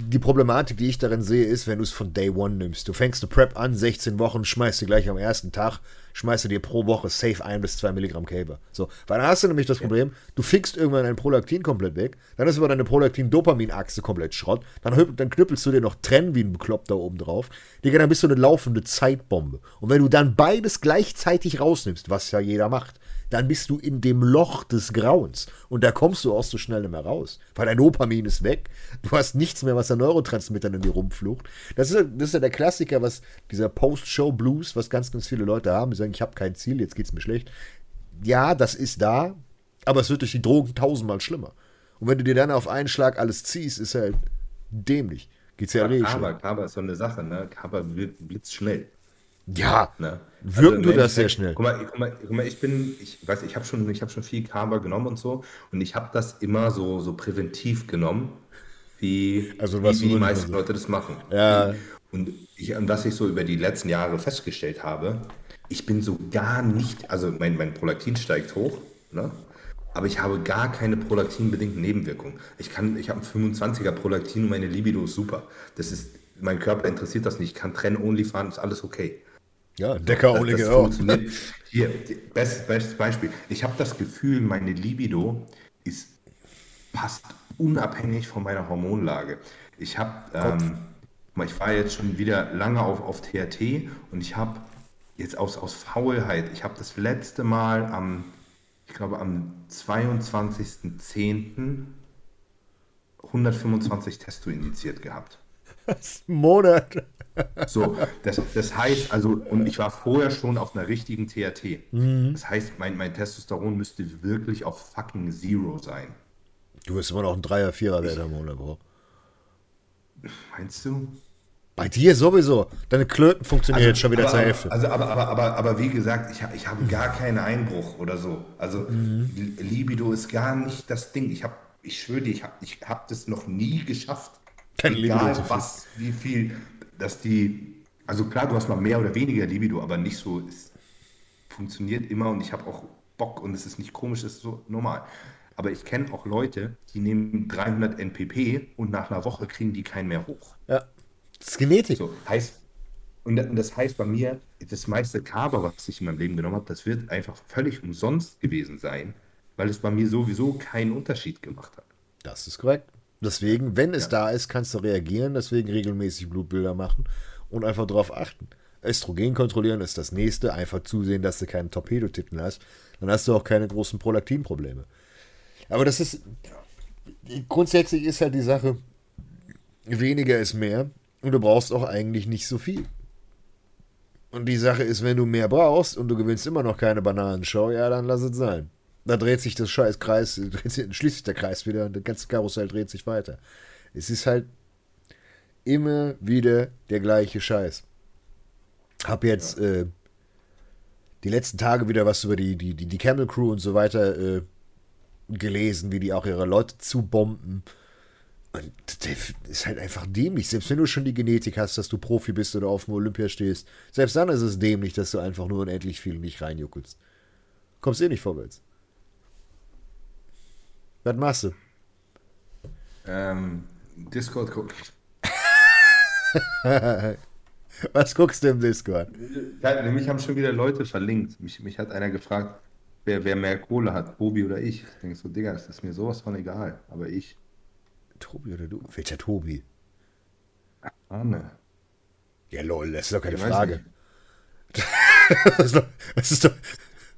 die Problematik, die ich darin sehe, ist, wenn du es von Day One nimmst. Du fängst eine Prep an, 16 Wochen, schmeißt du gleich am ersten Tag, schmeißt du dir pro Woche safe ein bis zwei Milligramm Caber. So, weil dann hast du nämlich das Problem, du fixst irgendwann dein Prolaktin komplett weg, dann ist aber deine Prolaktin-Dopamin-Achse komplett Schrott, dann, dann knüppelst du dir noch Trennen wie ein Bekloppter oben drauf. Digga, dann bist du eine laufende Zeitbombe. Und wenn du dann beides gleichzeitig rausnimmst, was ja jeder macht, dann bist du in dem Loch des Grauens. Und da kommst du auch so schnell nicht mehr raus. Weil dein Dopamin ist weg. Du hast nichts mehr, was der Neurotransmitter in dir rumflucht. Das ist, ja- das ist ja der Klassiker, was dieser Post-Show-Blues, was ganz, ganz viele Leute haben. Die sagen, ich habe kein Ziel, jetzt geht's mir schlecht. Ja, das ist da, aber es wird durch die Drogen tausendmal schlimmer. Und wenn du dir dann auf einen Schlag alles ziehst, ist halt dämlich. Geht's ja richtig
Kaba,
schlecht.
Kaba ist so eine Sache, ne? Kaba wird blitzschnell.
Ja,
Ne?
Wirken
im
tut das sehr schnell.
Guck mal, guck mal, guck mal ich bin, ich weiß, ich habe schon, ich habe schon viel Kaba genommen und so und ich habe das immer so, so präventiv genommen, wie,
Also
wie, wie die
du-
meisten Leute das machen.
Ja.
Und, ich, und was ich so über die letzten Jahre festgestellt habe, ich bin so gar nicht, also mein, mein Prolaktin steigt hoch, ne? aber ich habe gar keine prolaktinbedingten Nebenwirkungen. Ich, kann, ich habe ein 25er Prolaktin und meine Libido ist super. Das ist, mein Körper interessiert das nicht. Ich kann trennen, only fahren, ist alles okay.
Ja, Decker
Das,
ohne
das
Gehör.
Hier, bestes, bestes Beispiel. Ich habe das Gefühl, meine Libido ist fast unabhängig von meiner Hormonlage. Ich habe, ähm, ich war jetzt schon wieder lange auf, auf TRT und ich habe jetzt aus, aus Faulheit, ich habe das letzte Mal am, ich glaube am 22.10. 125 Testo indiziert gehabt.
Monat.
So, das, das heißt, also, und ich war vorher schon auf einer richtigen TRT. Das heißt, mein, mein Testosteron müsste wirklich auf fucking Zero sein.
Du wirst immer noch ein Dreier, Vierer Wert im Monat, Bro.
Meinst du?
Bei dir sowieso. Deine Klöten funktionieren jetzt schon wieder
aber,
zur Hälfte.
Also, aber, aber, aber, aber wie gesagt, ich, ich habe gar keinen Einbruch oder so. Also,
Mhm.
Libido ist gar nicht das Ding. Ich habe, ich schwöre dir, ich habe ich hab das noch nie geschafft.
Keine Libido
Egal
finden.
was, wie viel, dass die, also klar, du hast mal mehr oder weniger Libido, aber nicht so, es funktioniert immer und ich habe auch Bock und es ist nicht komisch, es ist so normal. Aber ich kenne auch Leute, die nehmen 300 NPP und nach einer Woche kriegen die keinen mehr hoch.
ja. Das ist Genetik.
So, heißt, und da- und das heißt bei mir, das meiste Kaba, was ich in meinem Leben genommen habe, das wird einfach völlig umsonst gewesen sein, weil es bei mir sowieso keinen Unterschied gemacht hat.
Das ist korrekt. Deswegen, wenn es da ist, kannst du reagieren, deswegen regelmäßig Blutbilder machen und einfach darauf achten. Östrogen kontrollieren ist das nächste, einfach zusehen, dass du keinen Torpedotitten hast. Dann hast du auch keine großen Prolaktinprobleme. Aber das ist, grundsätzlich ist halt die Sache, weniger ist mehr und du brauchst auch eigentlich nicht so viel. Und die Sache ist, wenn du mehr brauchst und du gewinnst immer noch keine Bananenshow, ja, dann lass es sein. Da dreht sich das scheiß Kreis, schließt sich der Kreis wieder und das ganze Karussell dreht sich weiter. Es ist halt immer wieder der gleiche Scheiß. Hab jetzt äh, die letzten Tage wieder was über die, die, die, die Camel Crew und so weiter äh, gelesen, wie die auch ihre Leute zubomben. Und das ist halt einfach dämlich. Selbst wenn du schon die Genetik hast, dass du Profi bist oder auf dem Olympia stehst, selbst dann ist es dämlich, dass du einfach nur unendlich viel nicht reinjuckelst. Kommst eh nicht vorwärts. Was machst du?
Ähm, Discord gucken.
Was guckst du im Discord?
Ja, nämlich haben schon wieder Leute verlinkt. Mich, mich hat einer gefragt, wer, wer mehr Kohle hat, Tobi oder ich. Ich denke so, Digga, das ist mir sowas von egal. Aber ich.
Tobi oder du? Welcher Tobi?
Arne.
Ja, lol, das ist doch keine
Ich
Frage. das, ist doch, das ist doch.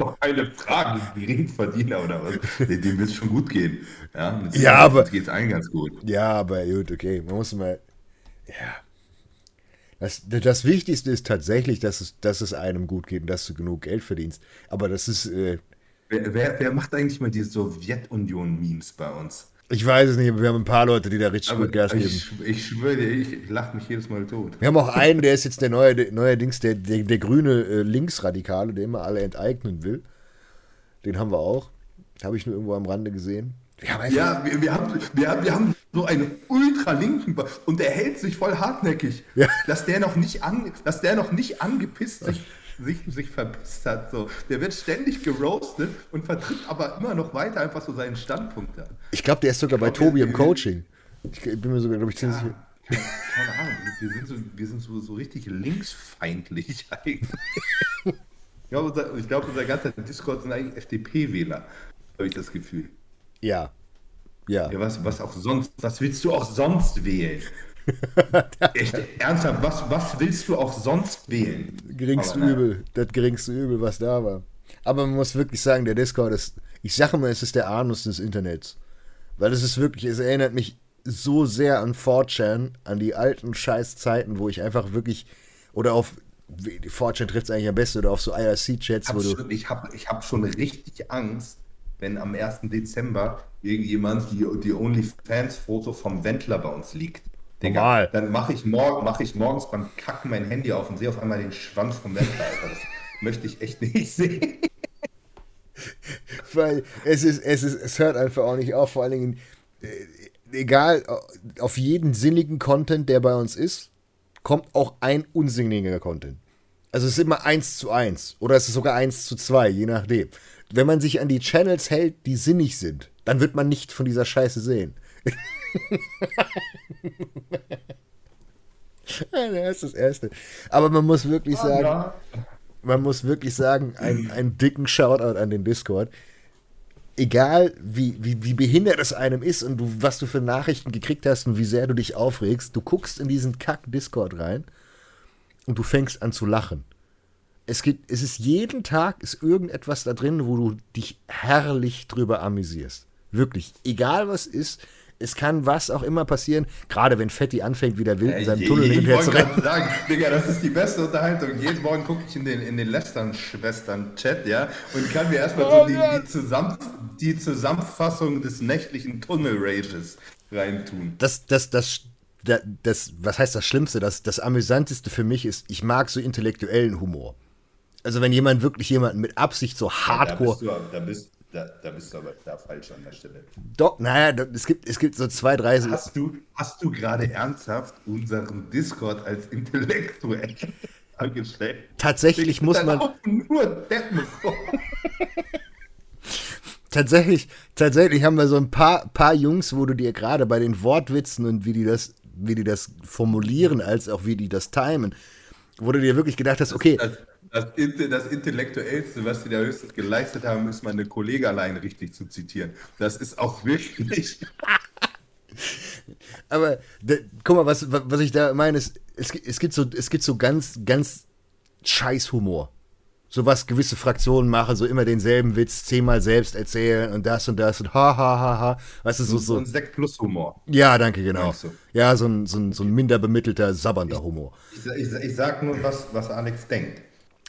Doch keine Frage, Geringverdiener oder was? Dem, wird es schon gut gehen. Ja,
Ja, aber-
geht es allen ganz gut.
Ja, aber gut, okay. Man muss mal. Ja. Das, das Wichtigste ist tatsächlich, dass es, dass es einem gut geht und dass du genug Geld verdienst. Aber das ist. Äh,
Wer, wer, wer macht eigentlich mal die Sowjetunion-Memes bei uns?
Ich weiß es nicht, aber wir haben ein paar Leute, die da richtig
Aber
gut Gas geben.
ich, ich schwöre dir, ich, lache mich jedes Mal tot.
Wir haben auch einen, der ist jetzt der neue, der, neuerdings der, der, der grüne äh, Linksradikale, der immer alle enteignen will. Den haben wir auch. Habe ich nur irgendwo am Rande gesehen. Wir haben einfach,
Ja, wir, wir, haben, wir, haben, wir haben so einen ultralinken und der hält sich voll hartnäckig,
Ja.
dass der noch nicht an, dass der noch nicht angepisst sich, sich, sich verpisst hat. So. Der wird ständig geroastet und vertritt aber immer noch weiter einfach so seinen Standpunkt da.
ich glaube, der ist sogar bei
glaub,
Tobi im Coaching. Ich bin mir sogar, glaube ich, ziemlich sicher.
Keine, keine Ahnung, wir sind so, wir sind so, so richtig linksfeindlich eigentlich. Ich glaube, unser, ich glaube, unser ganzer Discord sind eigentlich FDP-Wähler, habe ich das Gefühl.
Ja. Ja.
Ja, was, was auch sonst, was willst du auch sonst wählen? Echt, ernsthaft, was, was willst du auch sonst wählen?
geringste
Aber naja.
Übel, das geringste Übel, was da war. Aber man muss wirklich sagen, der Discord ist, ich sage mal, es ist der Anus des Internets. Weil es ist wirklich, es erinnert mich so sehr an 4chan, an die alten Scheißzeiten, wo ich einfach wirklich, oder auf, 4chan trifft es eigentlich am besten, oder auf so IRC-Chats,
Ich
wo
habe
du,
ich hab, ich hab schon richtig Angst, wenn am 1. Dezember irgendjemand die, die OnlyFans-Foto vom Wendler bei uns liegt.
Normal.
Dann mache ich, morgen, mach ich morgens beim Kacken mein Handy auf und sehe auf einmal den Schwanz vom Wendler. Das möchte ich echt nicht sehen.
weil es ist, es ist, es hört einfach auch nicht auf, vor allen Dingen, äh, egal, auf jeden sinnigen Content, der bei uns ist, kommt auch ein unsinniger Content. Also es ist immer eins zu eins oder es ist sogar eins zu zwei, je nachdem. Wenn man sich an die Channels hält, die sinnig sind, dann wird man nicht von dieser Scheiße sehen. Das ist das Erste. Aber man muss wirklich sagen,
Ja.
man muss wirklich sagen, einen, einen dicken Shoutout an den Discord. Egal wie, wie, wie behindert es einem ist und du, was du für Nachrichten gekriegt hast und wie sehr du dich aufregst, du guckst in diesen Kack-Discord rein und du fängst an zu lachen. Es, gibt, es ist jeden Tag ist irgendetwas da drin, wo du dich herrlich drüber amüsierst. Wirklich. Egal was ist, es kann was auch immer passieren, gerade wenn Fetti anfängt, wieder wild in seinem Tunnel hin und
ich
her zu rennen.
gerade sagen, Digga, das ist die beste Unterhaltung. Jeden Morgen gucke ich in den, in den Lästern-Schwestern-Chat, ja, und kann mir erstmal
Oh
so die, die, Zusammen die Zusammenfassung des nächtlichen Tunnel-Rages reintun.
das, das, das, das, das, was heißt das Schlimmste? Das, das Amüsanteste für mich ist, ich mag so intellektuellen Humor. Also wenn jemand wirklich jemanden mit Absicht so hardcore.
Da bist du, da bist, da, da bist du aber da falsch an der Stelle.
Doch, naja, es gibt, es gibt so zwei, drei.
Hast du, hast du gerade ernsthaft unseren Discord als intellektuell dargestellt?
tatsächlich muss
Da
man.
nur.
Tatsächlich, tatsächlich haben wir so ein paar, paar Jungs, wo du dir gerade bei den Wortwitzen und wie die das, wie die das formulieren, als auch wie die das timen, wo du dir wirklich gedacht hast, okay,
Das, das, Inte- das Intellektuellste, was sie da höchstens geleistet haben, ist meine Kollege allein richtig zu zitieren. Das ist auch wirklich.
Aber da, guck mal, was, was ich da meine, ist, es, es gibt so, es gibt so ganz, ganz scheiß Humor. So was gewisse Fraktionen machen, so immer denselben Witz zehnmal selbst erzählen und das und das und ha ha ha ha. Weißt du, so,
So
so.
ein Sekt plus Humor.
Ja, danke, genau.
Du?
Ja, so ein, so ein, so ein minder bemittelter, sabbernder Humor.
Ich, ich, ich sag nur, was, was Alex denkt.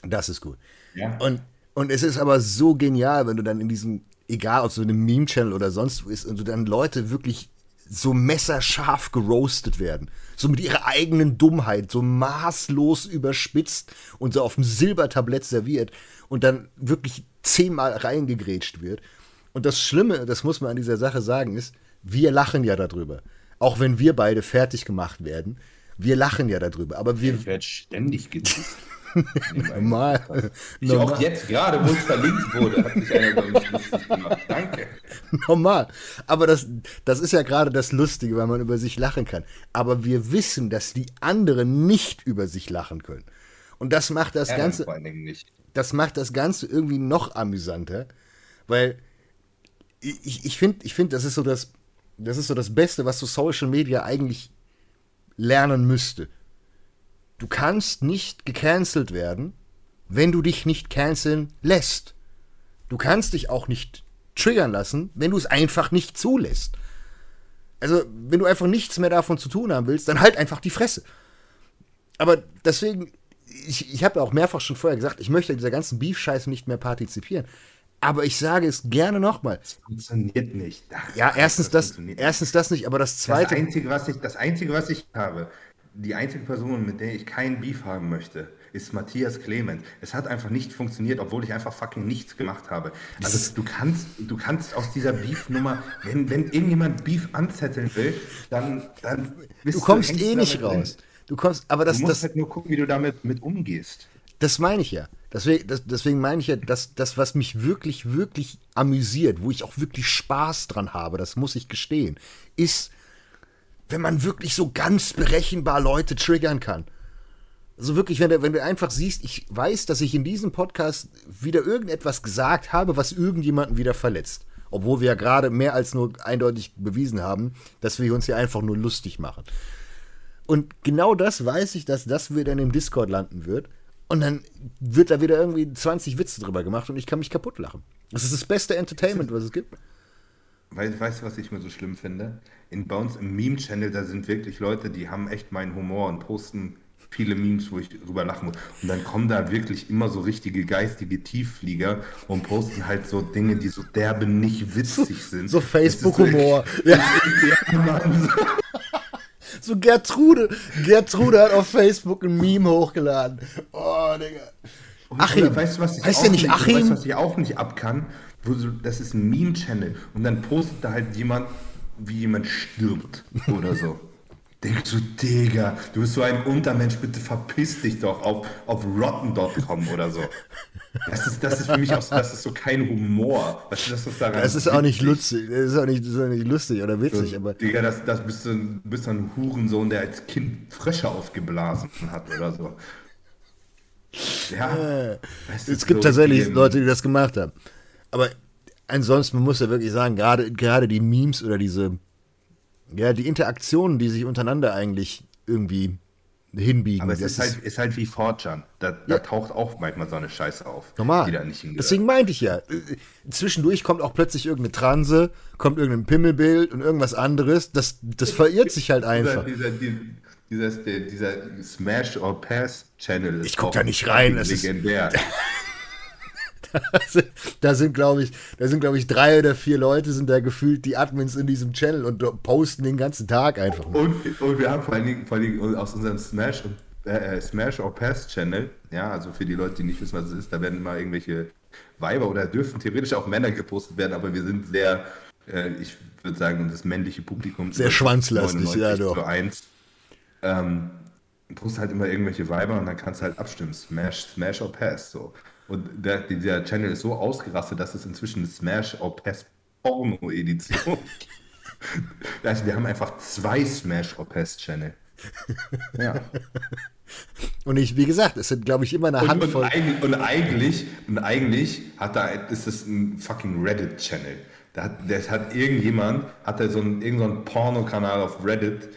Das ist gut.
Ja.
Und, und es ist aber so genial, wenn du dann in diesem, egal ob so einem Meme-Channel oder sonst wo ist, und du dann Leute wirklich so messerscharf geroastet werden. So mit ihrer eigenen Dummheit, so maßlos überspitzt und so auf dem Silbertablett serviert und dann wirklich zehnmal reingegrätscht wird. Und das Schlimme, das muss man an dieser Sache sagen, ist, wir lachen ja darüber. Auch wenn wir beide fertig gemacht werden, wir lachen ja darüber. Aber wir.
Ich werde ständig gedisst.
Normal.
Ich auch jetzt gerade, wo es verlinkt wurde, hat sich einer über mich lustig gemacht. Danke.
Normal. Aber das, das ist ja gerade das Lustige, weil man über sich lachen kann. Aber wir wissen, dass die anderen nicht über sich lachen können. Und das macht das
Ja,
Ganze.
vor allen Dingen nicht.
das macht das Ganze irgendwie noch amüsanter, weil ich, ich finde, ich find, das ist so das, das ist so das Beste, was so Social Media eigentlich lernen müsste. Du kannst nicht gecancelt werden, wenn du dich nicht canceln lässt. Du kannst dich auch nicht triggern lassen, wenn du es einfach nicht zulässt. Also, wenn du einfach nichts mehr davon zu tun haben willst, dann halt einfach die Fresse. Aber deswegen, ich, ich habe ja auch mehrfach schon vorher gesagt, ich möchte an dieser ganzen Beef-Scheiße nicht mehr partizipieren. Aber ich sage es gerne nochmal.
Funktioniert nicht. Ach,
Ja, erstens das,
nicht.
erstens das nicht, aber das
Das
zweite.
Einzige, was ich, das Einzige, was ich habe, die einzige Person, mit der ich keinen Beef haben möchte, ist Matthias Clement. Es hat einfach nicht funktioniert, obwohl ich einfach fucking nichts gemacht habe. Also du kannst, du kannst aus dieser Beef-Nummer, wenn, wenn irgendjemand Beef anzetteln will, dann, dann bist
du kommst
hängst
eh
du
nicht
drin.
raus. Du kommst, aber das,
Du musst
das,
halt nur gucken, wie du damit mit umgehst.
Das meine ich ja. Deswegen, das, deswegen meine ich ja, dass das, was mich wirklich, wirklich amüsiert, wo ich auch wirklich Spaß dran habe, das muss ich gestehen, ist, wenn man wirklich so ganz berechenbar Leute triggern kann. Also wirklich, wenn du, wenn du einfach siehst, ich weiß, dass ich in diesem Podcast wieder irgendetwas gesagt habe, was irgendjemanden wieder verletzt. Obwohl wir ja gerade mehr als nur eindeutig bewiesen haben, dass wir uns hier einfach nur lustig machen. Und genau das weiß ich, dass das wieder in dem Discord landen wird. Und dann wird da wieder irgendwie 20 Witze drüber gemacht und ich kann mich kaputt lachen. Das ist das beste Entertainment, was es gibt.
Weißt, weißt du, was ich mir so schlimm finde? In, bei uns im Meme-Channel, da sind wirklich Leute, die haben echt meinen Humor und posten viele Memes, wo ich drüber lachen muss. Und dann kommen da wirklich immer so richtige geistige Tiefflieger und posten halt so Dinge, die so derbe nicht witzig sind.
So
ist
Facebook-Humor.
Ja,
Ja, so Gertrude. Gertrude hat auf Facebook ein Meme hochgeladen. Oh, Digga. Achim.
Oder weißt du, was ich
Heißt
auch
nicht
Weißt
Achim?
du, was ich auch nicht ab kann? Wo so, das ist ein Meme-Channel und dann postet da halt jemand, wie jemand stirbt oder so. Denkst du, Digga, du bist so ein Untermensch, bitte verpiss dich doch auf, auf rotten.com oder so. Das ist, das ist für mich auch so, das ist so kein Humor. Was ist das, was daran
Das ist auch nicht lustig. Das ist auch nicht, das ist auch nicht lustig oder witzig, aber.
Digga, das, das bist du, bist ein Hurensohn, der als Kind Frösche aufgeblasen hat oder so. Ja. ist
Es gibt
so
tatsächlich. Leute, die das gemacht haben. Aber ansonsten, man muss ja wirklich sagen, gerade, gerade die Memes oder diese, ja, die Interaktionen, die sich untereinander eigentlich irgendwie hinbiegen.
Aber es
das
ist halt, ist halt wie Fortran. Da, da taucht auch manchmal so eine Scheiße auf.
normal. Deswegen meinte ich ja, äh, zwischendurch kommt auch plötzlich irgendeine Transe, kommt irgendein Pimmelbild und irgendwas anderes. Das, das verirrt sich halt einfach.
dieser, dieser, dieser, dieser Smash or Pass Channel ist
Ich guck da nicht rein, das ist-
legendär.
da sind, glaube ich, da sind, glaube ich, drei oder vier Leute sind da gefühlt die Admins in diesem Channel und posten den ganzen Tag einfach. nur.
Und, und wir haben vor allen Dingen, vor allen Dingen aus unserem Smash, und, äh, Smash or Pass Channel, ja, also für die Leute, die nicht wissen, was es ist, da werden immer irgendwelche Weiber oder dürfen theoretisch auch Männer gepostet werden, aber wir sind sehr, äh, ich würde sagen, das männliche Publikum.
Sehr schwanzlastig, ja, doch.
Zu 1. Ähm, postet halt immer irgendwelche Weiber und dann kannst du halt abstimmen. Smash, Smash or Pass. So. Und der, dieser Channel ist so ausgerastet, dass es inzwischen eine Smash or Pass Porno-Edition gibt. Also wir haben einfach zwei Smash or Pass Channel. Ja.
Und ich, wie gesagt, es sind, glaube ich, immer eine
Und, und,
Handvoll.
eigentlich, und eigentlich, und eigentlich hat da, ist das ein fucking Reddit-Channel. Da hat, das hat irgendjemand, hat da so einen, irgendeinen so Porno-Kanal auf Reddit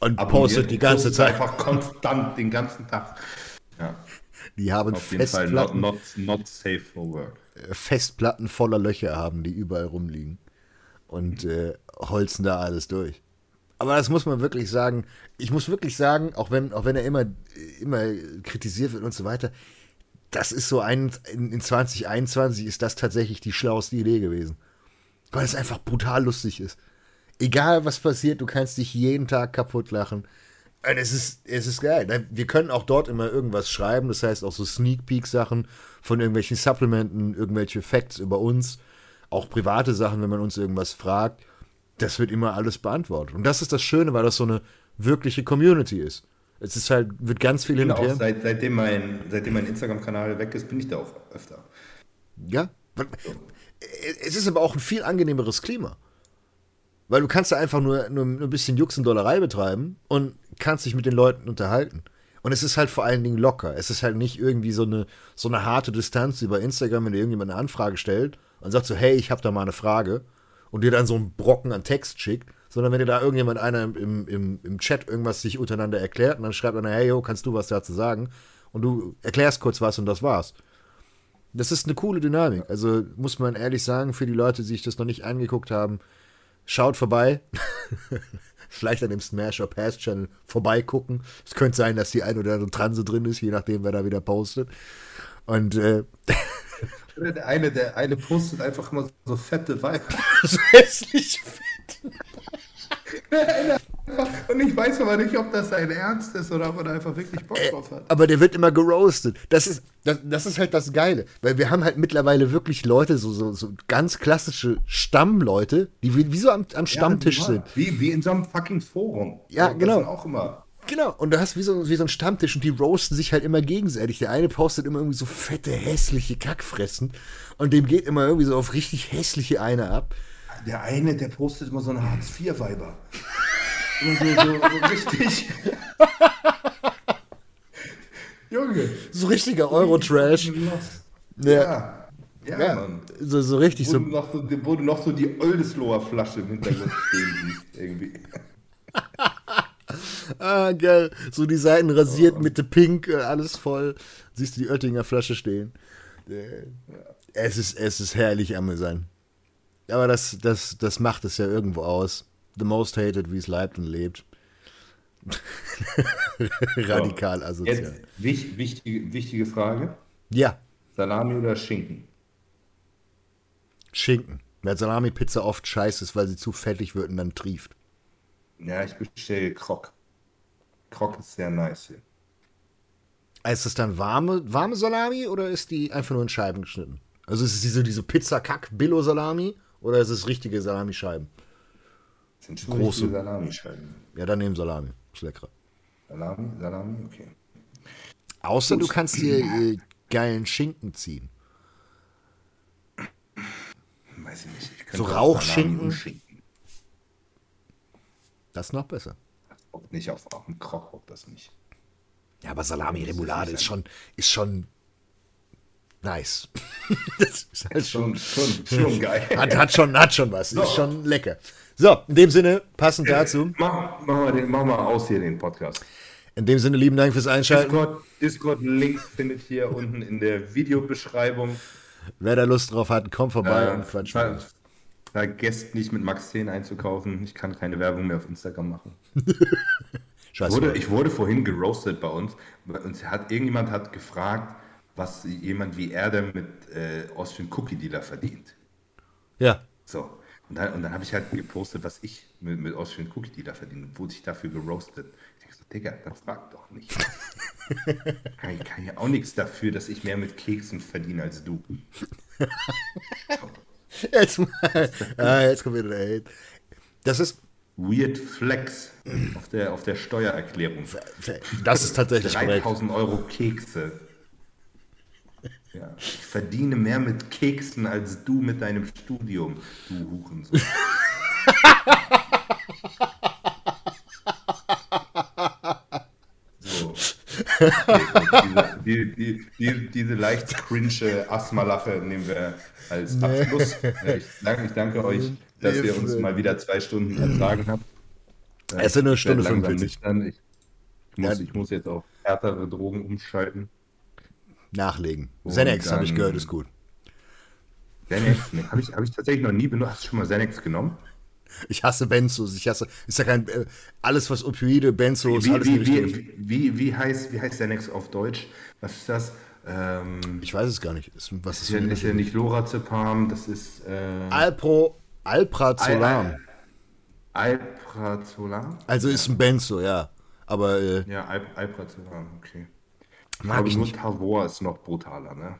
Und postet die ganze Zeit.
Einfach konstant den ganzen Tag. Ja,
Die haben
auf jeden Fall not,
Festplatten,
not, not safe for work.
Festplatten voller Löcher haben, die überall rumliegen. Und äh, holzen da alles durch. Aber das muss man wirklich sagen. Ich muss wirklich sagen, auch wenn, auch wenn er immer, immer kritisiert wird und so weiter, das ist so ein, in, in 2021 ist das tatsächlich die schlauste Idee gewesen. Weil es einfach brutal lustig ist. Egal was passiert, du kannst dich jeden Tag kaputt lachen. Und es ist, es ist geil. Wir können auch dort immer irgendwas schreiben, das heißt auch so Sneak Peek Sachen von irgendwelchen Supplementen, irgendwelche Facts über uns. auch private Sachen, wenn man uns irgendwas fragt, das wird immer alles beantwortet. Und das ist das Schöne, weil das so eine wirkliche Community ist. Es ist halt, wird ganz viel hin und her.
Seit, seitdem mein, seitdem mein Instagram-Kanal weg ist, bin ich da auch öfter.
Ja. Es ist aber auch ein viel angenehmeres Klima. Weil du kannst da einfach nur, nur ein bisschen Jux und Dollerei betreiben und kannst dich mit den Leuten unterhalten. Und es ist halt vor allen Dingen locker. Es ist halt nicht irgendwie so eine, so eine harte Distanz bei Instagram, wenn dir irgendjemand eine Anfrage stellt und sagt so, hey, ich habe da mal eine Frage und dir dann so einen Brocken an Text schickt, sondern wenn dir da irgendjemand einer im, im, im Chat irgendwas sich untereinander erklärt und dann schreibt einer, hey, yo, kannst du was dazu sagen? Und du erklärst kurz was und das war's. Das ist eine coole Dynamik. Also muss man ehrlich sagen, für die Leute, die sich das noch nicht angeguckt haben, schaut vorbei. Vielleicht an dem Smash or Pass Channel vorbeigucken. Es könnte sein, dass die ein oder andere Transe drin ist, je nachdem, wer da wieder postet. Und äh,
der eine, der eine postet einfach immer so fette Weiber.
so hässlich fett.
Und ich weiß aber nicht, ob das sein Ernst ist oder ob er da einfach wirklich Bock äh, drauf hat.
Aber der wird immer geroastet. Das ist, das, das ist halt das Geile. Weil wir haben halt mittlerweile wirklich Leute, so, so, so ganz klassische Stammleute, die wie, wie so am, am Stammtisch
ja,
sind.
Wie, wie in so einem fucking Forum.
Ja,
das
genau.
auch immer.
Genau, und du hast wie so, wie so ein Stammtisch und die roasten sich halt immer gegenseitig. Der eine postet immer irgendwie so fette, hässliche Kackfressen und dem geht immer irgendwie so auf richtig hässliche eine ab.
Der eine, der postet immer so einen Hartz-IV-Weiber. Immer so, so, so richtig. Junge.
So richtiger Euro-Trash.
Ja. ja. Ja, ja,
Mann. So, so richtig
wo
so.
Du noch so. Wo du noch so die Oldesloher Flasche im Hintergrund stehen siehst, irgendwie.
ah, geil. So die Seiten rasiert, oh. Mitte pink, äh, alles voll. Siehst du die Oettinger Flasche stehen. Ja. Es, ist, es ist herrlich amüsant. Aber das, das, das macht es ja irgendwo aus. The most hated, wie es leibt und lebt. Radikal asozial.
Jetzt wich, wichtige, wichtige Frage.
Ja.
Salami oder Schinken?
Schinken. Weil Salami-Pizza oft scheiße ist, weil sie zu fettig wird und dann trieft.
Ja, ich bestelle Krok. Krok ist sehr nice hier.
Ist das dann warme, warme Salami oder ist die einfach nur in Scheiben geschnitten? Also ist es diese, diese Pizza-Kack-Billo-Salami oder ist es richtige Salamischeiben?
Sind schon große Salamischeiben.
Ja, dann nehmen Salami. Ist lecker.
Salami, Salami, okay.
Außer Gut. du kannst dir äh, geilen Schinken ziehen.
Weiß ich nicht. Ich
so Rauchschinken. Das ist noch besser.
Nicht auf, auf dem Krok, ob das nicht.
Ja, aber Salami-Remoulade ist schon, ist schon nice. das
ist halt schon, schon, schon geil.
Hat, hat, schon, hat schon was. So. Ist schon lecker. So, in dem Sinne, passend dazu.
Mach, mach, mal den, mach mal aus hier den Podcast.
In dem Sinne, lieben Dank fürs Einschalten.
Discord-Link Discord findet ihr unten in der Videobeschreibung.
Wer da Lust drauf hat, kommt vorbei äh, und quatscht.
Ver vergesst nicht mit Max 10 einzukaufen. Ich kann keine Werbung mehr auf Instagram machen. Scheiße. Ich wurde, ich wurde vorhin geroastet bei uns. Und hat, irgendjemand hat gefragt, was jemand wie er denn mit äh, Austrian Cookie Dealer verdient.
Ja.
So. Und dann, und dann habe ich halt gepostet, was ich mit, mit Austrian Cookie Dealer verdiene. Wurde ich dafür geroastet. Ich denke so, Digga, dann frag doch nicht. kann, ich, kann ja auch nichts dafür, dass ich mehr mit Keksen verdiene als du.
Jetzt, mal, ah, jetzt kommt wieder der Hate. Das ist.
Weird Flex auf der, auf der Steuererklärung.
Das ist tatsächlich
3000 Euro Kekse. Ja, ich verdiene mehr mit Keksen als du mit deinem Studium, du Hurensohn. so. Die, die, die, diese leicht cringe Asthma-Lache nehmen wir als Abschluss. Ich danke, ich danke euch, dass ihr uns mal wieder zwei Stunden ertragen habt.
Es sind eine Stunde 45.
Ich, ich, muss, ich muss jetzt auf härtere Drogen umschalten.
Nachlegen. Xenex, habe ich gehört, ist gut.
Xenex, ne, habe ich, hab ich tatsächlich noch nie benutzt. Hast du schon mal Xenex genommen?
Ich hasse Benzos. Ich hasse, ist ja kein, äh, alles was Opioide, Benzos,
wie,
alles
wie, wie, wie, wie, heißt, wie heißt Xenex auf Deutsch? Was ist das? Ähm,
ich weiß es gar nicht. Ist, was
ist, ist, ja, ist ja nicht Lorazepam, das ist. Äh,
Alpro, Alprazolam. Al,
Al, Alprazolam?
Also ist ein Benzo, ja. Aber. Äh,
ja, Al, Alprazolam, okay.
Mag ich
nur
nicht.
Tavor ist noch brutaler, ne?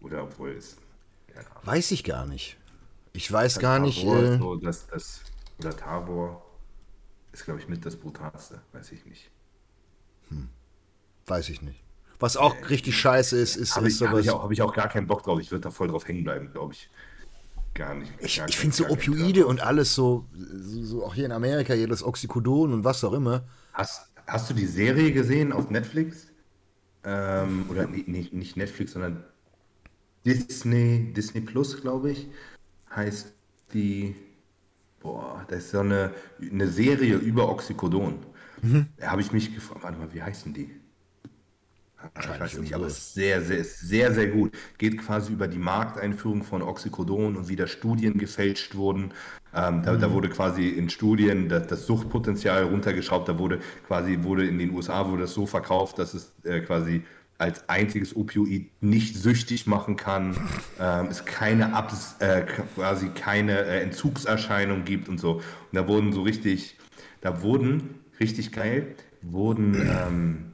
Oder obwohl es. Ahnung.
Weiß ich gar nicht. Ich weiß gar nicht.
Tabor,
Äh,
so, das, das, oder Tabor ist, glaube ich, mit das brutalste. Weiß ich nicht.
weiß ich nicht. Was auch richtig scheiße ist, ist,
Habe ich, hab
sowas.
ich, auch, hab ich auch gar keinen Bock drauf. Ich würde da voll drauf hängen bleiben, glaube ich. Gar nicht.
Ich,
gar
ich finde so Opioide und alles so, so, so, auch hier in Amerika, das Oxycodon und was auch immer.
Hast, hast du die Serie gesehen auf Netflix? Ähm, oder nicht, nicht Netflix, sondern Disney, Disney Plus, glaube ich, heißt die. Boah, das ist so eine, eine Serie über Oxycodon. Da habe ich mich gefragt, warte mal, wie heißen die? Ich weiß nicht, aber es ist sehr, sehr, sehr, sehr gut. Geht quasi über die Markteinführung von Oxycodon und wie da Studien gefälscht wurden. Ähm, da, da wurde quasi in Studien das, das Suchtpotenzial runtergeschraubt. Da wurde quasi, wurde in den USA wurde das so verkauft, dass es äh, quasi als einziges Opioid nicht süchtig machen kann, ähm, es keine Abs äh, quasi keine äh, Entzugserscheinung gibt und so. Und da wurden so richtig, da wurden richtig geil, wurden ähm,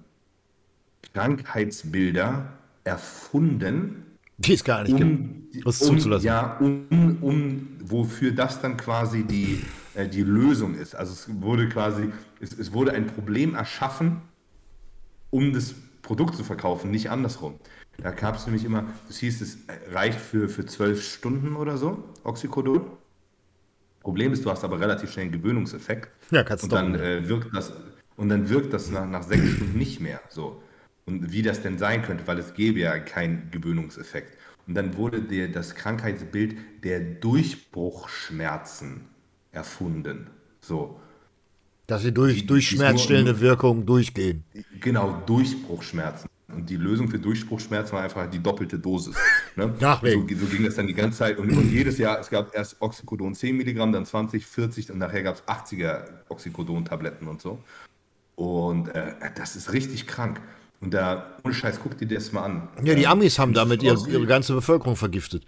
Krankheitsbilder erfunden,
Die ist gar nicht gibt.
um,
Das
um,
zuzulassen.
ja, um, um, wofür das dann quasi die, äh, die Lösung ist. Also es wurde quasi, es, es wurde ein Problem erschaffen, um das Produkt zu verkaufen, nicht andersrum. Da gab es nämlich immer, das hieß, es reicht für, für zwölf Stunden oder so, Oxycodon. Problem ist, du hast aber relativ schnell einen Gewöhnungseffekt.
Ja, kannst
und
du
dann
doch,
äh, wirkt das und dann wirkt das nach, nach sechs Stunden nicht mehr so. Und wie das denn sein könnte, weil es gäbe ja keinen Gewöhnungseffekt. Und dann wurde dir das Krankheitsbild der Durchbruchschmerzen erfunden. So.
Dass sie durch,
Die-
durch
ist nur-
schmerzstillende Wirkung durchgehen.
Genau, Durchbruchschmerzen. Und die Lösung für Durchbruchschmerzen war einfach die doppelte Dosis. Ne?
Nachlegen.
So, so ging das dann die ganze Zeit. Und, und jedes Jahr, es gab erst Oxycodon 10 Milligramm, dann 20, 40 und nachher gab es 80er Oxycodon-Tabletten und so. Und äh, das ist richtig krank. Und da, ohne Scheiß, guck dir das mal an.
Ja, die Amis haben damit ihre, ihre ganze Bevölkerung vergiftet.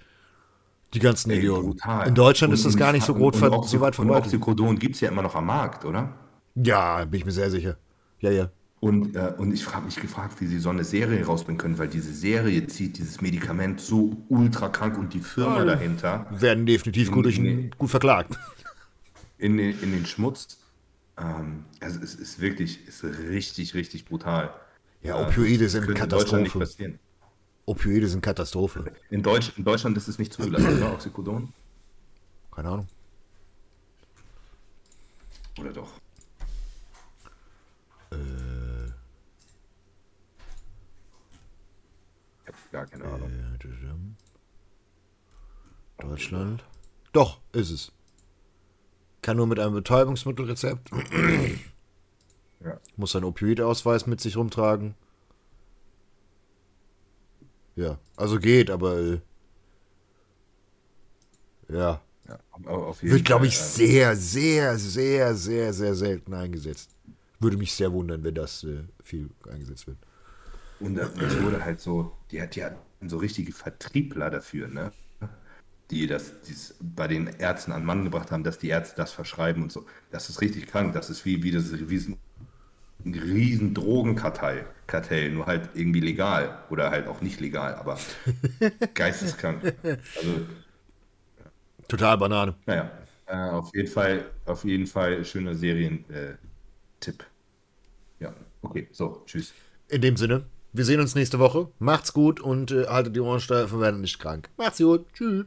Die ganzen
Ey,
Idioten.
brutal.
In Deutschland ist
Und-
das gar
und-
nicht so,
und-
groß,
und Oxy-
so weit
Und
verbreitet.
Oxycodon gibt es ja immer noch am Markt, oder?
Ja, bin ich mir sehr sicher. Ja, ja.
Und, äh, und ich habe mich gefragt, wie sie so eine Serie rausbringen können, weil diese Serie zieht dieses Medikament so ultra krank und die Firma dahinter
Werden definitiv gut, durch,
Nee.
gut verklagt.
in den, in den Schmutz. Ähm, also es ist wirklich, ist richtig, richtig brutal.
Ja, Opioide sind Katastrophe. Opioide sind Katastrophe.
In, Deutsch, in Deutschland ist es nicht zugelassen, oder? Oxycodon?
Keine Ahnung.
Oder doch? Ich habe gar keine Ahnung.
Deutschland. Doch, ist es. Kann nur mit einem Betäubungsmittelrezept.
Ja.
Muss einen Opioidausweis mit sich rumtragen. Ja, also geht, aber äh, ja.
Ja,
Wird, glaube ich,
ähm,
sehr, sehr, sehr, sehr, sehr selten eingesetzt. Würde mich sehr wundern, wenn das äh, viel eingesetzt wird.
Und das wurde halt so, die hat ja so richtige Vertriebler dafür, ne? Die das die's bei den Ärzten an Mann gebracht haben, dass die Ärzte das verschreiben und so. Das ist richtig krank. Das ist wie, wie das riesen, ein riesen Drogenkartell, Kartell, nur halt irgendwie legal oder halt auch nicht legal, aber geisteskrank. Also,
Total Banane.
naja, äh, auf jeden Fall, auf jeden Fall schöner Serientipp. Äh, ja, okay, so, tschüss.
In dem Sinne, wir sehen uns nächste Woche. Macht's gut und äh, haltet die Ohren steif und werdet nicht krank. Macht's gut. Tschüss.